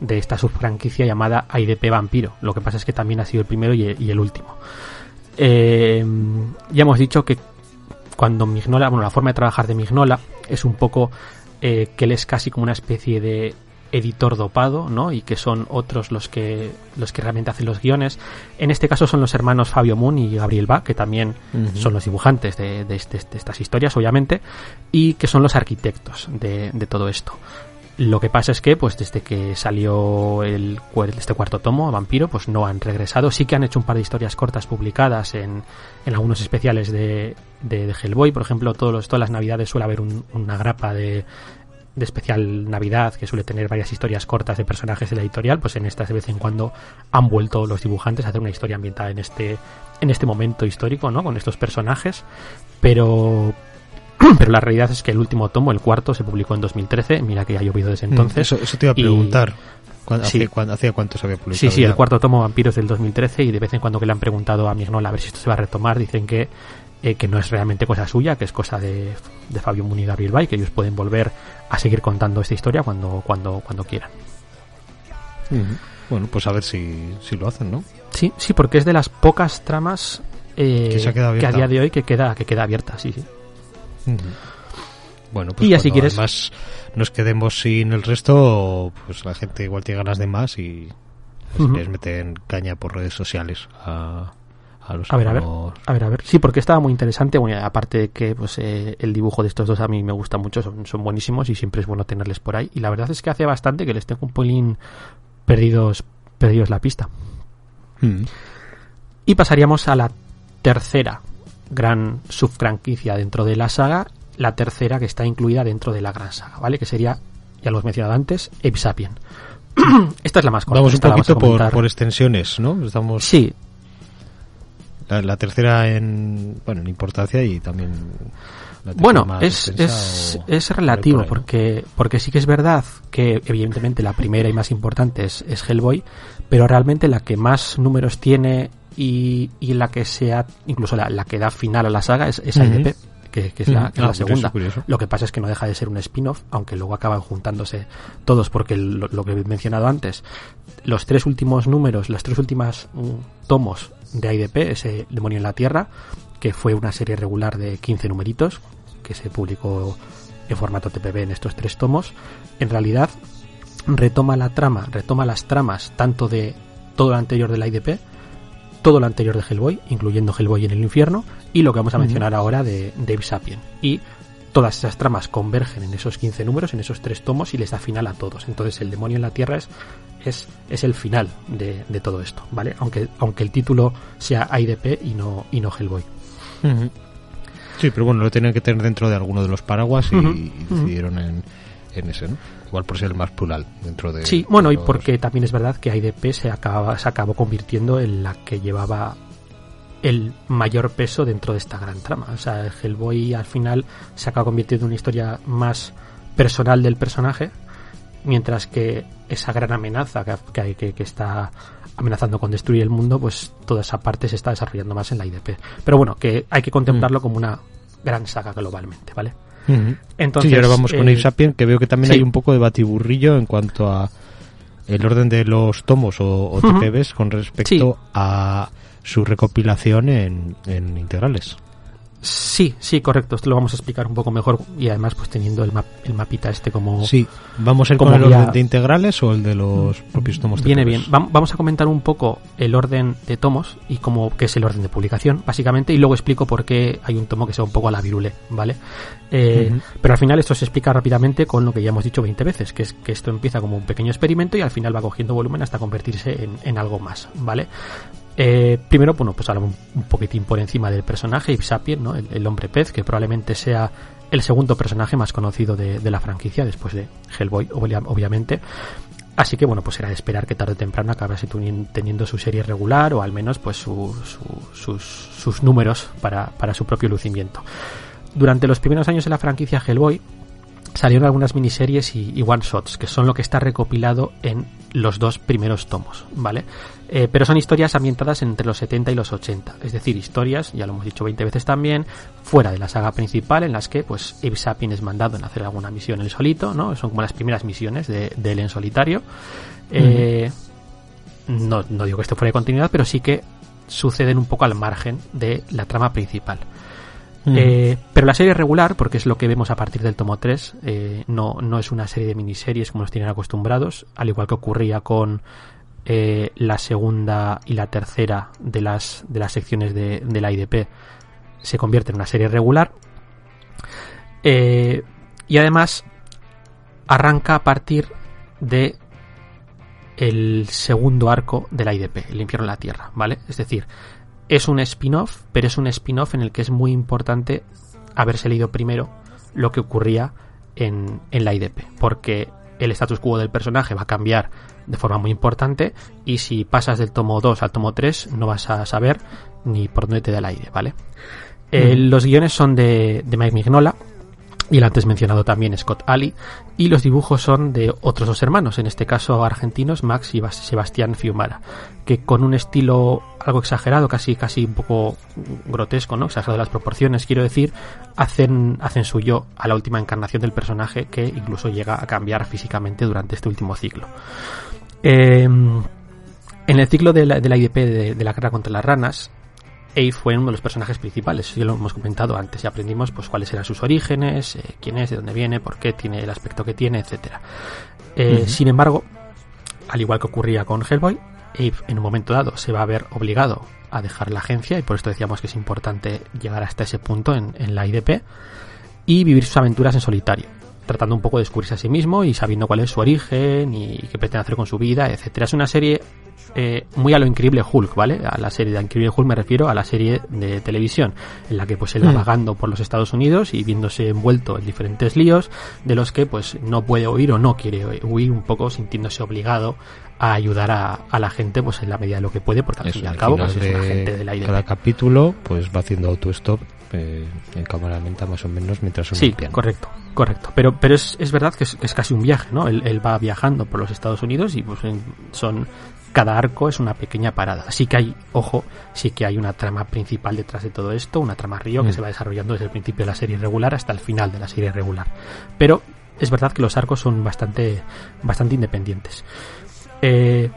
de esta subfranquicia llamada IDP Vampiro. Lo que pasa es que también ha sido el primero y, y el último. Eh, ya hemos dicho que cuando Mignola, bueno, la forma de trabajar de Mignola es un poco eh, que él es casi como una especie de editor dopado, ¿no? Y que son otros los que los que realmente hacen los guiones. En este caso son los hermanos Fabio Moon y Gabriel Ba, que también uh -huh. son los dibujantes de, de, de, de, estas historias, obviamente, y que son los arquitectos de, de todo esto. Lo que pasa es que, pues desde que salió el, este cuarto tomo, Vampiro, pues no han regresado. Sí que han hecho un par de historias cortas publicadas en, en algunos especiales de, de, de, Hellboy. Por ejemplo, todos los, todas las navidades suele haber un, una grapa de, de especial Navidad que suele tener varias historias cortas de personajes de la editorial. Pues en estas de vez en cuando han vuelto los dibujantes a hacer una historia ambientada en este, en este momento histórico, ¿no? Con estos personajes. Pero, pero la realidad es que el último tomo, el cuarto, se publicó en 2013. Mira que ha llovido desde Mm, entonces. Eso, eso te iba a preguntar. ¿Cuándo, sí. hace, ¿Hacía cuánto se había publicado? Sí, sí, ya? el cuarto tomo Vampiros del 2013 y de vez en cuando que le han preguntado a Mignola a ver si esto se va a retomar, dicen que, eh, que no es realmente cosa suya, que es cosa de, de Fabio Muni y Gabriel Bay, que ellos pueden volver a seguir contando esta historia cuando, cuando, cuando quieran. Uh -huh. Bueno, pues a ver si, si lo hacen, ¿no? Sí, sí, porque es de las pocas tramas eh, que, que, a día de hoy que queda, que queda abierta, sí, sí. Uh -huh. Bueno, pues y así quieres además nos quedemos sin el resto, pues la gente igual tiene ganas de más y pues, uh -huh. les meten caña por redes sociales a, a los a ver, a ver, a ver, a ver. Sí, porque estaba muy interesante. Bueno, aparte de que pues eh, el dibujo de estos dos a mí me gusta mucho, son, son, buenísimos y siempre es bueno tenerles por ahí. Y la verdad es que hace bastante que les tengo un pelín perdidos, perdidos la pista. Mm. Y pasaríamos a la tercera gran subfranquicia dentro de la saga la tercera que está incluida dentro de la gran saga, ¿vale? Que sería, ya lo hemos mencionado antes, Ape Sapien. [clears throat] Esta es la más corta. Vamos un poquito por, por, extensiones, ¿no? Estamos... Sí. La, la, tercera en, bueno, en importancia y también... bueno, es, es, o... es, relativo porque, porque sí que es verdad que evidentemente la primera y más importante es, es Hellboy, pero realmente la que más números tiene y, y la que sea, incluso la, la, que da final a la saga es, es uh -huh. Que, que es la, que ah, la segunda. Curioso, curioso. Lo que pasa es que no deja de ser un spin-off, aunque luego acaban juntándose todos, porque lo, lo, que he mencionado antes, los tres últimos números, las tres últimas um, tomos de IDP, ese Demonio en la Tierra, que fue una serie regular de 15 numeritos, que se publicó en formato TPB en estos tres tomos, en realidad retoma la trama, retoma las tramas tanto de todo lo anterior de la IDP, todo lo anterior de Hellboy, incluyendo Hellboy en el infierno, y lo que vamos a mencionar uh -huh. ahora de Dave Sapien. Y todas esas tramas convergen en esos 15 números, en esos tres tomos, y les da final a todos. Entonces el demonio en la tierra es, es, es el final de, de, todo esto, ¿vale? Aunque, aunque el título sea IDP y no, y no Hellboy. Uh -huh. Sí, pero bueno, lo tenían que tener dentro de alguno de los paraguas y, uh -huh. y decidieron en, en ese, ¿no? Igual por ser el más plural dentro de sí bueno y porque también es verdad que IDP se acaba se acabó convirtiendo en la que llevaba el mayor peso dentro de esta gran trama o sea Hellboy al final se acaba convirtiendo en una historia más personal del personaje mientras que esa gran amenaza que, hay, que, que está amenazando con destruir el mundo, pues toda esa parte se está desarrollando más en la IDP. Pero bueno, que hay que contemplarlo mm. como una gran saga globalmente, ¿vale? Entonces, sí, ahora vamos con eh, Sapien, que veo que también hay un poco de batiburrillo en cuanto a el orden de los tomos o, TPBs con respecto a su recopilación en, en integrales. Sí, sí, correcto. Esto lo vamos a explicar un poco mejor y además pues teniendo el, el mapita este como... Sí, ¿vamos a ir con el orden de integrales o el de los propios tomos? Viene bien. vamos a comentar un poco el orden de tomos y cómo qué es el orden de publicación, básicamente, y luego explico por qué hay un tomo que sea un poco a la virule, ¿vale? Eh, pero al final esto se explica rápidamente con lo que ya hemos dicho 20 veces, que es que esto empieza como un pequeño experimento y al final va cogiendo volumen hasta convertirse en, en algo más, ¿vale? Eh, primero, bueno, pues hablamos un, poquitín por encima del personaje, Ipsapien, ¿no? El, hombre pez, que probablemente sea el segundo personaje más conocido de, la franquicia, después de Hellboy, obviamente. Así que bueno, pues era de esperar que tarde o temprano acabase teniendo su serie regular o al menos pues sus, números para, para su propio lucimiento. Durante los primeros años de la franquicia Hellboy, salieron algunas miniseries y, one shots, que son lo que está recopilado en los dos primeros tomos, ¿vale? Eh, pero son historias ambientadas entre los 70 y los 80, es decir, historias, ya lo hemos dicho 20 veces también, fuera de la saga principal, en las que, pues, Abe Sapien es mandado en hacer alguna misión él solito, ¿no? Son como las primeras misiones de, él en solitario. Eh, no, no digo que esto fuera de continuidad, pero sí que suceden un poco al margen de la trama principal. Eh, pero la serie regular, porque es lo que vemos a partir del tomo 3, eh, no, no es una serie de miniseries como nos tienen acostumbrados, al igual que ocurría con eh, la segunda y la tercera de las, de las secciones de, de la IDP, se convierte en una serie regular. y además arranca a partir de el segundo arco de la IDP, el infierno en la tierra, ¿vale? Es decir, es un spin-off, pero es un spin-off en el que es muy importante haberse leído primero lo que ocurría en, la IDP, porque el status quo del personaje va a cambiar de forma muy importante y si pasas del tomo 2 al tomo 3 no vas a saber ni por dónde te da el aire, ¿vale? Eh, los guiones son de, de Mike Mignola, y el antes mencionado también Scott Ali, y los dibujos son de otros dos hermanos, en este caso argentinos, Max y Sebastián Fiumara, que con un estilo algo exagerado, casi casi un poco grotesco, ¿no? Exagerado las proporciones, quiero decir, hacen, hacen suyo a la última encarnación del personaje que incluso llega a cambiar físicamente durante este último ciclo. Em, en el ciclo de la, de la IDP de, de la guerra contra las ranas, Abe fue uno de los personajes principales, ya lo hemos comentado antes, y aprendimos pues cuáles eran sus orígenes, eh, quién es, de dónde viene, por qué tiene el aspecto que tiene, etcétera. Eh, sin embargo, al igual que ocurría con Hellboy, Abe en un momento dado se va a ver obligado a dejar la agencia y por esto decíamos que es importante llegar hasta ese punto en, en la IDP y vivir sus aventuras en solitario tratando un poco de descubrirse a sí mismo y sabiendo cuál es su origen y qué pretende hacer con su vida, etcétera. Es una serie eh, muy a lo increíble Hulk, ¿vale? A la serie de Increíble Hulk me refiero a la serie de televisión, en la que pues él va mm. vagando por los Estados Unidos y viéndose envuelto en diferentes líos, de los que pues no puede huir o no quiere huir un poco sintiéndose obligado a ayudar a, la gente pues en la medida de lo que puede, porque al fin y al cabo pues, es una gente de la idea. Cada capítulo pues va haciendo auto-stop eh, en cámara lenta más o menos mientras Sí, correcto, correcto. Pero, pero es, es verdad que es, es, casi un viaje, ¿no? Él, él, va viajando por los Estados Unidos y pues son cada arco es una pequeña parada. Así que hay, ojo, sí que hay una trama principal detrás de todo esto, una trama río que mm. se va desarrollando desde el principio de la serie regular hasta el final de la serie regular. Pero es verdad que los arcos son bastante, bastante independientes. Eh,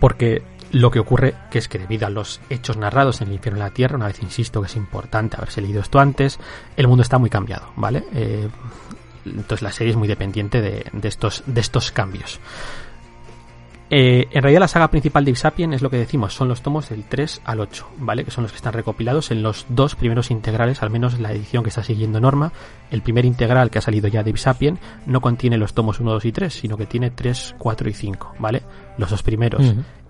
porque lo que ocurre que es que debido a los hechos narrados en el infierno de la tierra, una vez insisto que es importante haberse leído esto antes, el mundo está muy cambiado, ¿vale? Eh, entonces la serie es muy dependiente de, de, estos, de estos cambios. Eh, en realidad la saga principal de Ipsapien es lo que decimos, son los tomos del 3 al 8, ¿vale? Que son los que están recopilados en los dos primeros integrales, al menos la edición que está siguiendo Norma. El primer integral que ha salido ya de Ipsapien no contiene los tomos 1, 2 y 3, sino que tiene 3, 4 y 5, ¿vale? Los dos primeros.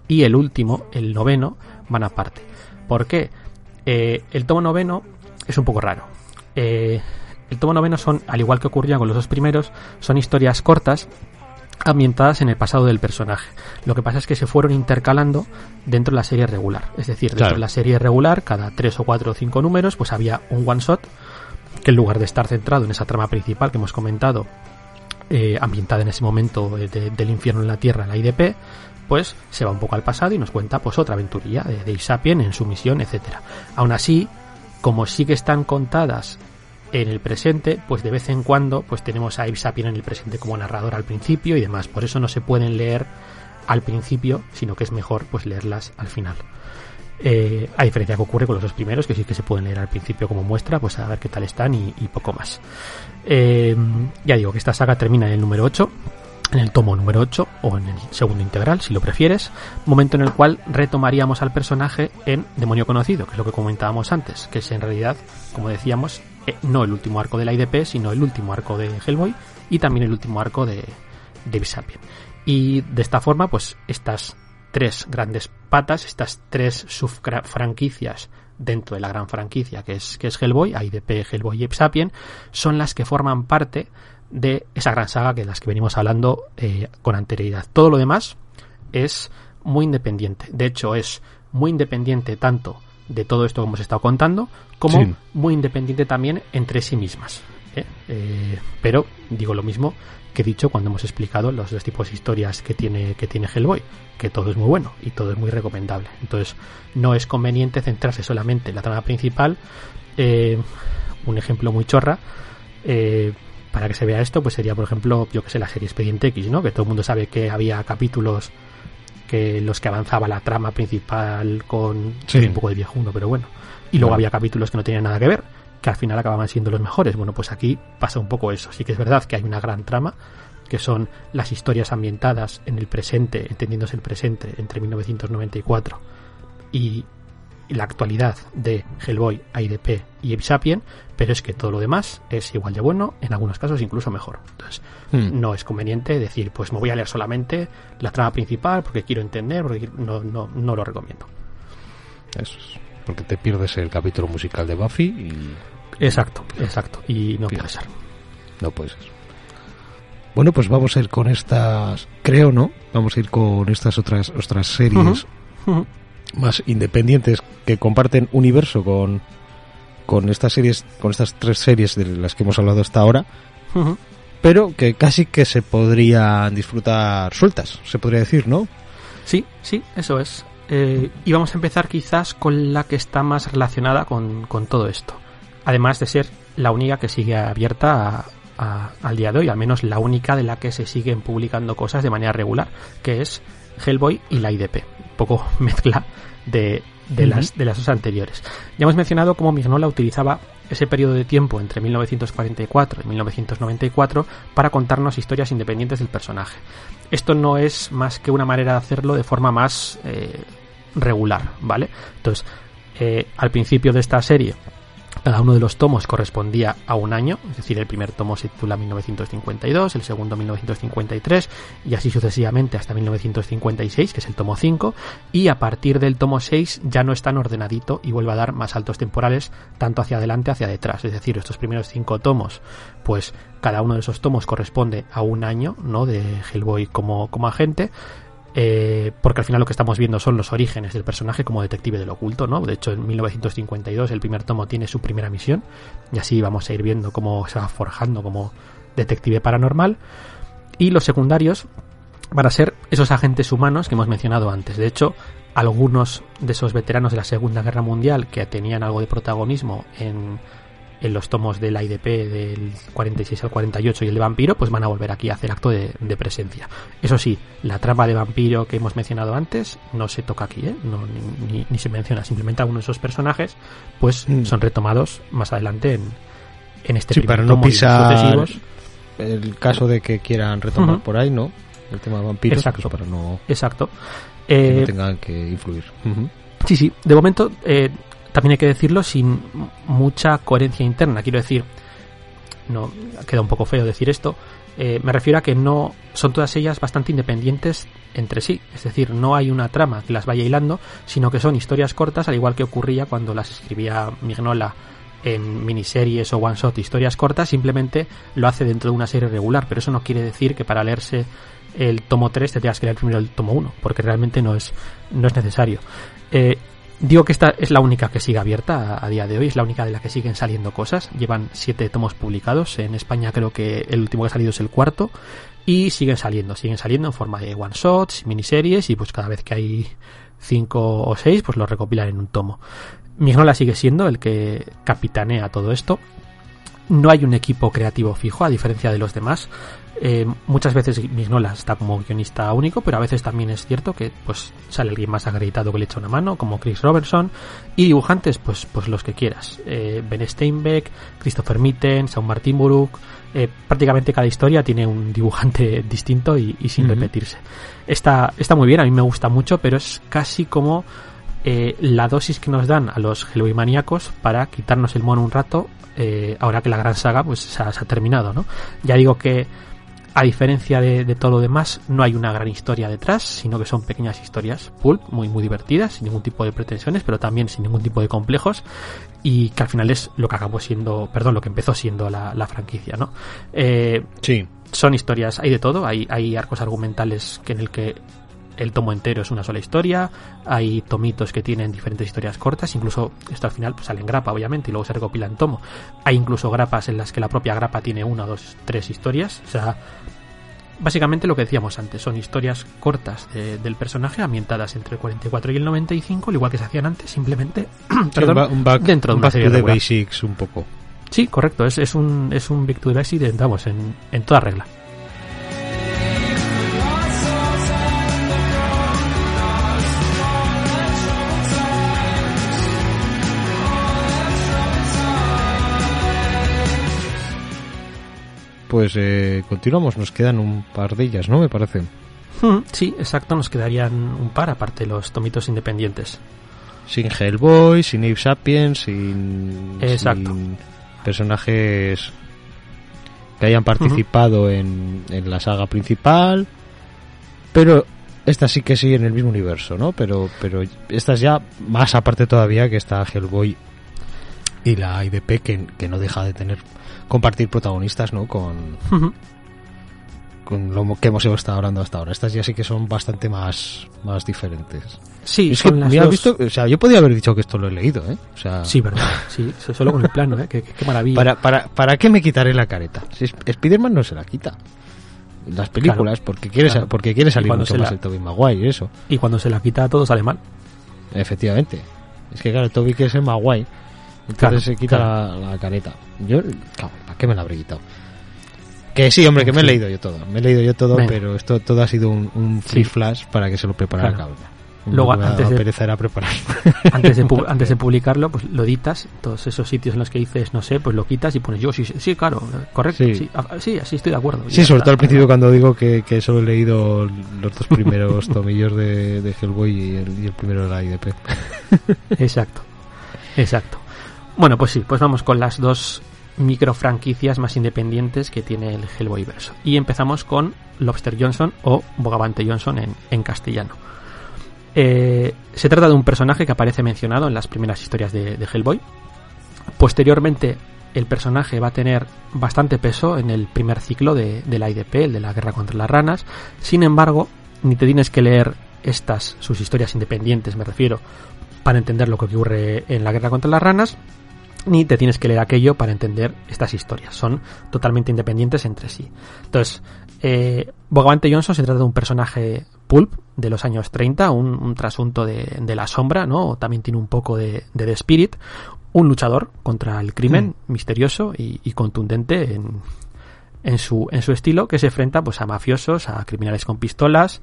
Y el último, el noveno, van aparte. ¿Por qué? Eh, el tomo noveno es un poco raro. Eh, el tomo noveno son, al igual que ocurría con los dos primeros, son historias cortas ambientadas en el pasado del personaje. Lo que pasa es que se fueron intercalando dentro de la serie regular. Es decir, dentro de la serie regular, cada tres o cuatro o cinco números, pues había un one shot que en lugar de estar centrado en esa trama principal que hemos comentado, eh, ambientada en ese momento del infierno en la Tierra, la IDP, pues se va un poco al pasado y nos cuenta pues otra aventurilla de, de Isapien en su misión, etcétera. Aún así, como sí que están contadas en el presente, pues de vez en cuando pues tenemos a Isapien en el presente como narrador al principio y demás. Por eso no se pueden leer al principio, sino que es mejor pues leerlas al final. Eh, a diferencia que ocurre con los dos primeros, que sí que se pueden leer al principio como muestra, pues a ver qué tal están y, poco más. Eh, ya digo que esta saga termina en el número 8, en el tomo número 8 o en el segundo integral, si lo prefieres, momento en el cual retomaríamos al personaje en Demonio Conocido, que es lo que comentábamos antes, que es en realidad, como decíamos, eh, no el último arco de la IDP, sino el último arco de Hellboy y también el último arco de Sapien. Y de esta forma, pues estas tres grandes patas, estas tres subfranquicias dentro de la gran franquicia que es, que es Hellboy, IDP, Hellboy y Sapien, son las que forman parte de esa gran saga que de las que venimos hablando eh, con anterioridad. Todo lo demás es muy independiente. De hecho, es muy independiente tanto de todo esto que hemos estado contando, como muy independiente también entre sí mismas. ¿eh? Eh, pero digo lo mismo que he dicho cuando hemos explicado los dos tipos de historias que tiene, que tiene Hellboy, que todo es muy bueno y todo es muy recomendable. Entonces, no es conveniente centrarse solamente en la trama principal. Eh, un ejemplo muy chorra, eh, para que se vea esto, pues sería, por ejemplo, yo que sé, la serie Expediente X, ¿no? Que todo el mundo sabe que había capítulos que los que avanzaba la trama principal con un poco de viejuno, pero bueno. Y luego había capítulos que no tenían nada que ver que al final acababan siendo los mejores. Bueno, pues aquí pasa un poco eso. Sí que es verdad que hay una gran trama, que son las historias ambientadas en el presente, entendiéndose el presente, entre 1994 y la actualidad de Hellboy, IDP y Sapien, pero es que todo lo demás es igual de bueno, en algunos casos incluso mejor. Entonces, hmm. no es conveniente decir, pues me voy a leer solamente la trama principal porque quiero entender, porque no, no, no lo recomiendo. Eso es, porque te pierdes el capítulo musical de Buffy y Exacto, exacto. Y no puede ser. No puede ser. Bueno, pues vamos a ir con estas, creo, ¿no? Vamos a ir con estas otras otras series más independientes que comparten universo con con estas series, con estas tres series de las que hemos hablado hasta ahora, pero que casi que se podrían disfrutar sueltas, se podría decir, ¿no? Sí, sí, eso es. Eh, y vamos a empezar quizás con la que está más relacionada con, con todo esto además de ser la única que sigue abierta al día de hoy, al menos la única de la que se siguen publicando cosas de manera regular, que es Hellboy y la IDP. Poco [laughs] mezcla de, las, de las dos anteriores. Ya hemos mencionado cómo Mignola utilizaba ese periodo de tiempo entre 1944 y 1994 para contarnos historias independientes del personaje. Esto no es más que una manera de hacerlo de forma más eh, regular, ¿vale? Entonces, eh, al principio de esta serie cada uno de los tomos correspondía a un año, es decir, el primer tomo se titula 1952, el segundo 1953 y así sucesivamente hasta 1956, que es el tomo 5, y a partir del tomo 6 ya no es tan ordenadito y vuelve a dar más saltos temporales tanto hacia adelante hacia detrás, es decir, estos primeros cinco tomos, pues cada uno de esos tomos corresponde a un año, ¿no? de Hellboy como, como agente, eh, porque al final lo que estamos viendo son los orígenes del personaje como detective del oculto, ¿no? De hecho, en 1952 el primer tomo tiene su primera misión y así vamos a ir viendo cómo se va forjando como detective paranormal. Y los secundarios van a ser esos agentes humanos que hemos mencionado antes. De hecho, algunos de esos veteranos de la Segunda Guerra Mundial que tenían algo de protagonismo en en los tomos de la IDP del 46 al 48 y el de vampiro, pues van a volver aquí a hacer acto de, presencia. Eso sí, la trama de vampiro que hemos mencionado antes no se toca aquí, ¿eh? no, ni, se menciona, simplemente algunos de esos personajes pues mm. son retomados más adelante en, en este sí, para no pisar el caso de que quieran retomar por ahí, ¿no? El tema de vampiros, pues exacto, para no, exacto. Que no eh, tengan que influir. Sí, sí, de momento eh, también hay que decirlo sin mucha coherencia interna. Quiero decir, no queda un poco feo decir esto. Eh, me refiero a que no son todas ellas bastante independientes entre sí. Es decir, no hay una trama que las vaya hilando, sino que son historias cortas, al igual que ocurría cuando las escribía Mignola en miniseries o one shot, historias cortas, simplemente lo hace dentro de una serie regular. Pero eso no quiere decir que para leerse el tomo 3 te tengas que leer primero el tomo 1, porque realmente no es, no es necesario. Eh, Digo que esta es la única que sigue abierta a, día de hoy, es la única de la que siguen saliendo cosas. Llevan siete tomos publicados. En España creo que el último que ha salido es el cuarto. Y siguen saliendo, siguen saliendo en forma de one shots, miniseries, y pues cada vez que hay cinco o seis, pues lo recopilan en un tomo. Mignola sigue siendo el que capitanea todo esto. No hay un equipo creativo fijo, a diferencia de los demás. Eh, muchas veces Mignola está como guionista único, pero a veces también es cierto que pues sale alguien más acreditado que le echa una mano, como Chris Robertson, y dibujantes, pues, pues los que quieras. Eh, ben Steinbeck, Christopher Mitten, Saul Martin Buruk, eh, prácticamente cada historia tiene un dibujante [laughs] distinto y, sin repetirse. Está, está muy bien, a mí me gusta mucho, pero es casi como la dosis que nos dan a los Hellboy maníacos para quitarnos el mono un rato, ahora que la gran saga pues se ha, se ha terminado, ¿no? Ya digo que a diferencia de, todo lo demás, no hay una gran historia detrás, sino que son pequeñas historias pulp, muy muy divertidas, sin ningún tipo de pretensiones, pero también sin ningún tipo de complejos, y que al final es lo que acabó siendo, perdón, lo que empezó siendo la, franquicia, ¿no? Eh, sí. Son historias, hay de todo, hay, hay arcos argumentales que en el que el tomo entero es una sola historia, hay tomitos que tienen diferentes historias cortas, incluso esto al final pues, sale en grapa, obviamente, y luego se recopila en tomo. Hay incluso grapas en las que la propia grapa tiene una, dos, tres historias, o sea, básicamente lo que decíamos antes, son historias cortas del personaje ambientadas entre el 44 y el 95, al igual que se hacían antes, simplemente [clears throat] un back, dentro de una serie de basics un poco. Sí, correcto, es, es un es un Back to the Basics, en, en toda regla. Pues eh, continuamos. Nos quedan un par de ellas, ¿no? Me parece. Hmm, sí, exacto. Nos quedarían un par, aparte los tomitos independientes. Sin Hellboy, sin Ape Sapiens, sin, personajes que hayan participado en, en la saga principal. Pero estas sí que sí en el mismo universo, ¿no? Pero, pero estas ya más aparte todavía que está Hellboy y la IDP que, que no deja de tener compartir protagonistas, ¿no? Con, con lo que hemos estado hablando hasta ahora. Estas ya sí que son bastante más, más diferentes. Sí, es que me visto, o sea, yo podía haber dicho que esto lo he leído, ¿eh? O sea... Sí, verdad, sí, solo con el plano, ¿eh? Qué, maravilla. Para, para, ¿Para qué me quitaré la careta? Si Spiderman no se la quita. Las películas, porque quiere, porque quiere salir mucho más el Tobey Maguire, eso. Y cuando se la quita todo sale mal. Efectivamente. Es que claro, el Toby que es el Maguire entonces se quita la, careta. Yo, ¿para qué me la habré quitado? Que sí, hombre, que me he leído yo todo. Me he leído yo todo, pero esto todo ha sido un, free flash para que se lo preparara claro. Luego, antes de, preparar. [laughs] Antes de, [laughs] antes de publicarlo, pues lo editas, todos esos sitios en los que dices, no sé, pues lo quitas y pones yo, sí, sí claro, correcto, sí, sí, así estoy de acuerdo. Sí, sobre todo al principio cuando digo que, que, solo he leído los dos primeros [laughs] tomillos de, de Hellboy y el, y el primero de la IDP. Exacto, exacto. Bueno, pues sí, pues vamos con las dos micro franquicias más independientes que tiene el Hellboy verso. Y empezamos con Lobster Johnson o Bogavante Johnson en, castellano. Eh, se trata de un personaje que aparece mencionado en las primeras historias de, Hellboy. Posteriormente, el personaje va a tener bastante peso en el primer ciclo de, de, la IDP, el de la guerra contra las ranas. Sin embargo, ni te tienes que leer estas, sus historias independientes, me refiero, para entender lo que ocurre en la guerra contra las ranas, ni te tienes que leer aquello para entender estas historias. Son totalmente independientes entre sí. Entonces, eh, Bogavante Johnson se trata de un personaje pulp de los años 30, un, trasunto de, la sombra, ¿no? También tiene un poco de, de The Spirit, un luchador contra el crimen, mm. misterioso y, contundente en, en, su, en su estilo, que se enfrenta pues, a mafiosos, a criminales con pistolas,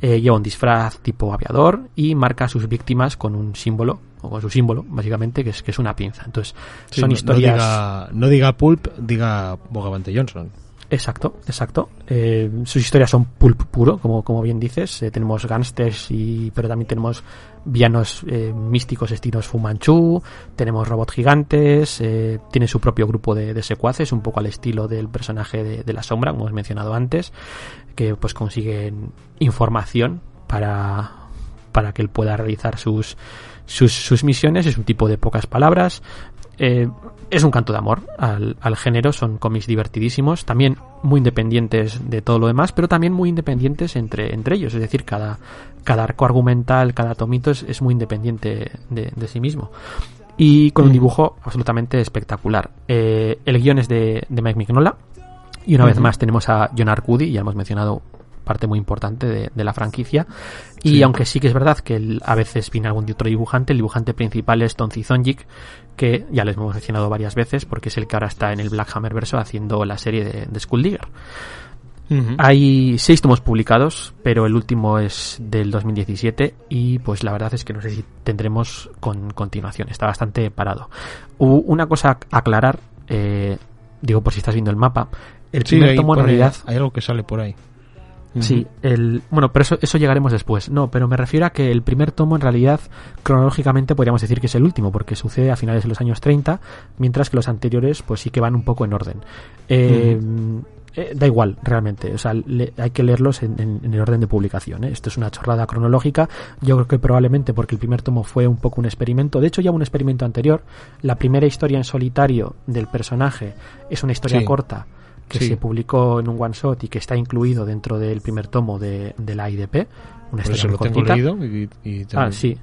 eh, lleva un disfraz tipo aviador y marca a sus víctimas con un símbolo o con su símbolo, básicamente, que es, que es una pinza. Entonces, son historias. No diga, Pulp, diga Bogavante Johnson. Exacto, exacto. Eh, sus historias son pulp puro, como, como bien dices. Eh, tenemos gángsters, y, pero también tenemos villanos eh, místicos estilos Fumanchu, tenemos robots gigantes, tiene su propio grupo de, secuaces, un poco al estilo del personaje de, de, la sombra, como hemos mencionado antes, que pues consiguen información para, para que él pueda realizar sus, sus, sus misiones, es un tipo de pocas palabras, eh, es un canto de amor al, al, género, son cómics divertidísimos, también muy independientes de todo lo demás, pero también muy independientes entre, entre ellos, es decir, cada, cada arco argumental, cada tomito es, es muy independiente de, de, sí mismo. Y con un dibujo absolutamente espectacular. Eh, el guion es de, de Mike Mignola, y una uh -huh. vez más tenemos a John Arcudi, ya hemos mencionado parte muy importante de, de la franquicia. Y sí. aunque sí que es verdad que el, a veces viene algún otro dibujante, el dibujante principal es Tonzi Zonjic, que ya les hemos mencionado varias veces porque es el que ahora está en el Black Hammer verso haciendo la serie de, de Skull Digger. Uh -huh. Hay seis tomos publicados, pero el último es del 2017 y pues la verdad es que no sé si tendremos con continuación. Está bastante parado. Uh, una cosa a aclarar, eh, digo por si estás viendo el mapa, el sí, primer tomo en realidad... Hay algo que sale por ahí. Sí, el, bueno, pero eso, eso llegaremos después. No, pero me refiero a que el primer tomo en realidad cronológicamente podríamos decir que es el último, porque sucede a finales de los años 30, mientras que los anteriores pues sí que van un poco en orden. Eh, uh -huh. eh, da igual, realmente. O sea, le, hay que leerlos en, en, en el orden de publicación. ¿eh? Esto es una chorrada cronológica. Yo creo que probablemente porque el primer tomo fue un poco un experimento. De hecho, ya un experimento anterior. La primera historia en solitario del personaje es una historia sí. corta que sí. se publicó en un one shot y que está incluido dentro del primer tomo de, de la IDP. Una Por eso lo tengo leído y, y Ah, sí.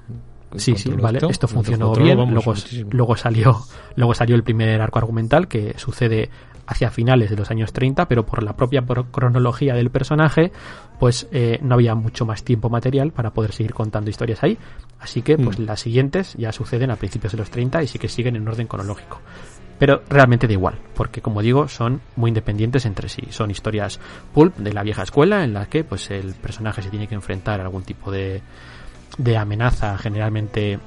Sí, sí, vale. Esto, esto funcionó bien. Luego, luego, salió, luego salió el primer arco argumental que sucede hacia finales de los años 30, pero por la propia cronología del personaje, pues eh, no había mucho más tiempo material para poder seguir contando historias ahí. Así que, pues mm. las siguientes ya suceden a principios de los 30 y sí que siguen en orden cronológico pero realmente da igual, porque como digo, son muy independientes entre sí. Son historias pulp de la vieja escuela en las que pues el personaje se tiene que enfrentar a algún tipo de, de amenaza, generalmente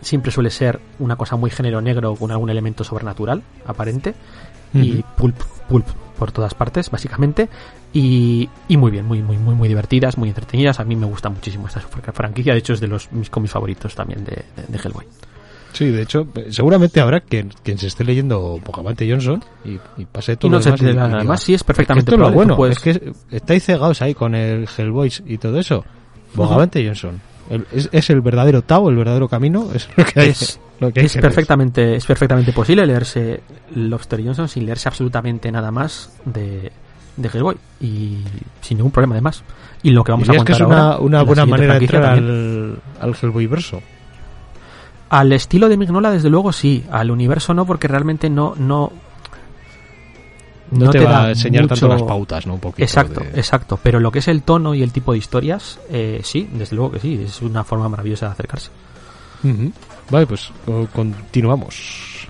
siempre suele ser una cosa muy género negro con algún elemento sobrenatural aparente uh -huh. y pulp pulp por todas partes básicamente y, y, muy bien muy muy muy muy divertidas muy entretenidas a mí me gusta muchísimo esta franquicia de hecho es de los mis cómics favoritos también de, de, de Hellboy Sí, de hecho, seguramente habrá quien, quien se esté leyendo Bogavante Johnson y, y pase todo y no lo demás. Nada más, sí, es perfectamente es, es lo bueno, puedes... es que estáis cegados ahí con el Hellboys y todo eso. Bogavante uh -huh. Johnson. Es, es, el verdadero Tao, el verdadero camino, es lo que hay. Es, lo que hay es que perfectamente, es perfectamente posible leerse Lobster Johnson sin leerse absolutamente nada más de, de Hellboy y sin ningún problema además. Y lo que vamos a contar que es una, ahora, una buena manera de entrar al, al Hellboy verso. Al estilo de Mignola, desde luego sí. Al universo no, porque realmente no. No, no, no te, te, va a enseñar mucho... tanto las pautas, ¿no? Un poquito exacto, de... exacto. Pero lo que es el tono y el tipo de historias, eh, sí, desde luego que sí. Es una forma maravillosa de acercarse. Uh -huh. Vale, pues continuamos.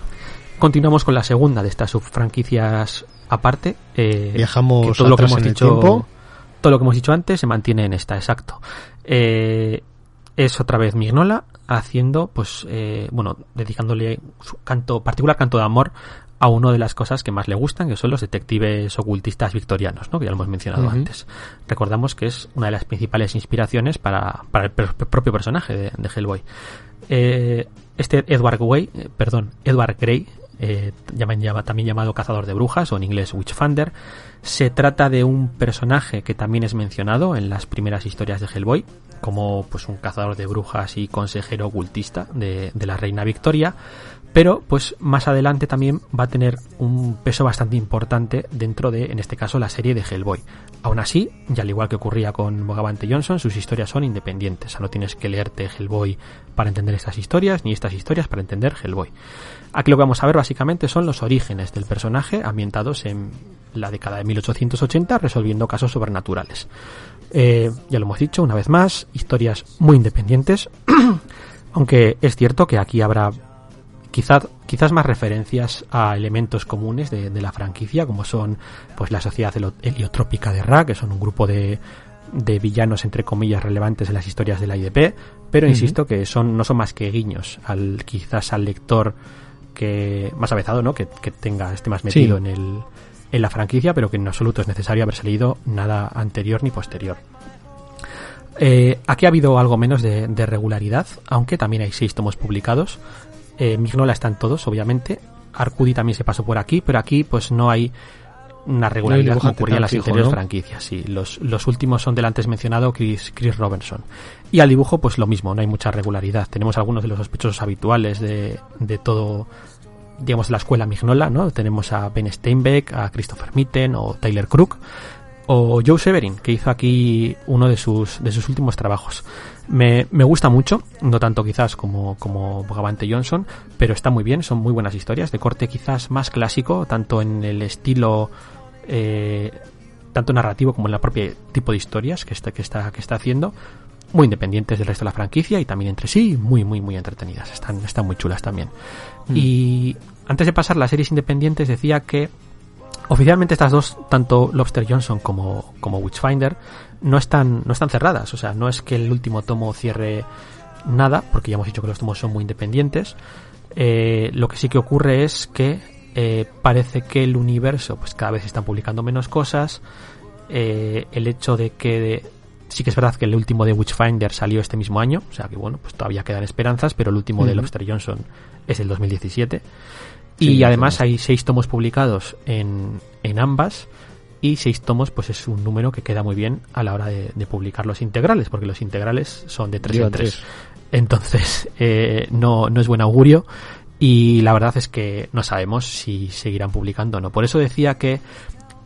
Continuamos con la segunda de estas subfranquicias aparte. Eh, Viajamos todo lo que hemos dicho. Todo lo que hemos dicho antes se mantiene en esta, exacto. Eh, es otra vez Mignola haciendo, pues, eh, bueno, dedicándole su canto, particular canto de amor a una de las cosas que más le gustan, que son los detectives ocultistas victorianos, ¿no? que ya lo hemos mencionado uh -huh. antes. Recordamos que es una de las principales inspiraciones para, para el propio personaje de, de Hellboy. Eh, este Edward Way, eh, perdón, Edward Grey, eh, también llamado cazador de brujas o en inglés Witchfinder, se trata de un personaje que también es mencionado en las primeras historias de Hellboy, como pues un cazador de brujas y consejero ocultista de, de la reina Victoria, pero pues más adelante también va a tener un peso bastante importante dentro de, en este caso, la serie de Hellboy. Aún así, y al igual que ocurría con Bogavante Johnson, sus historias son independientes, o sea, no tienes que leerte Hellboy para entender estas historias, ni estas historias para entender Hellboy. Aquí lo que vamos a ver básicamente son los orígenes del personaje ambientados en la década de 1880 resolviendo casos sobrenaturales. Eh, ya lo hemos dicho una vez más, historias muy independientes, [clears throat] aunque es cierto que aquí habrá quizás quizás más referencias a elementos comunes de, de, la franquicia como son pues la sociedad heliotrópica de Ra que son un grupo de, de villanos entre comillas relevantes en las historias de la IDP pero uh -huh. insisto que son no son más que guiños al quizás al lector que más avezado no que, que tenga esté más metido sí. en el en la franquicia pero que en absoluto es necesario haber salido nada anterior ni posterior eh, aquí ha habido algo menos de, de, regularidad, aunque también hay seis tomos publicados. Eh, Mignola están todos, obviamente. Arcudi también se pasó por aquí, pero aquí pues no hay una regularidad como ocurría en las anteriores franquicias. Sí, los, los últimos son del antes mencionado Chris, Chris Robinson. Y al dibujo, pues lo mismo, no hay mucha regularidad. Tenemos algunos de los sospechosos habituales de, de todo, digamos, la escuela Mignola, ¿no? Tenemos a Ben Steinbeck, a Christopher Mitten o Tyler Crook o Joe Severin, que hizo aquí uno de sus, de sus últimos trabajos. Me, me gusta mucho, no tanto quizás como, como Bogavante Johnson, pero está muy bien, son muy buenas historias, de corte quizás más clásico, tanto en el estilo, eh, tanto narrativo como en la propia tipo de historias que está, que está, que está haciendo, muy independientes del resto de la franquicia y también entre sí muy, muy, muy entretenidas, están, están muy chulas también. Mm. Y antes de pasar las series independientes decía que Oficialmente estas dos, tanto Lobster Johnson como, como Witchfinder, no están, no están cerradas. O sea, no es que el último tomo cierre nada, porque ya hemos dicho que los tomos son muy independientes. Eh, lo que sí que ocurre es que eh, parece que el universo, pues cada vez están publicando menos cosas. Eh, el hecho de que sí que es verdad que el último de Witchfinder salió este mismo año, o sea que bueno, pues todavía quedan esperanzas, pero el último de Lobster Johnson es el 2017 y además hay seis tomos publicados en, en ambas y seis tomos pues es un número que queda muy bien a la hora de, publicar los integrales porque los integrales son de tres en tres. entonces [laughs] eh, no, no es buen augurio y la verdad es que no sabemos si seguirán publicando o no. Por eso decía que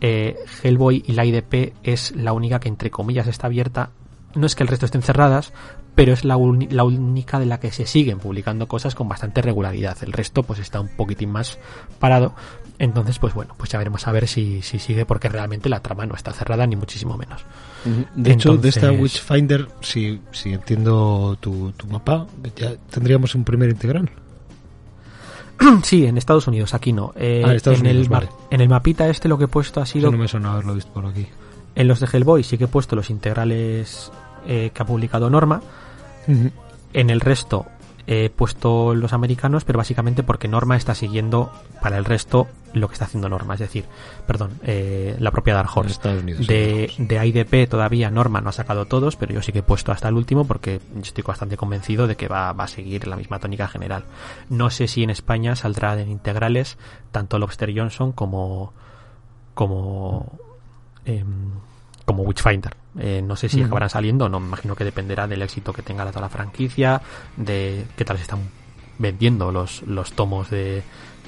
eh, Hellboy y la IDP es la única que entre comillas está abierta. No es que el resto estén cerradas pero es la, la, única de la que se siguen publicando cosas con bastante regularidad. El resto pues está un poquitín más parado. Entonces, pues bueno, pues ya veremos a ver si, si sigue porque realmente la trama no está cerrada ni muchísimo menos. De hecho, de esta Witchfinder, si, si entiendo tu, tu mapa, ya tendríamos un primer integral. [clears throat] Sí, en Estados Unidos, aquí no. Eh, ah, en, el, en el mapita este lo que he puesto ha sido... no me suena haberlo visto por aquí. En los de Hellboy sí que he puesto los integrales eh, que ha publicado Norma, en el resto he puesto los americanos, pero básicamente porque Norma está siguiendo para el resto lo que está haciendo Norma, es decir, perdón, eh, la propia Dark Horse. de, de IDP todavía Norma no ha sacado todos, pero yo sí que he puesto hasta el último porque estoy bastante convencido de que va, va a seguir la misma tónica general. No sé si en España saldrá en integrales tanto Lobster Johnson como como eh, como Witchfinder. Eh, no sé si acabarán saliendo, no me imagino que dependerá del éxito que tenga toda la franquicia, de qué tal se están vendiendo los, los tomos de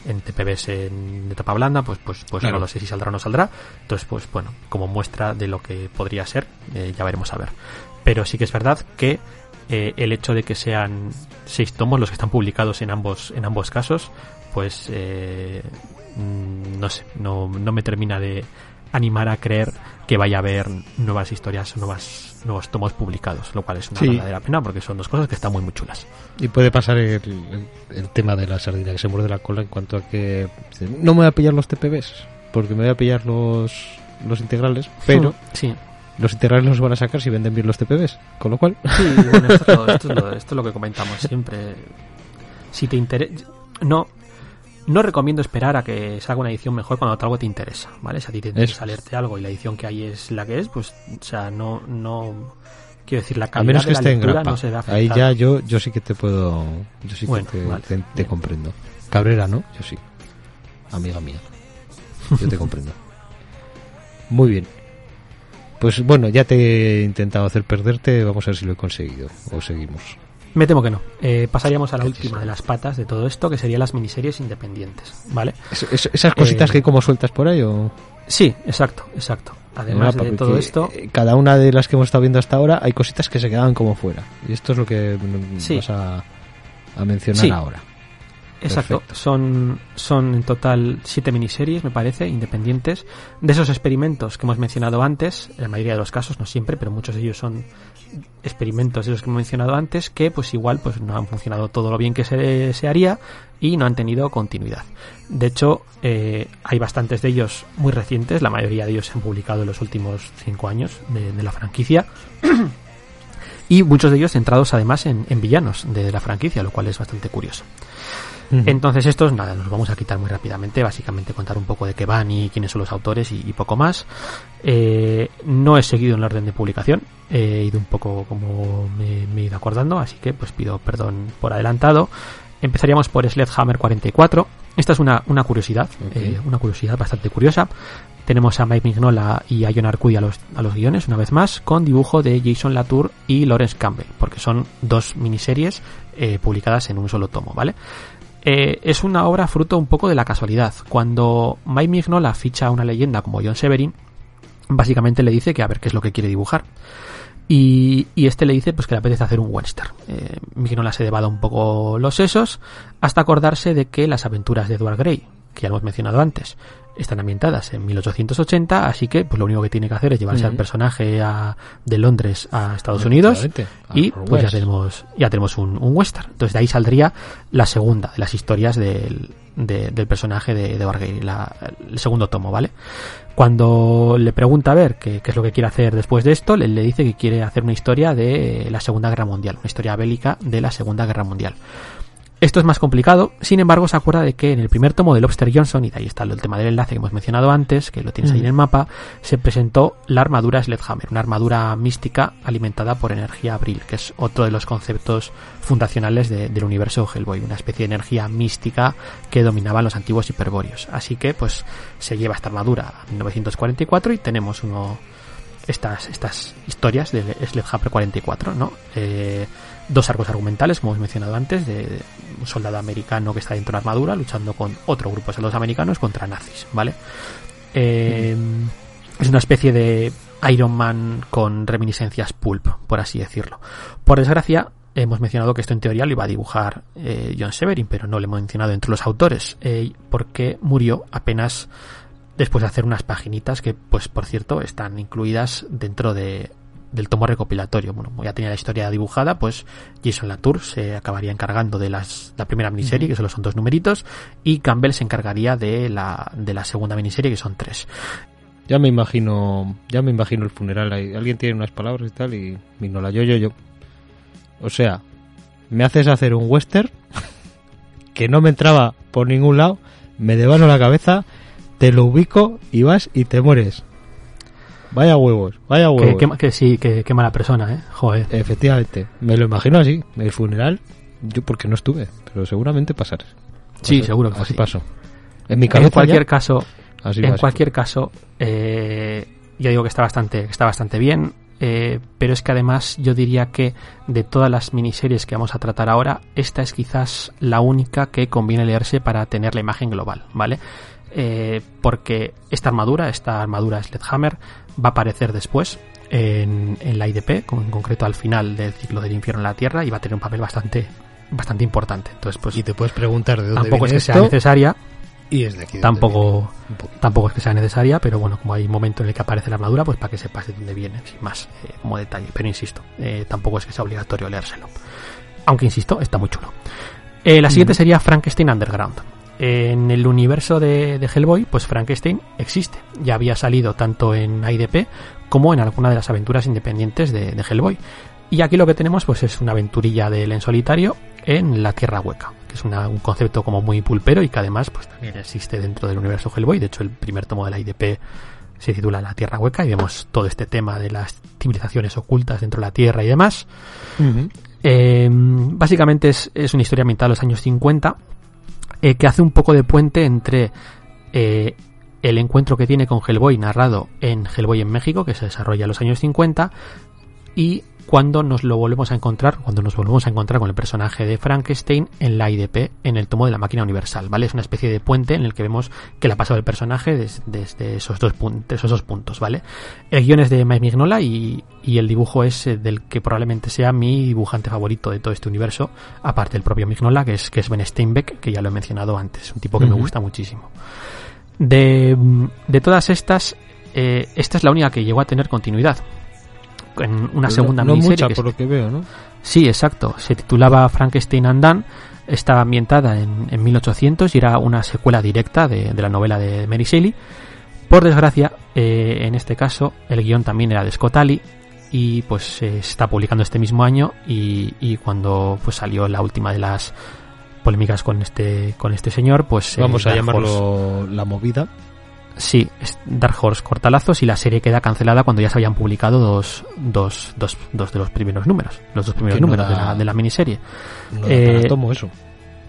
en TPBs en, de tapa blanda, pues pues pues no lo sé si saldrá o no saldrá. Entonces, pues bueno, como muestra de lo que podría ser, eh, ya veremos a ver. Pero sí que es verdad que eh, el hecho de que sean seis tomos los que están publicados en ambos en ambos casos, pues mm, no sé, no, no me termina de animar a creer que vaya a haber nuevas historias, nuevas, nuevos tomos publicados, lo cual es una verdadera pena porque son dos cosas que están muy, muy chulas. Y puede pasar el, tema de la sardina que se muerde la cola en cuanto a que no me voy a pillar los TPBs porque me voy a pillar los, los integrales, pero sí. los integrales los van a sacar si venden bien los TPBs, con lo cual... Sí, bueno, esto, esto, es lo, esto es lo que comentamos siempre. Si te interesa... No, no recomiendo esperar a que salga una edición mejor cuando algo te interesa, ¿vale? Si a ti te interesa leerte algo y la edición que hay es la que es, pues, o sea, no, no, quiero decir, la calidad a menos que esté en grapa. no se ve Ahí ya yo, yo sí que te puedo, yo sí que te, comprendo. Cabrera, ¿no? Yo sí. Amiga mía. Yo te comprendo. Muy bien. Pues bueno, ya te he intentado hacer perderte, vamos a ver si lo he conseguido. O seguimos. Me temo que no. Eh, pasaríamos a la última de las patas de todo esto, que serían las miniseries independientes, ¿vale? ¿Esas cositas eh, que como sueltas por ahí o...? Sí, exacto, exacto. Además de todo esto... Eh, cada una de las que hemos estado viendo hasta ahora hay cositas que se quedan como fuera. Y esto es lo que vas a, mencionar ahora. Exacto, son, son en total siete miniseries, me parece, independientes. De esos experimentos que hemos mencionado antes, en la mayoría de los casos, no siempre, pero muchos de ellos son experimentos de los que hemos mencionado antes, que pues igual pues no han funcionado todo lo bien que se, se haría y no han tenido continuidad. De hecho, eh, hay bastantes de ellos muy recientes, la mayoría de ellos se han publicado en los últimos cinco años de, la franquicia. [clears throat] y muchos de ellos centrados además en villanos de la franquicia, lo cual es bastante curioso. Entonces estos, nada, nos vamos a quitar muy rápidamente, básicamente contar un poco de qué van y quiénes son los autores y, poco más. Eh, no he seguido en el orden de publicación, he ido un poco como me, he ido acordando, así que pues pido perdón por adelantado. Empezaríamos por Sledgehammer 44. Esta es una, una curiosidad, eh, una curiosidad bastante curiosa. Tenemos a Mike Mignola y a John Arcudi a los, a los guiones, una vez más, con dibujo de Jason Latour y Lawrence Campbell, porque son dos miniseries eh, publicadas en un solo tomo, ¿vale? Eh, es una obra fruto un poco de la casualidad. Cuando Mike Mignola ficha a una leyenda como John Severin, básicamente le dice que a ver qué es lo que quiere dibujar. Y, y este le dice pues que le apetece hacer un western. Eh, Mignola se debada un poco los sesos hasta acordarse de que las aventuras de Edward Grey, que ya hemos mencionado antes, están ambientadas en 1880, así que pues lo único que tiene que hacer es llevarse al personaje a- de Londres a Estados Unidos y pues ya tenemos ya tenemos un, un western. Entonces de ahí saldría la segunda de las historias del, de- del personaje de, de la- el segundo tomo, ¿vale? Cuando le pregunta a ver qué, qué es lo que quiere hacer después de esto, le, le dice que quiere hacer una historia de la Segunda Guerra Mundial, una historia bélica de la Segunda Guerra Mundial. Esto es más complicado, sin embargo se acuerda de que en el primer tomo de Lobster Johnson, y de ahí está el tema del enlace que hemos mencionado antes, que lo tienes ahí en el mapa, se presentó la armadura Sledgehammer, una armadura mística alimentada por energía abril, que es otro de los conceptos fundacionales de- del universo Hellboy, una especie de energía mística que dominaban los antiguos hiperbóreos. Así que pues se lleva esta armadura a 1944 y tenemos uno estas, estas historias de Sledgehammer 44, ¿no? Eh, dos arcos argumentales, como hemos mencionado antes, de, un soldado americano que está dentro de la armadura luchando con otro grupo de soldados americanos contra nazis, ¿vale? Eh, Es una especie de Iron Man con reminiscencias pulp, por así decirlo. Por desgracia, hemos mencionado que esto en teoría lo iba a dibujar eh, John Severin, pero no lo hemos mencionado entre los autores, eh, porque murió apenas después de hacer unas paginitas que, pues por cierto, están incluidas dentro de, del tomo recopilatorio. Bueno, como ya tenía la historia dibujada, pues Jason Latour se acabaría encargando de las, la primera miniserie, que solo son dos numeritos, y Campbell se encargaría de la, de la segunda miniserie, que son tres. Ya me imagino, ya me imagino el funeral ahí. Alguien tiene unas palabras y tal y Mignola, yo, yo, yo. O sea, me haces hacer un western [laughs] que no me entraba por ningún lado, me devano la cabeza, te lo ubico y vas y te mueres. Vaya huevos, vaya Que, huevos. que, que sí, que, que mala persona, ¿eh? Joder. Efectivamente, me lo imagino así. El funeral, yo porque no estuve, pero seguramente pasaré. Sí, seguro que así sí. pasó. En mi cabeza En cualquier ya, caso, así en cualquier caso, eh, yo digo que está bastante, que está bastante bien, eh, pero es que además yo diría que de todas las miniseries que vamos a tratar ahora, esta es quizás la única que conviene leerse para tener la imagen global, ¿vale? Eh, porque esta armadura, esta armadura Sledgehammer, va a aparecer después en, en la IDP, con- en concreto al final del ciclo del infierno en la Tierra, y va a tener un papel bastante, bastante importante. Entonces, pues Y te puedes preguntar de dónde tampoco es viene que sea necesaria, y es de aquí. tampoco viene, tampoco es que sea necesaria, pero bueno, como hay un momento en el que aparece la armadura, pues para que sepas de dónde viene, sin más, eh, como detalle. Pero insisto, eh, tampoco es que sea obligatorio leérselo. Aunque insisto, está muy chulo. Eh, la siguiente sería Frankenstein Underground. En el universo de, de Hellboy, pues Frankenstein existe. Ya había salido tanto en IDP como en alguna de las aventuras independientes de, de Hellboy. Y aquí lo que tenemos pues es una aventurilla de él en solitario en la Tierra Hueca, que es una- un concepto como muy pulpero y que además pues también existe dentro del universo Hellboy. De hecho, el primer tomo de la IDP se titula La Tierra Hueca y vemos todo este tema de las civilizaciones ocultas dentro de la Tierra y demás. Eh, básicamente es, es una historia ambientada en los años 50 eh, que hace un poco de puente entre eh, el encuentro que tiene con Hellboy narrado en Hellboy en México, que se desarrolla en los años 50, y cuando nos lo volvemos a encontrar, cuando nos volvemos a encontrar con el personaje de Frankenstein en la IDP, en el tomo de la máquina universal, ¿vale? Es una especie de puente en el que vemos que le ha pasado el personaje des- desde esos dos, pun- de esos dos puntos, ¿vale? El guion es de Mike Mignola y, y el dibujo es eh, del que probablemente sea mi dibujante favorito de todo este universo, aparte del propio Mignola, que es, que es Ben Steinbeck, que ya lo he mencionado antes, un tipo que me gusta muchísimo. De, de todas estas, eh, esta es la única que llegó a tener continuidad. En una segunda no, no miniserie mucha por lo que veo, ¿no? Sí, exacto. Se titulaba Frankenstein and Dan. Estaba ambientada en, en 1800 y era una secuela directa de, de la novela de Mary Shelley. Por desgracia, eh, en este caso, el guion también era de Scott Ali y pues se está publicando este mismo año y, y cuando pues salió la última de las polémicas con este con este señor, pues eh, Vamos a Dark Horse- llamarlo la movida. Sí, es Dark Horse cortalazos y la serie queda cancelada cuando ya se habían publicado dos, dos, dos, dos de los primeros números, los dos primeros no números de, la, de la miniserie. No Eh, tomo eso.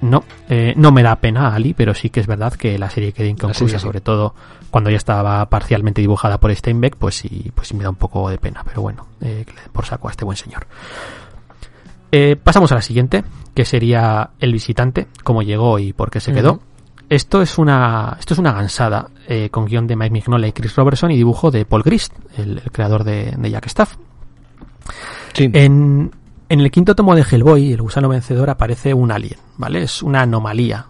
No, eh, no me da pena Ali, pero sí que es verdad que la serie quedó inconclusa, sobre todo cuando ya estaba parcialmente dibujada por Steinbeck, pues sí, pues sí me da un poco de pena, pero bueno, eh, que le den por saco a este buen señor. Eh, pasamos a la siguiente, que sería El visitante, cómo llegó y por qué se quedó. Esto es una, esto es una gansada, eh, con guion de Mike Mignola y Chris Robertson y dibujo de Paul Grist, el, creador de, de, Jack Staff. Sí. En, en el quinto tomo de Hellboy, el gusano vencedor, aparece un alien, ¿vale? Es una anomalía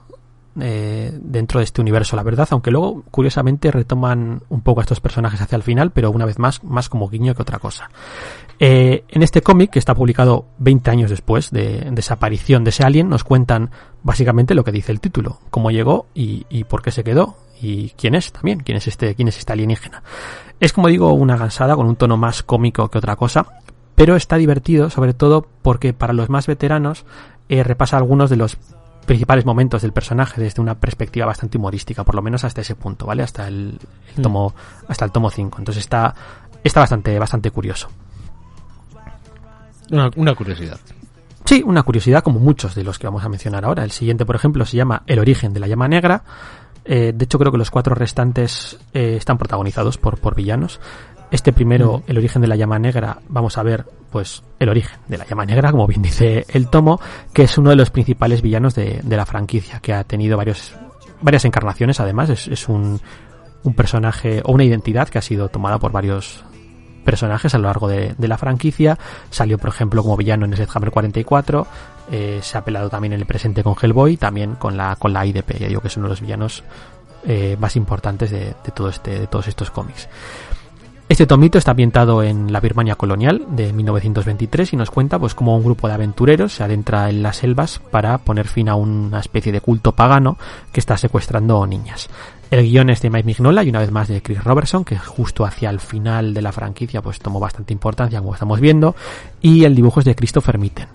eh, dentro de este universo, la verdad, aunque luego, curiosamente, retoman un poco a estos personajes hacia el final, pero una vez más, más como guiño que otra cosa. Eh, en este cómic, que está publicado 20 años después de desaparición de ese alien, nos cuentan básicamente lo que dice el título, cómo llegó y, y por qué se quedó, y quién es también, quién es este, quién es este alienígena. Es como digo, una gansada con un tono más cómico que otra cosa, pero está divertido, sobre todo porque para los más veteranos eh, repasa algunos de los principales momentos del personaje desde una perspectiva bastante humorística, por lo menos hasta ese punto, ¿vale? Hasta el, el tomo, hasta el tomo 5. Entonces está, está bastante, bastante curioso. Una, una, curiosidad. Sí, una curiosidad como muchos de los que vamos a mencionar ahora. El siguiente, por ejemplo, se llama El origen de la llama negra. Eh, de hecho, creo que los cuatro restantes eh, están protagonizados por, por villanos. Este primero, el origen de la llama negra, vamos a ver, pues, el origen de la llama negra, como bien dice el tomo, que es uno de los principales villanos de, de la franquicia, que ha tenido varios, varias encarnaciones, además, es, es un, un, personaje o una identidad que ha sido tomada por varios personajes a lo largo de, la franquicia. Salió, por ejemplo, como villano en Hammer 44, eh, se ha apelado también en el presente con Hellboy, también con la, con la IDP, ya digo que es uno de los villanos eh, más importantes de, de, todo este, de todos estos cómics. Este tomito está ambientado en la Birmania colonial de 1923 y nos cuenta pues cómo un grupo de aventureros se adentra en las selvas para poner fin a una especie de culto pagano que está secuestrando niñas. El guion es de Mike Mignola y una vez más de Chris Robertson, que justo hacia el final de la franquicia pues tomó bastante importancia como estamos viendo, y el dibujo es de Christopher Mitten.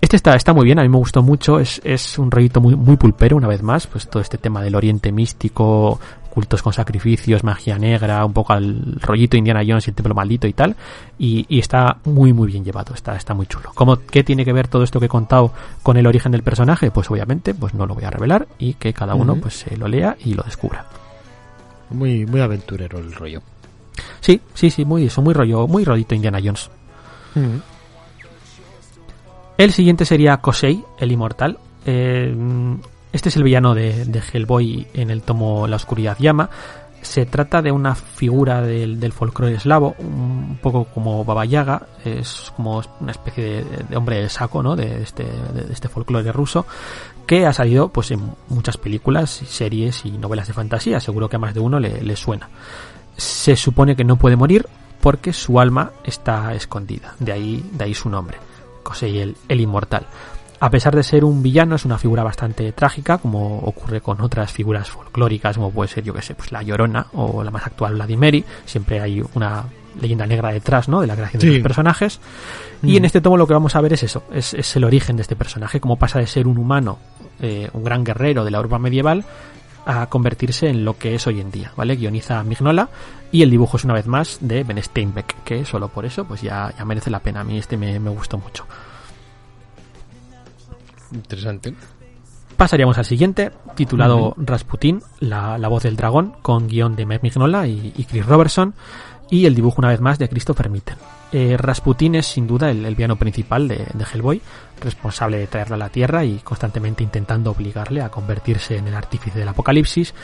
Este está, está muy bien, a mí me gustó mucho, es, es un rollito muy, muy pulpero una vez más, pues todo este tema del oriente místico, cultos con sacrificios, magia negra, un poco al rollito Indiana Jones y el templo maldito y tal, y, y, está muy muy bien llevado, está, está muy chulo. ¿Cómo, ¿Qué tiene que ver todo esto que he contado con el origen del personaje? Pues obviamente, pues no lo voy a revelar y que cada uno uh -huh. pues se lo lea y lo descubra. Muy, muy aventurero el rollo. Sí, sí, sí, muy eso, muy rollo, muy rollito Indiana Jones. Uh -huh. El siguiente sería Kosei, el inmortal. Eh, este es el villano de, Hellboy en el tomo La Oscuridad Llama. Se trata de una figura del, folclore eslavo, un poco como Baba Yaga, es como una especie de, hombre de saco, ¿no? De este, de este folclore ruso, que ha salido pues en muchas películas, series y novelas de fantasía. Seguro que a más de uno le, suena. Se supone que no puede morir porque su alma está escondida. De ahí, su nombre. Kosei el inmortal. A pesar de ser un villano, es una figura bastante trágica, como ocurre con otras figuras folclóricas, como puede ser, yo que sé, pues la Llorona o la más actual Vladimiri. Siempre hay una leyenda negra detrás, ¿no? De la creación sí. de los personajes. Mm. Y en este tomo lo que vamos a ver es eso, es, es, el origen de este personaje, cómo pasa de ser un humano, eh, un gran guerrero de la urba medieval, a convertirse en lo que es hoy en día, ¿vale? Guioniza Mignola y el dibujo es una vez más de Ben Steinbeck, que solo por eso pues ya, ya merece la pena. A mí este me, me gustó mucho. Interesante. Pasaríamos al siguiente, titulado uh -huh. Rasputin, la, la, voz del dragón, con guion de Mike Mignola y, y, Chris Robertson, y el dibujo una vez más de Christopher Mitten. Eh, Rasputin es sin duda el, el villano principal de, de, Hellboy, responsable de traerlo a la Tierra y constantemente intentando obligarle a convertirse en el artífice del apocalipsis.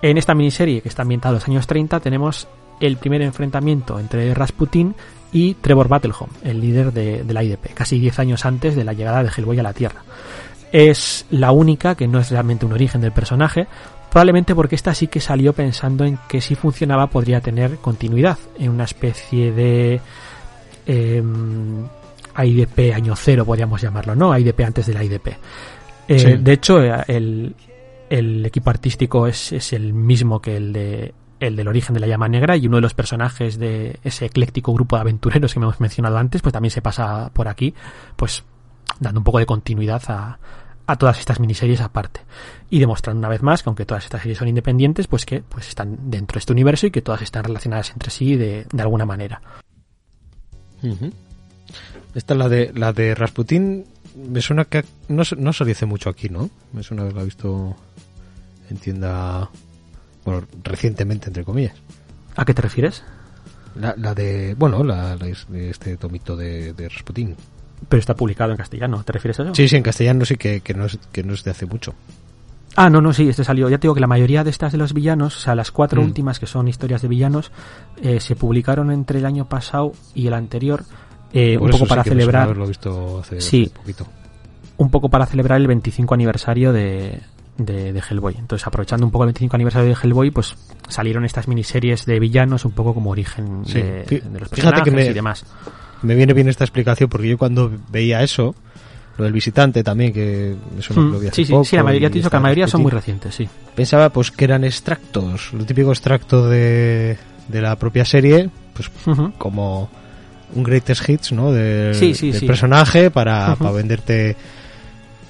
En esta miniserie, que está ambientada en los años 30, tenemos el primer enfrentamiento entre Rasputin y Trevor Battleholm, el líder de, de la IDP, casi 10 años antes de la llegada de Hellboy a la Tierra es la única que no es realmente un origen del personaje, probablemente porque esta sí que salió pensando en que si funcionaba podría tener continuidad en una especie de eh, IDP año cero, podríamos llamarlo, ¿no? IDP antes de la IDP. Eh, sí. De hecho, el, el equipo artístico es, es, el mismo que el de el del origen de la llama negra y uno de los personajes de ese ecléctico grupo de aventureros que hemos mencionado antes, pues también se pasa por aquí, pues dando un poco de continuidad a, a todas estas miniseries aparte. Y demostrando una vez más que aunque todas estas series son independientes pues que pues están dentro de este universo y que todas están relacionadas entre sí de, de alguna manera. Esta la de la de Rasputin me suena que no, no se dice mucho aquí, ¿no? Me suena que visto en tienda, bueno, recientemente, entre comillas. ¿A qué te refieres? La, la de, bueno, la, la es- de este tomito de, de. Pero está publicado en castellano, ¿te refieres a eso? Sí, sí, en castellano sí que, que, no, es, que no es de hace mucho. Ah, no, no, sí, este salió. Ya te digo que la mayoría de estas de los villanos, o sea, las cuatro Mm. últimas que son historias de villanos, eh, se publicaron entre el año pasado y el anterior, eh, un poco para celebrar, haberlo visto hace, Sí. poquito. un poco para celebrar el 25 aniversario de, de, de Hellboy. Entonces, aprovechando un poco el 25 aniversario de Hellboy, pues salieron estas miniseries de villanos un poco como origen Sí. de, los personajes que me- y demás. Me viene bien esta explicación porque yo cuando veía eso, lo del visitante también, que eso Mm, lo vi hace sí, sí, poco, sí, la mayoría, te dicho que la mayoría son muy recientes, sí. Pensaba pues que eran extractos, lo típico extracto de, de la propia serie, pues como un greatest hits, ¿no? Del, Sí, sí, del sí. personaje para, para venderte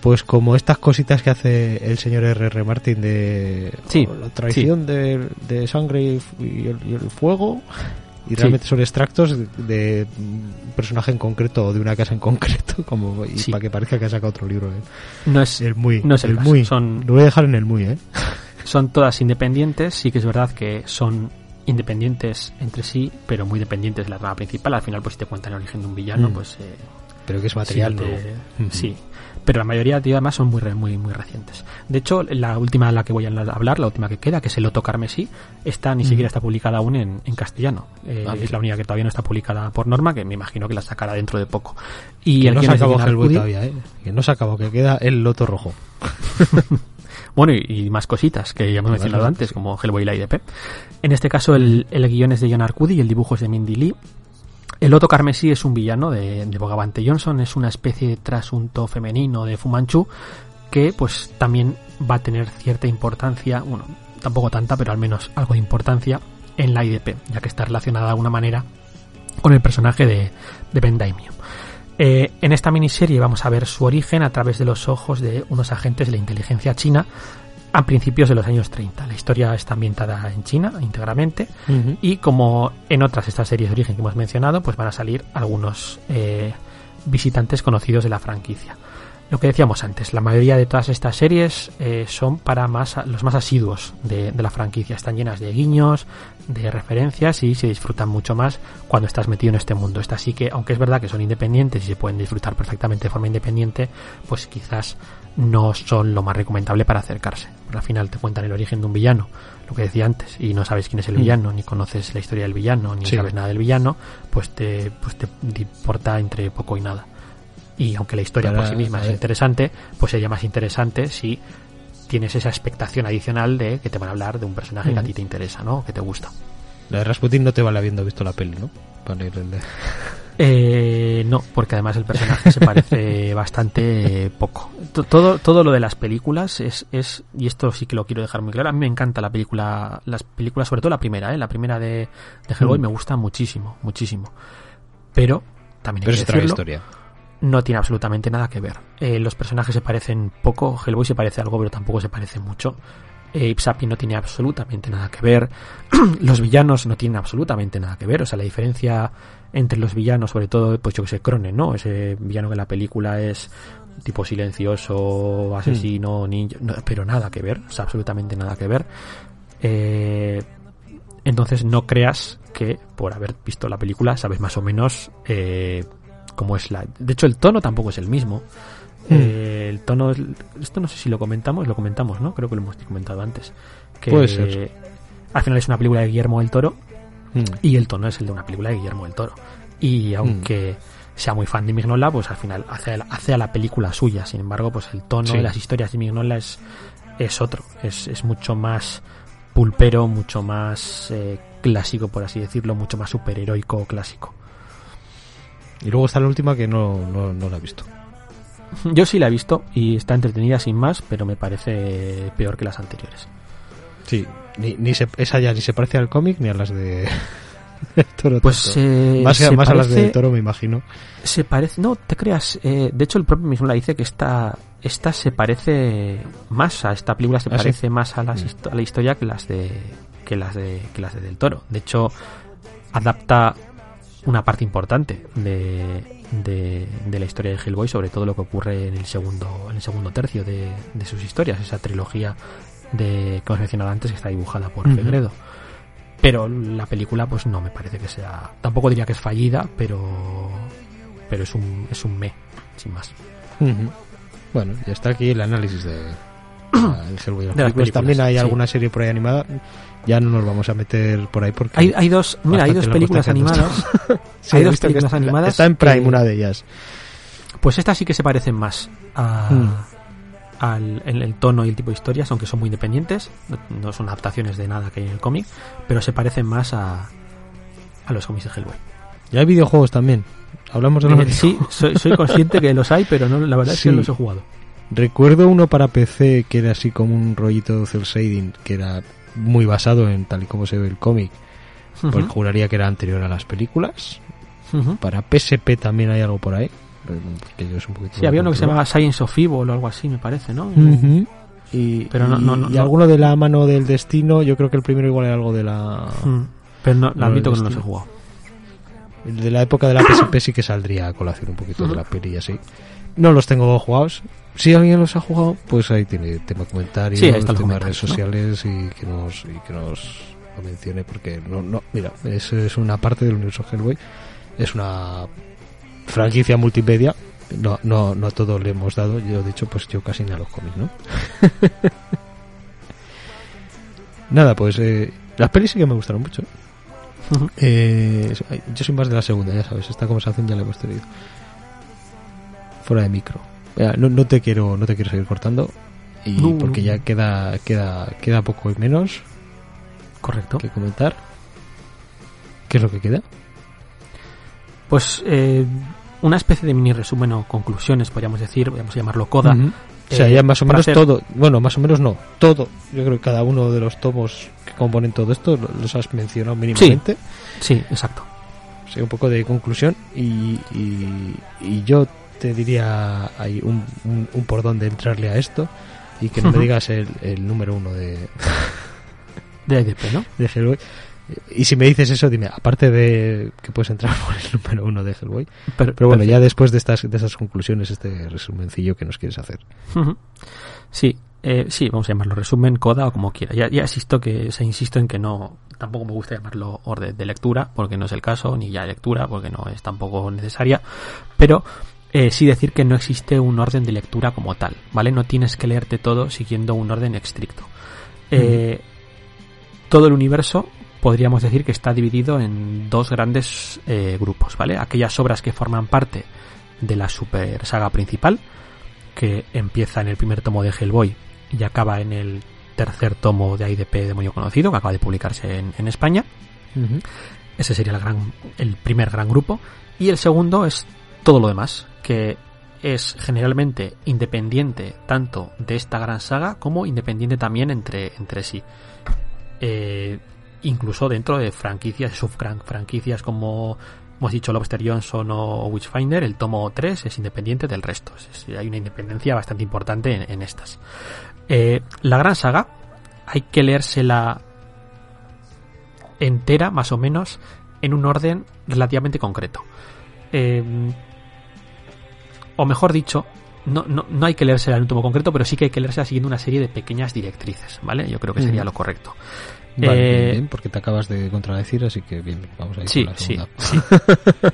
pues como estas cositas que hace el señor R.R. Martin de Sí, oh, la traición de, de sangre y, el, y el fuego y Sí. realmente son extractos de, un personaje en concreto o de una casa en concreto [laughs] como y para que parezca que ha sacado otro libro ¿eh? No es, el muy no es el muy son- lo voy a dejar en el muy ¿eh? [laughs] son todas independientes, sí que es verdad que son independientes entre sí, pero muy dependientes de la trama principal. Al final, pues si te cuentan el origen de un villano, Mm. pues eh, pero que es material sí, te- sí. Pero la mayoría, tío, además son muy, muy, muy recientes. De hecho, la última de la que voy a hablar, la última que queda, que es el Loto Carmesí, esta ni Mm. siquiera está publicada aún en, en castellano. Eh, Ah, es la única que todavía no está publicada por norma, que me imagino que la sacará dentro de poco. Y que el no guion se acabó Hellboy todavía ¿eh? que no se acabó que queda el loto rojo [laughs] Bueno, y, y más cositas que ya hemos mencionado antes, como Hellboy y la IDP. En este caso, el, el guion es de John Arcudi y el dibujo es de Mindy Lee. El Loto Carmesí es un villano de, de Bogavante Johnson, es una especie de trasunto femenino de Fumanchu que pues también va a tener cierta importancia, bueno, tampoco tanta, pero al menos algo de importancia en la IDP, ya que está relacionada de alguna manera con el personaje de, de Ben. Eh, en esta miniserie vamos a ver su origen a través de los ojos de unos agentes de la inteligencia china a principios de los años 30. La historia está ambientada en China íntegramente y como en otras estas series de origen que hemos mencionado, pues van a salir algunos eh, visitantes conocidos de la franquicia. Lo que decíamos antes, la mayoría de todas estas series eh, son para más los más asiduos de, de la franquicia. Están llenas de guiños, de referencias y se disfrutan mucho más cuando estás metido en este mundo. Esta sí que, aunque es verdad que son independientes y se pueden disfrutar perfectamente de forma independiente, pues quizás no son lo más recomendable para acercarse. Al final te cuentan el origen de un villano, lo que decía antes, y no sabes quién es el Mm. villano, ni conoces la historia del villano, ni Sí. sabes nada del villano, pues te, pues te importa entre poco y nada. Y aunque la historia por sí misma es interesante, pues sería más interesante si tienes esa expectación adicional de que te van a hablar de un personaje que a Ujú. ti te interesa, ¿no? Que te gusta. la de Rasputin no te vale habiendo visto la peli ¿no? Para ir el de- Eh, no, porque además el personaje se parece [laughs] bastante poco. To- Todo, todo lo de las películas es, es, y esto sí que lo quiero dejar muy claro, a mí me encanta la película, las películas, sobre todo la primera, ¿eh? la primera de, de Hellboy Mm. me gusta muchísimo, muchísimo. Pero, también hay pero que es otra historia no tiene absolutamente nada que ver. Eh, los personajes se parecen poco, Hellboy se parece algo, pero tampoco se parece mucho. Eh, Ipsapi no tiene absolutamente nada que ver. [clears throat] los villanos no tienen absolutamente nada que ver. O sea, la diferencia entre los villanos, sobre todo, pues yo que sé, Cronen, ¿no? Ese villano que en la película es tipo silencioso, asesino, ninja, no, pero nada que ver, o sea, absolutamente nada que ver. Eh, entonces no creas que por haber visto la película sabes más o menos eh, cómo es la... De hecho, el tono tampoco es el mismo. Mm. Eh, el tono... es- Esto no sé si lo comentamos, lo comentamos, ¿no? Creo que lo hemos comentado antes. Que Puede ser. Al final es una película de Guillermo del Toro Mm. y el tono es el de una película de Guillermo del Toro. Y aunque sea muy fan de Mignola, pues al final hace, a la- hace a la película suya. Sin embargo, pues el tono Sí. de las historias de Mignola es, es otro. Es, es mucho más pulpero, mucho más eh, clásico, por así decirlo, mucho más superheroico clásico. y luego está la última que no, no, no la he visto Yo sí la he visto y está entretenida sin más, pero me parece peor que las anteriores. Sí ni, ni se, esa ya ni se parece al cómic ni a las de [laughs] toro Pues eh, más, se, más a las del toro me imagino se parece, no te creas, eh, de hecho el propio mismo la dice que esta, esta se parece más a esta película se ¿Ah, sí? parece más a, las Mm. a la historia que las de que las de que las de del Toro. De hecho adapta una parte importante de, de, de la historia de Hellboy, sobre todo lo que ocurre en el segundo, en el segundo tercio de, de sus historias, esa trilogía de que hemos mencionado antes que está dibujada por Ujú. Fegredo. Pero la película, pues no me parece que sea. Tampoco diría que es fallida, pero. Pero es un, es un me, sin más. Ujú. Bueno, ya está aquí el análisis de. [coughs] De las películas, También hay sí. alguna serie por ahí animada. Ya no nos vamos a meter por ahí porque Hay, hay dos, mira, hay dos películas animadas. [laughs] Sí, hay dos películas está- animadas Está en Prime que- una de ellas. Pues estas sí que se parecen más a, Mm. Al en el tono y el tipo de historias, aunque son muy independientes, no, son adaptaciones de nada que hay en el cómic, pero se parecen más a, a los cómics de Hellboy. Y hay videojuegos también. Hablamos de los Eh, sí, soy, soy consciente que los hay, pero no, la verdad es que no los he jugado. Recuerdo uno para PC que era así como un rollito cel shading que era muy basado en tal y como se ve el cómic. Pues Ujú, juraría que era anterior a las películas. Para PSP también hay algo por ahí. Pero Que yo es un poquito Sí, había uno que se llamaba Science of Evil o algo así, me parece, ¿no? Y, Pero no- y- no- no- y no. alguno de la mano del destino, yo creo que el primero igual era algo de la Mm. Pero no, No, admito que no los he jugado. el de la época de la [coughs] PSP sí que saldría a colación un poquito de la peli y así. No los tengo jugados. Si alguien los ha jugado, pues ahí tiene tema comentarios, Sí, tema redes sociales y que nos y que nos lo mencione porque no no mira, es, es una parte del universo Hellboy. Es una franquicia multimedia. No, no, no a todos le hemos dado. Yo, de hecho, pues yo casi ni a los cómics, ¿no? [laughs] Nada, pues eh, las pelis sí que me gustaron mucho. Eh, yo soy más de la segunda, ya sabes. Esta conversación ya la hemos tenido. Fuera de micro. No, no te quiero, no te quiero seguir cortando. Y No, porque ya queda, queda, queda poco y menos Correcto. que comentar. ¿Qué es lo que queda? Pues eh, una especie de mini resumen o conclusiones, podríamos decir, podríamos llamarlo coda. Ujú. O sea, Eh, ya más o menos hacer- todo. Bueno, más o menos no. Todo. Yo creo que cada uno de los tomos que componen todo esto lo- los has mencionado mínimamente. Sí, exacto. O sea, un poco de conclusión. Y, y, y yo te diría hay un, un, un por dónde entrarle a esto. Y que no me digas el, el número uno de, De IDP, ¿no? de Hellboy. Y si me dices eso, dime, aparte de que puedes entrar [laughs] por el número uno de Hellboy. Pero, Pero bueno, ya después de estas, de estas conclusiones, este resumencillo que nos quieres hacer. Sí, eh, sí, vamos a llamarlo resumen, coda o como quiera. Ya, ya insisto que, se insisto en que no, tampoco me gusta llamarlo orden de lectura, porque no es el caso, ni ya lectura, porque no es tampoco necesaria, pero eh, sí decir que no existe un orden de lectura como tal, ¿vale? No tienes que leerte todo siguiendo un orden estricto. Eh, Todo el universo podríamos decir que está dividido en dos grandes eh, grupos, ¿vale? Aquellas obras que forman parte de la super saga principal, que empieza en el primer tomo de Hellboy y acaba en el tercer tomo de IDP Demonio Conocido, que acaba de publicarse en, en España. Ese sería el, gran, el primer gran grupo. Y el segundo es todo lo demás, que es generalmente independiente tanto de esta gran saga como independiente también entre, entre sí. Eh, incluso dentro de franquicias, subfran franquicias como hemos dicho Lobster Johnson o Witchfinder, el tomo 3 es independiente del resto. Es- hay una independencia bastante importante en, en estas. Eh, la gran saga hay que leérsela entera, más o menos, en un orden relativamente concreto. Eh, o mejor dicho, no, no, no hay que leérsela en un tomo concreto, pero sí que hay que leérsela siguiendo una serie de pequeñas directrices, ¿vale? Yo creo que sería lo correcto. Vale, Eh, bien, bien, porque te acabas de contradecir, así que bien, vamos a ir Sí, con la sí, segunda. sí.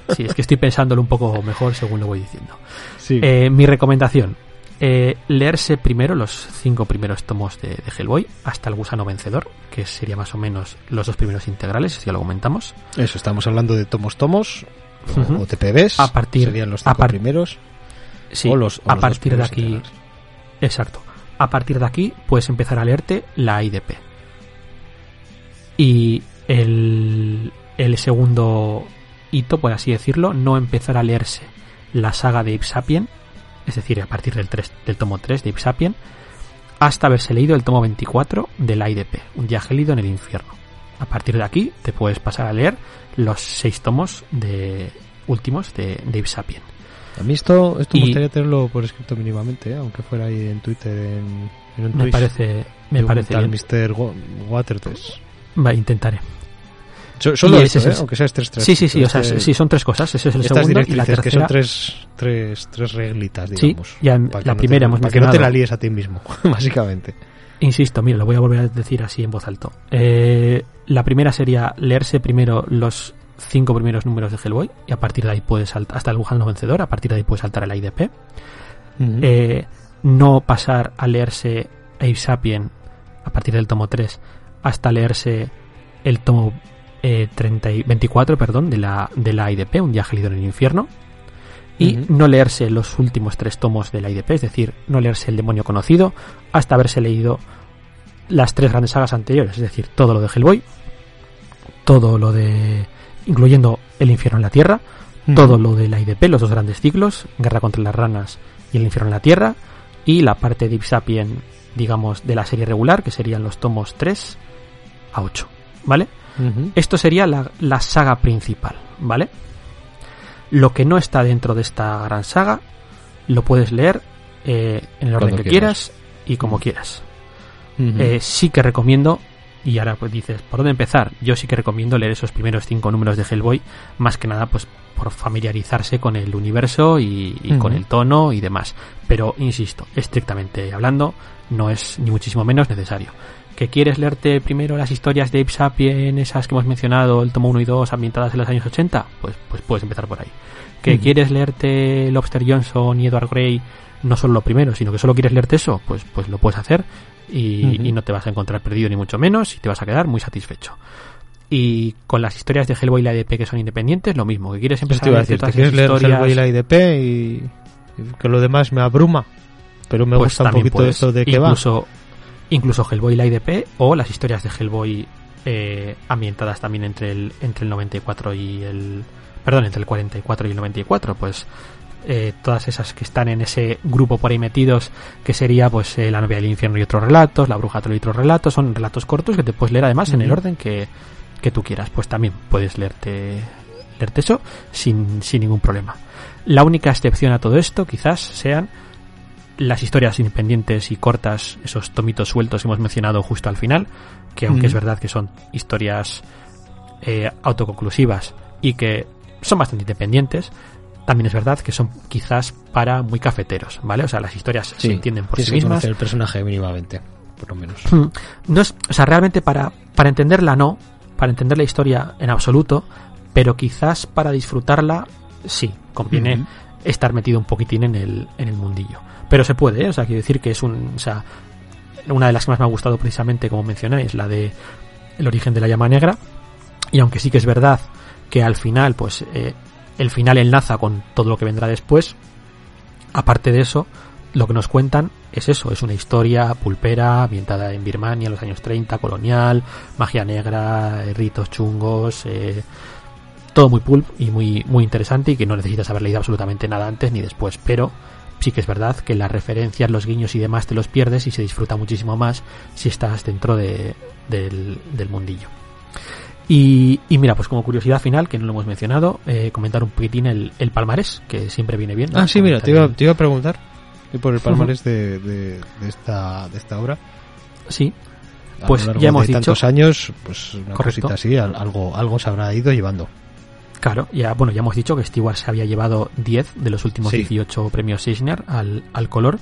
[laughs] Sí, es que estoy pensándolo un poco mejor según lo voy diciendo. Sí. Eh, mi recomendación, eh, leerse primero los cinco primeros tomos de, de Hellboy hasta el gusano vencedor, que sería más o menos los dos primeros integrales, si ya lo comentamos. Eso, estamos hablando de tomos tomos o- Ujú. o TPBs. A partir- serían los cinco primeros. Sí, o los, o a los partir de aquí, integrales. exacto. A partir de aquí puedes empezar a leerte la IDP. Y el, el segundo hito, por así decirlo, no empezar a leerse la saga de Ipsapien, es decir, a partir del, 3, del tomo 3 de Ipsapien, hasta haberse leído el tomo 24 de la IDP, Un día gélido en el infierno. A partir de aquí te puedes pasar a leer los seis tomos de últimos de, de Ipsapien. A mí esto, esto Y- me gustaría tenerlo por escrito mínimamente, ¿eh? aunque fuera ahí en Twitter, en, en un Me parece, me parece bien. Mr. Wa- Watertest. Va, intentaré. solo eso, ¿eh? aunque sea tres, Sí, sí, sí, o sea, sí, son tres cosas. Ese es el segundo y la tercera... que son tres, tres, tres reglitas, digamos. Sí, ya la primera hemos Para que no te la líes a ti mismo, [laughs] básicamente. Insisto, mira, lo voy a volver a decir así en voz alto. Eh, la primera sería leerse primero los cinco primeros números de Hellboy y a partir de ahí puedes saltar hasta el Lujano vencedor, a partir de ahí puedes saltar el IDP. eh, no pasar a leerse Ape Sapien a partir del tomo 3 hasta leerse el tomo eh, 30 24 perdón, de la, de la IDP, Un viaje líder en el infierno. Y no leerse los últimos tres tomos de la IDP, es decir, no leerse El demonio conocido hasta haberse leído las tres grandes sagas anteriores, es decir, todo lo de Hellboy, todo lo de. incluyendo El infierno en la tierra, todo lo de la IDP, los dos grandes ciclos, Guerra contra las ranas y El infierno en la tierra, y la parte de Ipsapien, digamos, de la serie regular, que serían los tomos 3 a 8, ¿vale? Esto sería la, la, saga principal, ¿vale? Lo que no está dentro de esta gran saga lo puedes leer eh, en el orden que quieras. y como quieras. eh, sí que recomiendo, y ahora pues dices, ¿por dónde empezar? Yo sí que recomiendo leer esos primeros cinco números de Hellboy, más que nada pues por familiarizarse con el universo y, y con el tono y demás. Pero, insisto, estrictamente hablando, no es ni muchísimo menos necesario que quieres leerte primero las historias de Ape Sapien, esas que hemos mencionado, el tomo 1 y 2, ambientadas en los años 80, pues, pues puedes empezar por ahí. Que quieres leerte Lobster Johnson y Edward Gray, no solo lo primero, sino que solo quieres leerte eso, pues, pues lo puedes hacer y, y no te vas a encontrar perdido ni mucho menos y te vas a quedar muy satisfecho. Y con las historias de Hellboy y la IDP que son independientes, lo mismo, que quieres empezar a decir, ¿te quieres leer Hellboy y la IDP y, y que lo demás me abruma? Pero me pues gusta un poquito puedes. esto de que incluso, va incluso Hellboy y la IDP o las historias de Hellboy eh, ambientadas también entre el entre el 94 y el perdón entre el 44 y el 94 pues eh, todas esas que están en ese grupo por ahí metidos que sería pues eh, la novia del infierno y otros relatos la bruja y otros relatos son relatos cortos que te puedes leer además uh -huh. en el orden que, que tú quieras pues también puedes leerte leerte eso sin, sin ningún problema la única excepción a todo esto quizás sean las historias independientes y cortas, esos tomitos sueltos que hemos mencionado justo al final, que aunque mm. es verdad que son historias eh, autoconclusivas y que son bastante independientes, también es verdad que son quizás para muy cafeteros, ¿vale? O sea, las historias sí, se entienden por sí mismas. el personaje mínimamente, por lo menos. No es, o sea, realmente para, para entenderla no, para entender la historia en absoluto, pero quizás para disfrutarla sí, conviene mm estar metido un poquitín en el, en el mundillo pero se puede, ¿eh? o sea, quiero decir que es un, o sea, una de las que más me ha gustado precisamente, como mencionáis, la de el origen de la llama negra, y aunque sí que es verdad que al final, pues, eh, el final enlaza con todo lo que vendrá después, aparte de eso, lo que nos cuentan es eso, es una historia pulpera, ambientada en Birmania en los años 30, colonial, magia negra, ritos chungos, eh, todo muy pulp y muy, muy interesante y que no necesitas haber leído absolutamente nada antes ni después, pero sí que es verdad que las referencias, los guiños y demás te los pierdes y se disfruta muchísimo más si estás dentro de, del, del, mundillo. Y, y, mira, pues como curiosidad final, que no lo hemos mencionado, eh, comentar un poquitín el, el, palmarés, que siempre viene bien. ¿no? Ah, sí, mira, te iba, te iba, a preguntar por el palmarés uh -huh. de, de, de, esta, de esta obra. Sí, pues ya hemos de dicho. tantos años, pues una Correcto. cosita así, algo, algo se habrá ido llevando. Claro, ya, bueno, ya hemos dicho que Stewart se había llevado 10 de los últimos sí. 18 premios Eisner al, al color.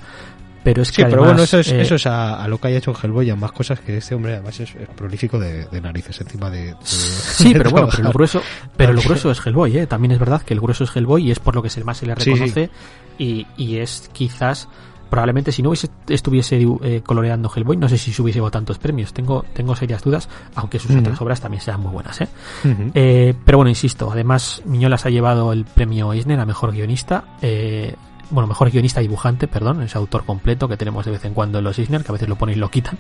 Pero es que sí, además, pero bueno, eso es, eh, eso es a, a, lo que haya hecho Hellboy y a más cosas que este hombre además es, es prolífico de, de, narices encima de. de sí, [laughs] pero bueno, pero lo grueso, pero lo grueso [laughs] es Hellboy, ¿eh? También es verdad que el grueso es Hellboy y es por lo que se más se le reconoce sí, sí. Y, y es quizás probablemente si no hubiese, estuviese eh, coloreando Hellboy, no sé si se hubiese llevado tantos premios. Tengo, tengo serias dudas, aunque sus uh -huh. otras obras también sean muy buenas. ¿eh? Uh -huh. eh, pero bueno, insisto, además Miñolas ha llevado el premio Eisner a mejor guionista. Eh, bueno, mejor guionista dibujante, perdón, ese autor completo que tenemos de vez en cuando en los Eisner, que a veces lo ponen y lo quitan,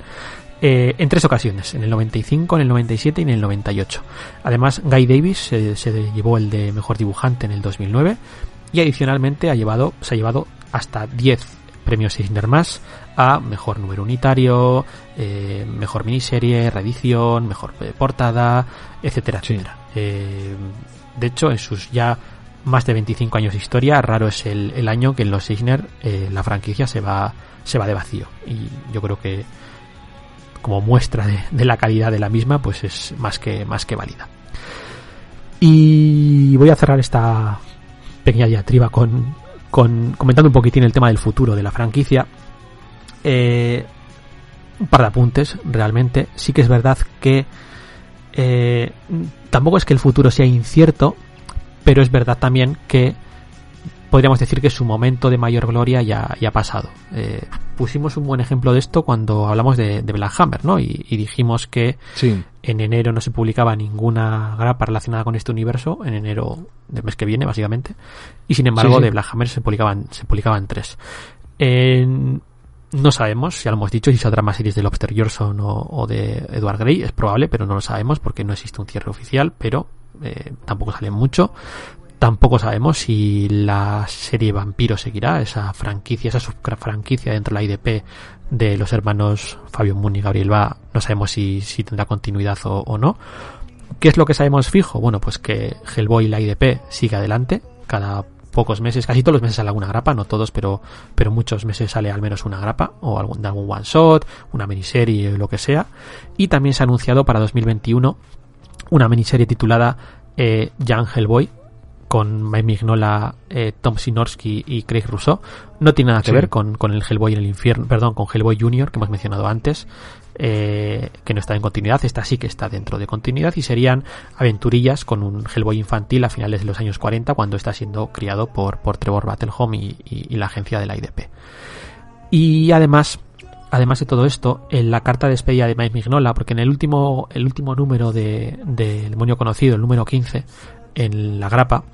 eh, en tres ocasiones, en el 95, en el 97 y en el 98. Además, Guy Davis se, se llevó el de mejor dibujante en el 2009 y adicionalmente ha llevado, se ha llevado hasta 10 premios Eisner más a mejor número unitario, eh, mejor miniserie, reedición, mejor portada, etcétera, sí. etcétera. Eh, de hecho, en sus ya más de 25 años de historia, raro es el, el año que en los Eisner eh, la franquicia se va, se va de vacío. Y yo creo que como muestra de, de, la calidad de la misma, pues es más que, más que válida. Y voy a cerrar esta pequeña diatriba con, comentando un poquitín el tema del futuro de la franquicia. Eh, un par de apuntes, realmente. Sí que es verdad que eh, tampoco es que el futuro sea incierto, pero es verdad también que podríamos decir que su momento de mayor gloria ya, ya ha pasado. Eh, pusimos un buen ejemplo de esto cuando hablamos de, de Black Hammer, ¿no? Y, y dijimos que Sí. en enero no se publicaba ninguna grapa relacionada con este universo, en enero del mes que viene, básicamente. Y sin embargo, Sí, sí. de Black Hammer se publicaban, se publicaban tres. En- no sabemos, ya lo hemos dicho, si saldrá más series de Lobster Johnson o, o de Edward Grey, es probable, pero no lo sabemos porque no existe un cierre oficial, pero eh, tampoco sale mucho. Tampoco sabemos si la serie Vampiro seguirá, esa franquicia, esa subfranquicia dentro de la IDP de los hermanos Fabio Moon y Gabriel Va. No sabemos si, tendrá continuidad o, o no. ¿Qué es lo que sabemos fijo? Bueno, pues que Hellboy y la IDP sigue adelante. Cada pocos meses, casi todos los meses sale alguna grapa, no todos, pero, pero muchos meses sale al menos una grapa, o algún, algún one shot, una miniserie, lo que sea. Y también se ha anunciado para 2021 una miniserie titulada eh, Young Hellboy, con Mike Mignola, eh, Tom Sinorski y Craig Rousseau. No tiene nada que Sí. ver con, con el Hellboy en el infierno, perdón, con Hellboy Junior que hemos mencionado antes, eh, que no está en continuidad. Esta sí que está dentro de continuidad y serían aventurillas con un Hellboy infantil a finales de los años 40 cuando está siendo criado por, por Trevor Battlehome y, y- y la agencia de la IDP. Y además, además de todo esto, en la carta de despedida de Mike Mignola, porque en el último, el último número de, de Demonio Conocido, el número 15, en la grapa,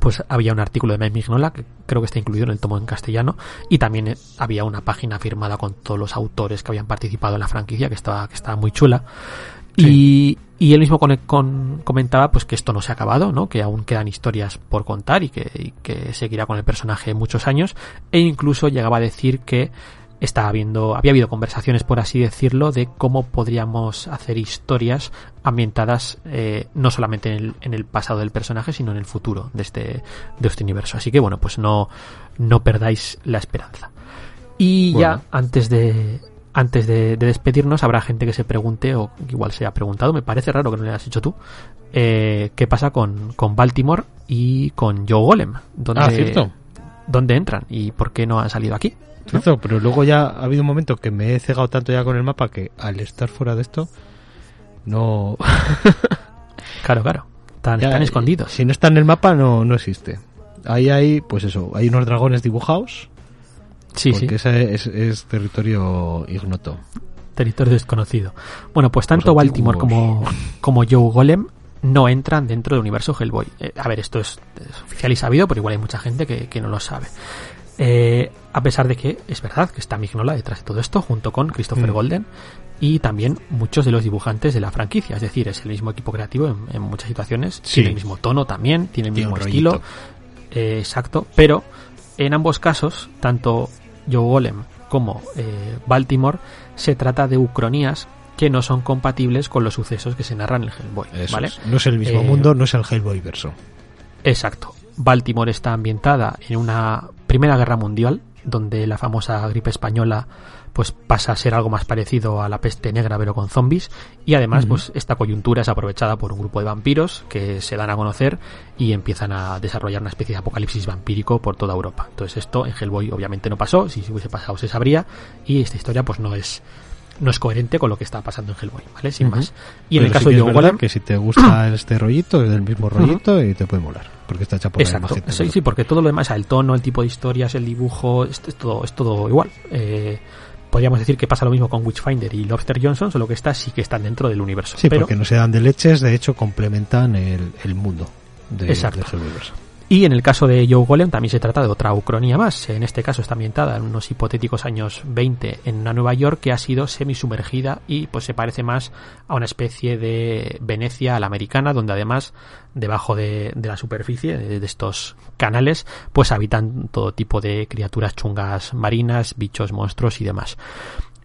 pues había un artículo de Mike Mignola, que creo que está incluido en el tomo en castellano, y también eh, había una página firmada con todos los autores que habían participado en la franquicia, que estaba, que estaba muy chula. Y, y él mismo con- con- comentaba pues que esto no se ha acabado, ¿no? que aún quedan historias por contar y que, y que seguirá con el personaje muchos años, e incluso llegaba a decir que estaba habiendo, había habido conversaciones, por así decirlo, de cómo podríamos hacer historias ambientadas eh, no solamente en el, en el pasado del personaje, sino en el futuro de este, de este universo. Así que bueno, pues no, no perdáis la esperanza. Y ya antes de antes de, de despedirnos habrá gente que se pregunte o igual se ha preguntado, me parece raro que no le hayas hecho tú, eh, qué pasa con, con Baltimore y con Joe Golem, dónde, Ah, cierto. dónde entran y por qué no han salido aquí. Pero luego ya ha habido un momento que me he cegado tanto ya con el mapa que al estar fuera de esto, no. [laughs] Claro, claro, están, ya, están escondidos. Si no está en el mapa, no, no existe. Ahí hay, pues eso, hay unos dragones dibujados, Sí, sí. porque ese es, es territorio ignoto. territorio desconocido. Bueno, pues tanto Los Baltimore como, como Joe Golem no entran dentro del universo Hellboy. Eh, a ver, esto es, es oficial y sabido, pero igual hay mucha gente que, que no lo sabe. Eh, a pesar de que es verdad que está Mignola detrás de todo esto, junto con Christopher Mm. Golden y también muchos de los dibujantes de la franquicia. Es decir, es el mismo equipo creativo en, en muchas situaciones, Sí. tiene el mismo tono también, tiene el mismo estilo. Eh, exacto, pero en ambos casos, tanto Joe Golem como eh, Baltimore, se trata de ucronías que no son compatibles con los sucesos que se narran en el Hellboy. Eso ¿vale? es. No es el mismo mundo, no es el Hellboy verso. Exacto. Baltimore está ambientada en una Primera Guerra Mundial, donde la famosa gripe española pues pasa a ser algo más parecido a la peste negra pero con zombies. Y además pues esta coyuntura es aprovechada por un grupo de vampiros que se dan a conocer y empiezan a desarrollar una especie de apocalipsis vampírico por toda Europa. Entonces esto en Hellboy obviamente no pasó, si se hubiese pasado se sabría. Y esta historia pues no es no es coherente con lo que está pasando en Hellboy, ¿vale? Sin más. Y en el sí caso de verdad Golem- que si te gusta este rollito, es del mismo rollito y te puede molar, porque está hecha por la Exacto. misma gente. Sí, sí, porque todo lo demás, el tono, el tipo de historias, el dibujo, es, es todo, es todo igual. Eh, podríamos decir que pasa lo mismo con Witchfinder y Lobster Johnson, solo que estas sí que están dentro del universo. Sí, Pero, porque no se dan de leches, de hecho complementan el, el mundo de, Exacto. del Hellboy verso. Y en el caso de Joe Golem también se trata de otra ucronía más. En este caso está ambientada en unos hipotéticos años 20 en una Nueva York que ha sido semisumergida y pues se parece más a una especie de Venecia a la americana, donde además debajo de, la superficie de, de estos canales pues habitan todo tipo de criaturas chungas marinas, bichos, monstruos y demás.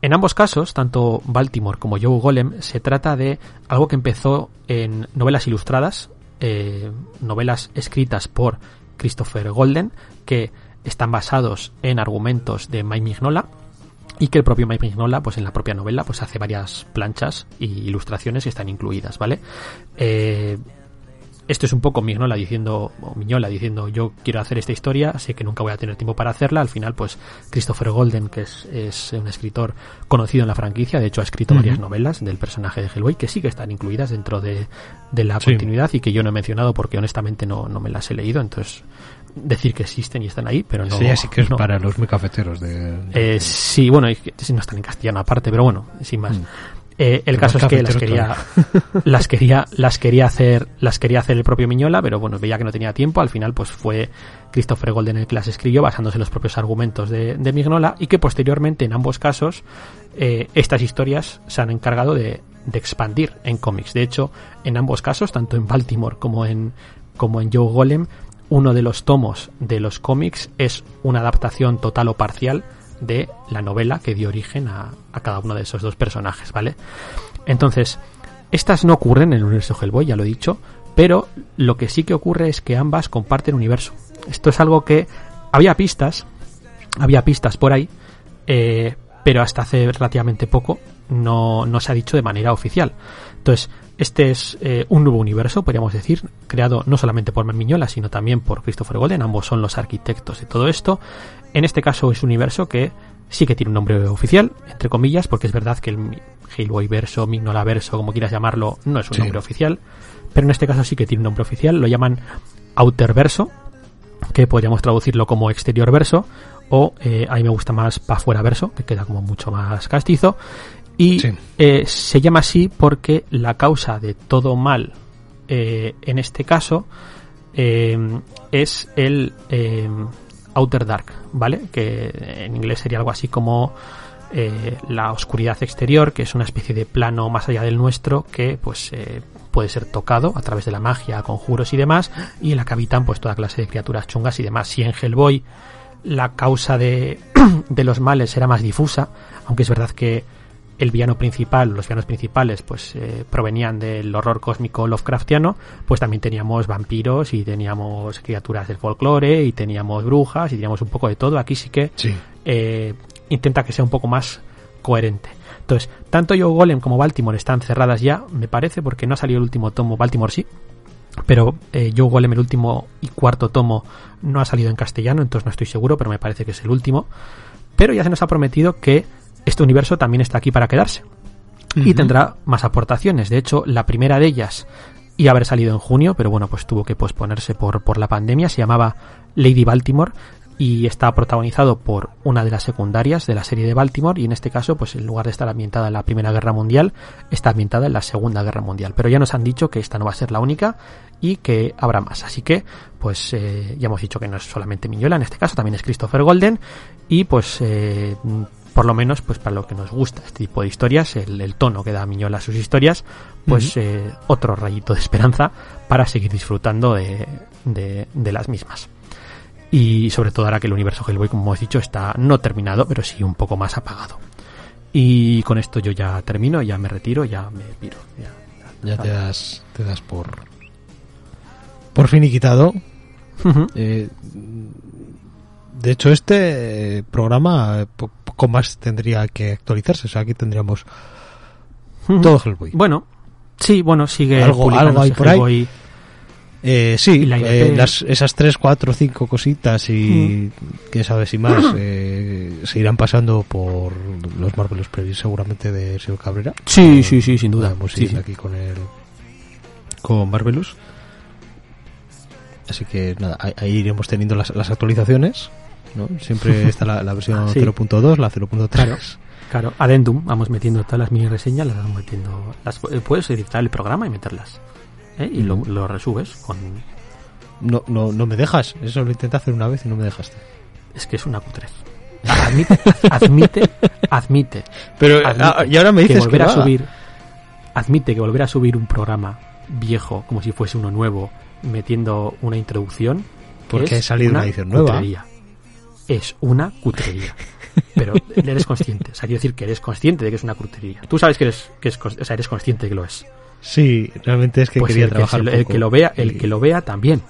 En ambos casos, tanto Baltimore como Joe Golem, se trata de algo que empezó en novelas ilustradas, eh, novelas escritas por Christopher Golden, que están basados en argumentos de Mike Mignola y que el propio Mike Mignola, pues en la propia novela, pues hace varias planchas y ilustraciones que están incluidas, ¿vale? Eh, esto es un poco Mignola diciendo, o Miñola diciendo, yo quiero hacer esta historia, sé que nunca voy a tener tiempo para hacerla. Al final, pues Christopher Golden, que es, es un escritor conocido en la franquicia, de hecho ha escrito varias novelas del personaje de Hellboy, que sí que están incluidas dentro de, de la continuidad y que yo no he mencionado porque honestamente no, no me las he leído, entonces decir que existen y están ahí, pero no. Sí, así que es para los muy cafeteros de. Eh, sí, bueno, no están en castellano aparte, pero bueno, sin más. Mm. Eh, el caso es que las quería, [laughs] las quería, las quería hacer, las quería hacer el propio Miñola, pero bueno, veía que no tenía tiempo. Al final, pues fue Christopher Golden el que las escribió basándose en los propios argumentos de, de Mignola y que posteriormente, en ambos casos, eh, estas historias se han encargado de, de expandir en cómics. De hecho, en ambos casos, tanto en Baltimore como en, como en Joe Golem, uno de los tomos de los cómics es una adaptación total o parcial de la novela que dio origen a, cada uno de esos dos personajes, ¿vale? Entonces, estas no ocurren en el universo Hellboy, ya lo he dicho, pero lo que sí que ocurre es que ambas comparten universo. Esto es algo que había pistas, había pistas por ahí, eh, pero hasta hace relativamente poco no, no se ha dicho de manera oficial. Entonces, este es eh, un nuevo universo, podríamos decir, creado no solamente por Miñola, sino también por Christopher Golden, ambos son los arquitectos de todo esto. En este caso es un universo que sí que tiene un nombre oficial, entre comillas, porque es verdad que el Hellboy verso, Mignola verso, como quieras llamarlo, no es un nombre oficial, pero en este caso sí que tiene un nombre oficial, lo llaman Outer Verso, que podríamos traducirlo como exterior verso, o eh, a mí me gusta más pa' fuera verso, que queda como mucho más castizo, y eh, se llama así porque la causa de todo mal, eh, en este caso, eh, es el Outer Dark, ¿vale? Que en inglés sería algo así como la oscuridad exterior, que es una especie de plano más allá del nuestro que pues puede ser tocado a través de la magia, conjuros y demás, y en la que habitan pues toda clase de criaturas chungas y demás. Si en Hellboy la causa de, [clears throat] de los males era más difusa, aunque es verdad que el villano principal, los villanos principales, pues eh, provenían del horror cósmico Lovecraftiano, pues también teníamos vampiros y teníamos criaturas del folclore y teníamos brujas y teníamos un poco de todo. Aquí sí que eh, intenta que sea un poco más coherente. Entonces, tanto Yo Golem como Baltimore están cerradas ya, me parece, porque no ha salido el último tomo, Baltimore sí, pero eh, Yo Golem, el último y cuarto tomo, no ha salido en castellano, entonces no estoy seguro, pero me parece que es el último. Pero ya se nos ha prometido que este universo también está aquí para quedarse. Y tendrá más aportaciones. De hecho, la primera de ellas iba a haber salido en junio, pero bueno, pues tuvo que posponerse por, por la pandemia. Se llamaba Lady Baltimore y está protagonizado por una de las secundarias de la serie de Baltimore y en este caso pues en lugar de estar ambientada en la Primera Guerra Mundial está ambientada en la Segunda Guerra Mundial pero ya nos han dicho que esta no va a ser la única y que habrá más así que pues eh, ya hemos dicho que no es solamente Miñuela en este caso también es Christopher Golden y pues eh, por lo menos pues para lo que nos gusta este tipo de historias, el, tono que da Miñola a sus historias, pues eh, otro rayito de esperanza para seguir disfrutando de, de, las mismas. Y sobre todo ahora que el universo Hellboy, como hemos dicho, está no terminado, pero sí un poco más apagado. Y con esto yo ya termino, ya me retiro, ya me piro. Ya, te, das, te das por, por finiquitado. eh, de hecho, este eh, programa eh, poco más tendría que actualizarse. O sea, aquí tendríamos todo Hellboy. Bueno, sí, bueno, sigue algo, algo hay por ahí. Eh, sí, esas tres, cuatro, cinco cositas y quién sabe si más [clears throat] se irán pasando por los Marvelous Previs seguramente de Señor Cabrera. Sí, sí, sí, sin duda. Vamos sí, aquí con el con Marvelous. Así que nada, ahí iremos teniendo las, las actualizaciones Siempre está la, versión [laughs] 0.2, la 0.3. Claro, claro, adendum, vamos metiendo todas las mini reseñas, las vamos metiendo. Las, eh, puedes editar el programa y meterlas. ¿eh? Y lo, lo, resubes con. No, no, no me dejas, eso lo intenté hacer una vez y no me dejaste. Es que es una cutrez. Admite, admite, admite. Pero, ah, y ahora me dices que volver a subir. Admite que volver a subir un programa viejo como si fuese uno nuevo, metiendo una introducción. Porque ha salido una, edición nueva es una cutrería. Pero eres consciente. O sea, quiero decir que eres consciente de que es una cutrería. Tú sabes que eres, que es, o sea, eres consciente de que lo es. Sí, realmente es que pues quería trabajar. el que lo vea, el que lo vea también.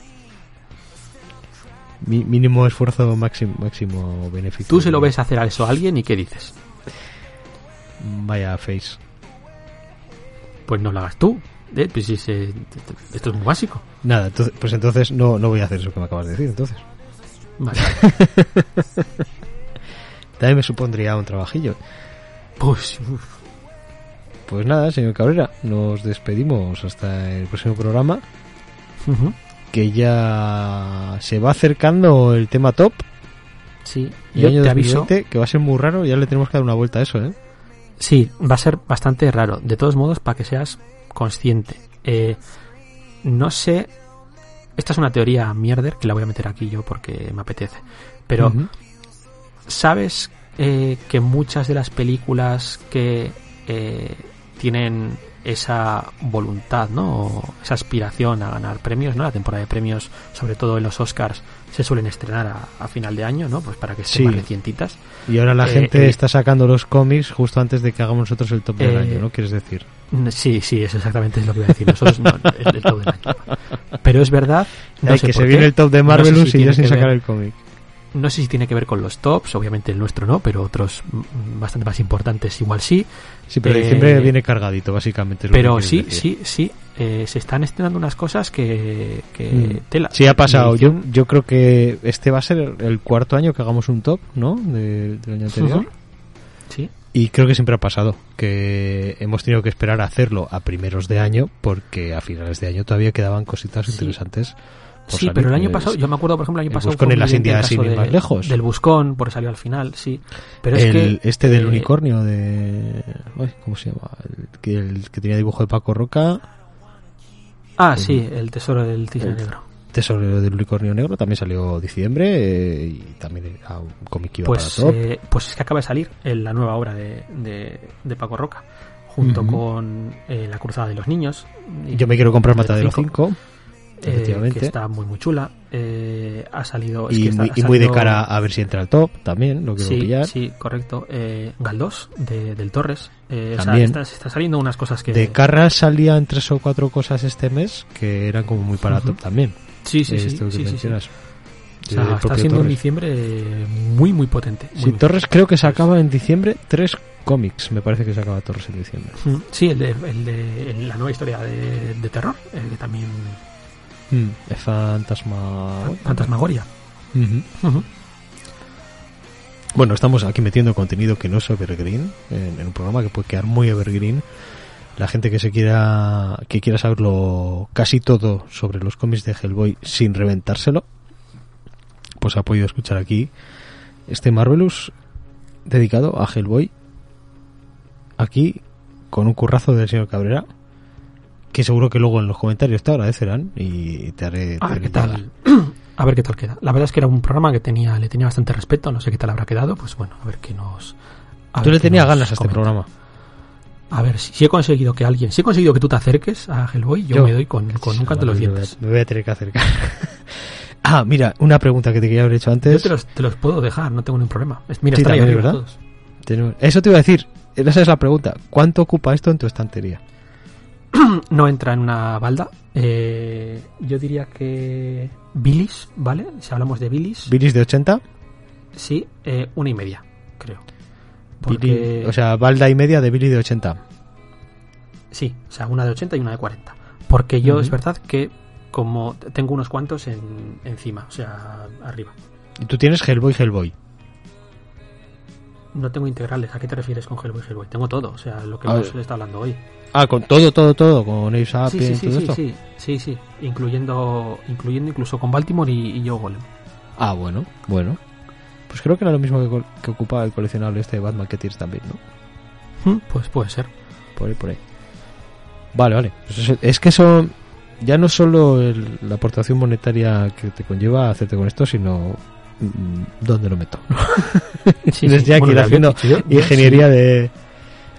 Mi, mínimo esfuerzo, máximo, máximo beneficio. Tú se lo ves hacer a eso a alguien y ¿qué dices? Vaya face. Pues no lo hagas tú. Eh, pues se- esto es muy básico. Nada, entonces- pues entonces no, no voy a hacer eso que me acabas de decir, entonces. Vale. [laughs] También me supondría un trabajillo. Pues, uf, Pues nada, señor Cabrera, nos despedimos hasta el próximo programa, que ya se va acercando el tema top. sí, Y yo año te aviso. 2020, que va a ser muy raro, ya le tenemos que dar una vuelta a eso, ¿eh? Sí, va a ser bastante raro. De todos modos, para que seas consciente. Eh, no sé. Esta es una teoría mierder que la voy a meter aquí yo porque me apetece. Pero. ¿sabes eh, que muchas de las películas que eh, tienen esa voluntad, ¿no? O esa aspiración a ganar premios, ¿no? La temporada de premios, sobre todo en los Oscars, se suelen estrenar a, a final de año, ¿no? Pues para que estén Sí. más recientitas. Y ahora la Eh, gente eh, está sacando los cómics justo antes de que hagamos nosotros el top del Eh, año, ¿no? ¿Quieres decir? Sí, sí, es exactamente lo que iba a decir. Nosotros no, es del año. Pero es verdad, no Ay, sé que se viene el top de no sé Marvelous si y ya sin sacar ver- el cómic. No sé si tiene que ver con los tops, obviamente el nuestro no, pero otros bastante más importantes igual sí. Sí, pero Eh, diciembre viene cargadito, básicamente. Pero sí, decir. sí, sí, eh, se están estrenando unas cosas que, que Mm. tela. Sí, ha pasado. Yo, yo creo que este va a ser el cuarto año que hagamos un top, ¿no? De- del año anterior. Sí, Y creo que siempre ha pasado que hemos tenido que esperar a hacerlo a primeros de año porque a finales de año todavía quedaban cositas Sí. interesantes. por sí, salir. pero el año pasado, yo me acuerdo, por ejemplo, el año el pasado. Buscón fue en las Indias, el sin ir más lejos. Del Buscón, porque salió al final, sí. Pero es el, que. este del eh, unicornio de... ay, ¿Cómo se llama? El que, el que tenía dibujo de Paco Roca. Ah, sí, el tesoro del cisne El- negro. Tesoro del unicornio negro también salió diciembre eh, y también era un cómic que iba Pues, para eh, pues es que acaba de salir en la nueva obra de, de, de Paco Roca, junto con eh, La Cruzada de los Niños. y- Yo me quiero comprar Matadero Matadero 5 eh, efectivamente. que está muy muy chula. Eh, ha salido. es y, que está- muy, ha y muy de salido- cara a ver si entra al top también, lo quiero Sí, pillar. sí, correcto. Eh, Galdós, de, del Torres. Eh, o sea, También. está, está saliendo unas cosas que. De Carras salían tres o cuatro cosas este mes que eran como muy para top también. Sí, sí, Eh, sí. esto que sí, sí, sí. mencionas. O sea, está siendo un Torres. diciembre muy, muy potente. muy, Sí, muy Torres creo que sacaba en diciembre tres cómics, me parece que sacaba Torres en diciembre. Mm, Sí, el de, el de el- la nueva historia de, de terror, eh, que también. Mm, es Fantasma... Fantasmagoria. Ujú. Ujú. Bueno, estamos aquí metiendo contenido que no es evergreen en, en un programa que puede quedar muy evergreen. La gente que se quiera que quiera saberlo casi todo sobre los cómics de Hellboy sin reventárselo, pues ha podido escuchar aquí este Marvelous dedicado a Hellboy. Aquí con un currazo del señor Cabrera, que seguro que luego en los comentarios te agradecerán y te haré. te A ver qué tal. A ver qué tal queda. La verdad es que era un programa que tenía, le tenía bastante respeto, no sé qué tal habrá quedado, pues bueno, a ver qué nos. a Tú le tenías ganas a este comenta. programa. A ver, si, he conseguido que alguien, si he conseguido que tú te acerques a Hellboy, yo, Yo. me doy con, con un canto en los Me voy a- dientes. Me voy a tener que acercar. [laughs] ah, mira, una pregunta que te quería haber hecho Yo antes. te los, te los puedo dejar, no tengo ningún problema. Es- Mira, Sí, también, ¿verdad? todos. Eso te iba a decir. Esa es la pregunta. ¿Cuánto ocupa esto en tu estantería? [clears throat] No entra en una balda. Eh, yo diría que. Bilis, ¿vale? Si hablamos de Bilis, ¿Bilis de 80? sí, eh, una y media, creo. Billy- o sea, balda y media de Billy de 80. Sí, o sea, una de 80 y una de 40. Porque yo es verdad que como tengo unos cuantos en, encima, o sea, arriba. Y tú tienes Hellboy, Hellboy. No tengo integrales. ¿A qué te refieres con Hellboy Hellboy? Tengo todo, o sea, lo que hemos ver. estado hablando hoy. Ah, con todo, todo, todo. Con Ace Sí, sí, sí, todo sí, esto. sí, sí, sí, incluyendo, incluyendo incluso con Baltimore y, y Joe Golem. Ah, bueno, bueno. Pues creo que era lo mismo que, que ocupaba el coleccionable este de Batman que tienes también, ¿no? Hmm, Pues puede ser. Por ahí, por ahí. Vale, vale. Pues es, que eso ya no solo el- la aportación monetaria que te conlleva hacerte con esto, sino mm, dónde lo meto. Sí, [laughs] sí. Bueno, haciendo Ingeniería sí, de...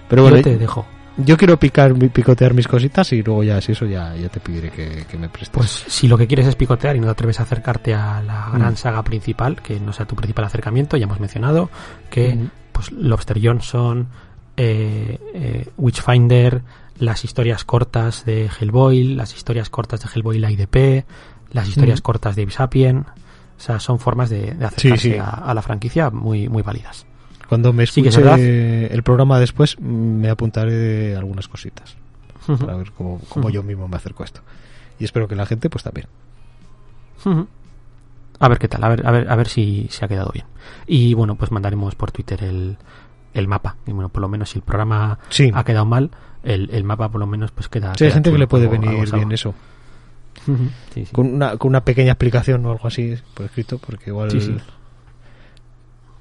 Pero yo bueno, te dejo. Yo quiero picar, picotear mis cositas y luego ya, si eso, ya, ya te pediré que, que me prestes. Pues si lo que quieres es picotear y no te atreves a acercarte a la gran Mm. saga principal, que no sea tu principal acercamiento, ya hemos mencionado que Ujú. pues Lobster Johnson, eh, eh, Witchfinder, las historias cortas de Hellboy, las historias cortas de Hellboy la IDP, las historias Ujú. cortas de Sapien, o sea, son formas de, de acercarse Sí, sí. A, a la franquicia muy, muy válidas. Cuando me Sí que es escuche el programa después, me apuntaré de algunas cositas. para ver cómo, cómo yo mismo me acerco a esto. Y espero que la gente pues también. A ver qué tal, a ver, a ver, a ver si se ha quedado bien. Y bueno, pues mandaremos por Twitter el, el mapa. Y bueno, por lo menos si el programa Sí. ha quedado mal, el, el mapa por lo menos pues queda. Sí, hay queda gente que le puede venir algo bien eso. Ujú, sí, sí. Con una, con una pequeña explicación o algo así por escrito, porque igual.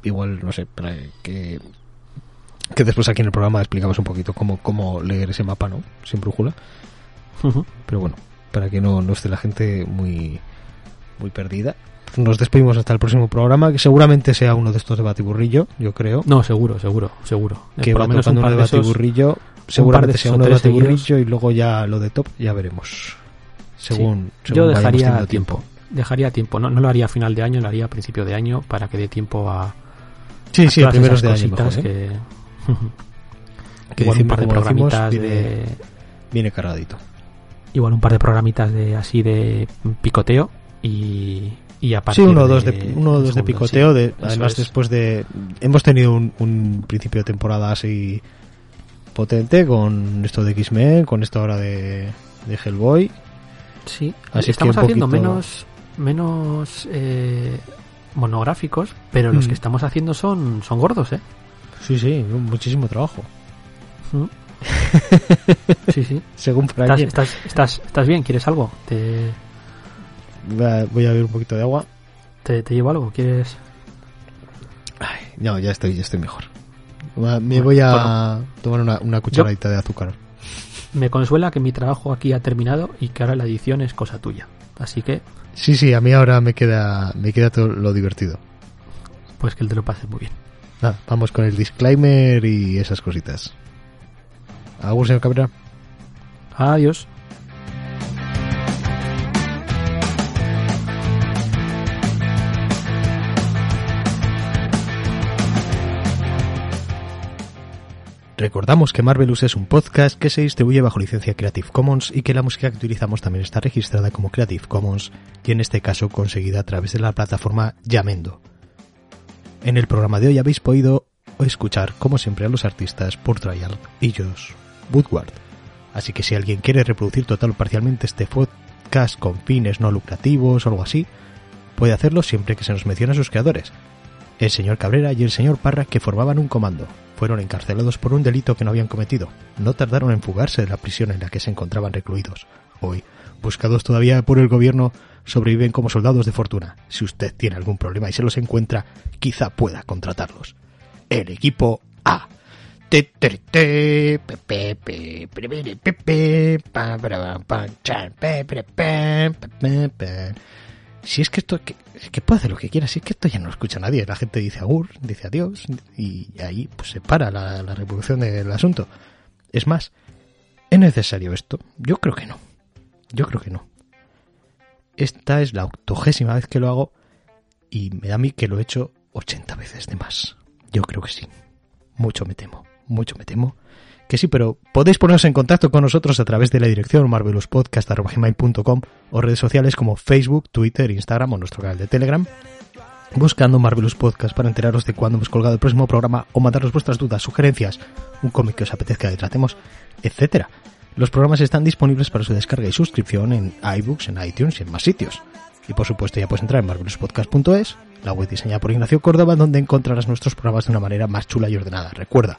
Igual, no sé, para que. Que después aquí en el programa explicamos un poquito cómo, cómo leer ese mapa, ¿no? Sin brújula. Pero bueno, para que no, no esté la gente muy, muy perdida. Nos despedimos hasta el próximo programa, que seguramente sea uno de estos de batiburrillo, yo creo. No, seguro, seguro, seguro. Eh, que por va lo menos tocando un uno de esos- batiburrillo. Seguramente sea uno de batiburrillo y luego ya lo de top, ya veremos. Según, según Yo dejaría teniendo tiempo. Dejaría tiempo. No, no lo haría a final de año, lo haría a principio de año para que dé tiempo a. Sí, sí, primeros de año mejor, ¿eh? que. [laughs] Que igual un par de decimos, programitas viene- de. Viene cargadito. Igual un par de programitas de así de picoteo y. Y a Sí, uno o dos de, uno o dos de picoteo. sí. de, además, es. después de. Hemos tenido un, un principio de temporada así potente con esto de X-Men, con esto ahora de, de Hellboy. Sí, Así es estamos que haciendo poquito- menos menos eh, monográficos, pero los Mm. que estamos haciendo son son gordos, ¿eh? Sí, sí, muchísimo trabajo. Mm. [laughs] sí, sí. Según para ¿Estás, estás, estás, estás bien? ¿Quieres algo? ¿Te, Voy a beber un poquito de agua. te, te llevo algo? ¿Quieres? Ay, no, ya estoy, ya estoy mejor. Me Bueno, voy a tomar una, una cucharadita de azúcar. Me consuela que mi trabajo aquí ha terminado y que ahora la edición es cosa tuya. Así que, Sí, sí, a mí ahora me queda, me queda todo lo divertido. pues que te lo pases muy bien. Nada, vamos con el disclaimer y esas cositas. Agur, señor Cabrera. Adiós. Recordamos que Marvelous es un podcast que se distribuye bajo licencia Creative Commons y que la música que utilizamos también está registrada como Creative Commons y en este caso conseguida a través de la plataforma Yamendo. En el programa de hoy habéis podido escuchar, como siempre, a los artistas por Trial y Josh Woodward. Así que si alguien quiere reproducir total o parcialmente este podcast con fines no lucrativos o algo así, puede hacerlo siempre que se nos mencione a sus creadores, el señor Cabrera y el señor Parra que formaban un comando. Fueron encarcelados por un delito que no habían cometido. No tardaron en fugarse de la prisión en la que se encontraban recluidos. Hoy, buscados todavía por el gobierno, sobreviven como soldados de fortuna. Si usted tiene algún problema y se los encuentra, quizá pueda contratarlos. El equipo A si es que esto, que, que puede hacer lo que quiera, si es que esto ya no lo escucha nadie, la gente dice agur, dice adiós, y ahí pues se para la, la revolución del asunto. Es más, ¿es necesario esto? Yo creo que no. Yo creo que no. Esta es la octogésima vez que lo hago y me da a mí que lo he hecho 80 veces de más. Yo creo que sí. Mucho me temo, mucho me temo que sí, pero podéis poneros en contacto con nosotros a través de la dirección marvelouspodcast.com o redes sociales como Facebook, Twitter, Instagram o nuestro canal de Telegram, buscando Marvelous Podcast para enteraros de cuándo hemos colgado el próximo programa o mandarnos vuestras dudas, sugerencias, un cómic que os apetezca que tratemos, etcétera. Los programas están disponibles para su descarga y suscripción en iBooks, en iTunes y en más sitios. Y por supuesto ya puedes entrar en marvelouspodcast.es, la web diseñada por Ignacio Córdoba, donde encontrarás nuestros programas de una manera más chula y ordenada. Recuerda,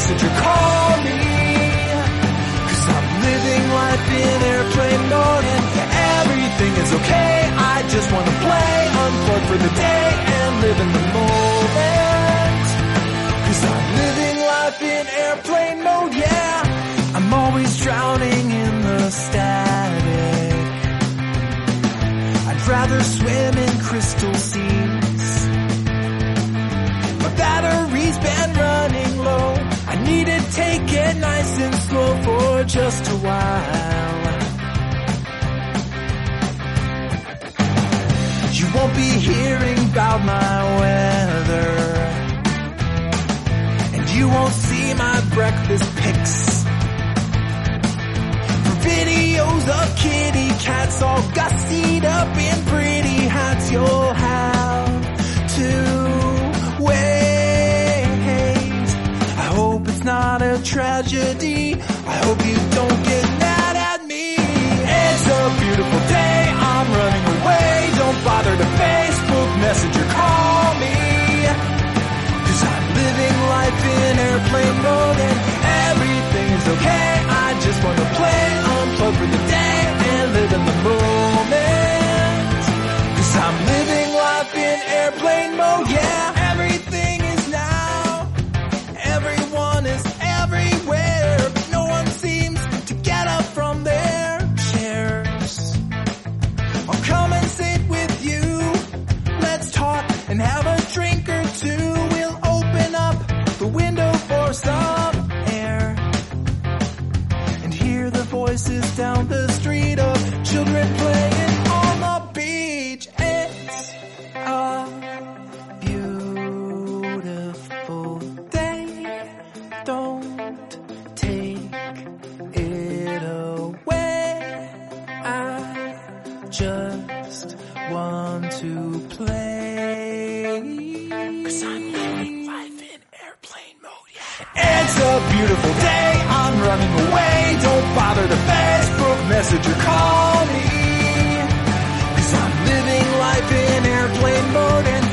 message or call me. Cause I'm living life in airplane mode and everything is okay. I just wanna play, unplug for the day and live in the moment. Cause I'm living life in airplane mode, yeah. I'm always drowning in the static. I'd rather swim take it nice and slow for just a while. You won't be hearing about my weather. And you won't see my breakfast pics. For videos of kitty cats all gussied up in pretty hats, you'll have it's not a tragedy. I hope you don't get mad at me. It's a beautiful day. I'm running away. Don't bother to Facebook message or call me. Cause I'm living life in airplane mode and everything is okay. I just wanna play, unplug for the talk and have a drink or two. We'll open up the window for some air and hear the voices down the street of children playing on the beach. It's a beautiful day. Don't take it away. I just want to play. Cause I'm living life in airplane mode, yeah. It's a beautiful day, I'm running away. Don't bother the Facebook messenger. call me. Cause I'm living life in airplane mode and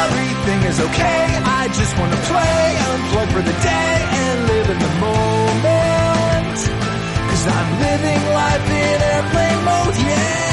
everything is okay. I just wanna play, unplug for the day and live in the moment. Cause I'm living life in airplane mode, yeah.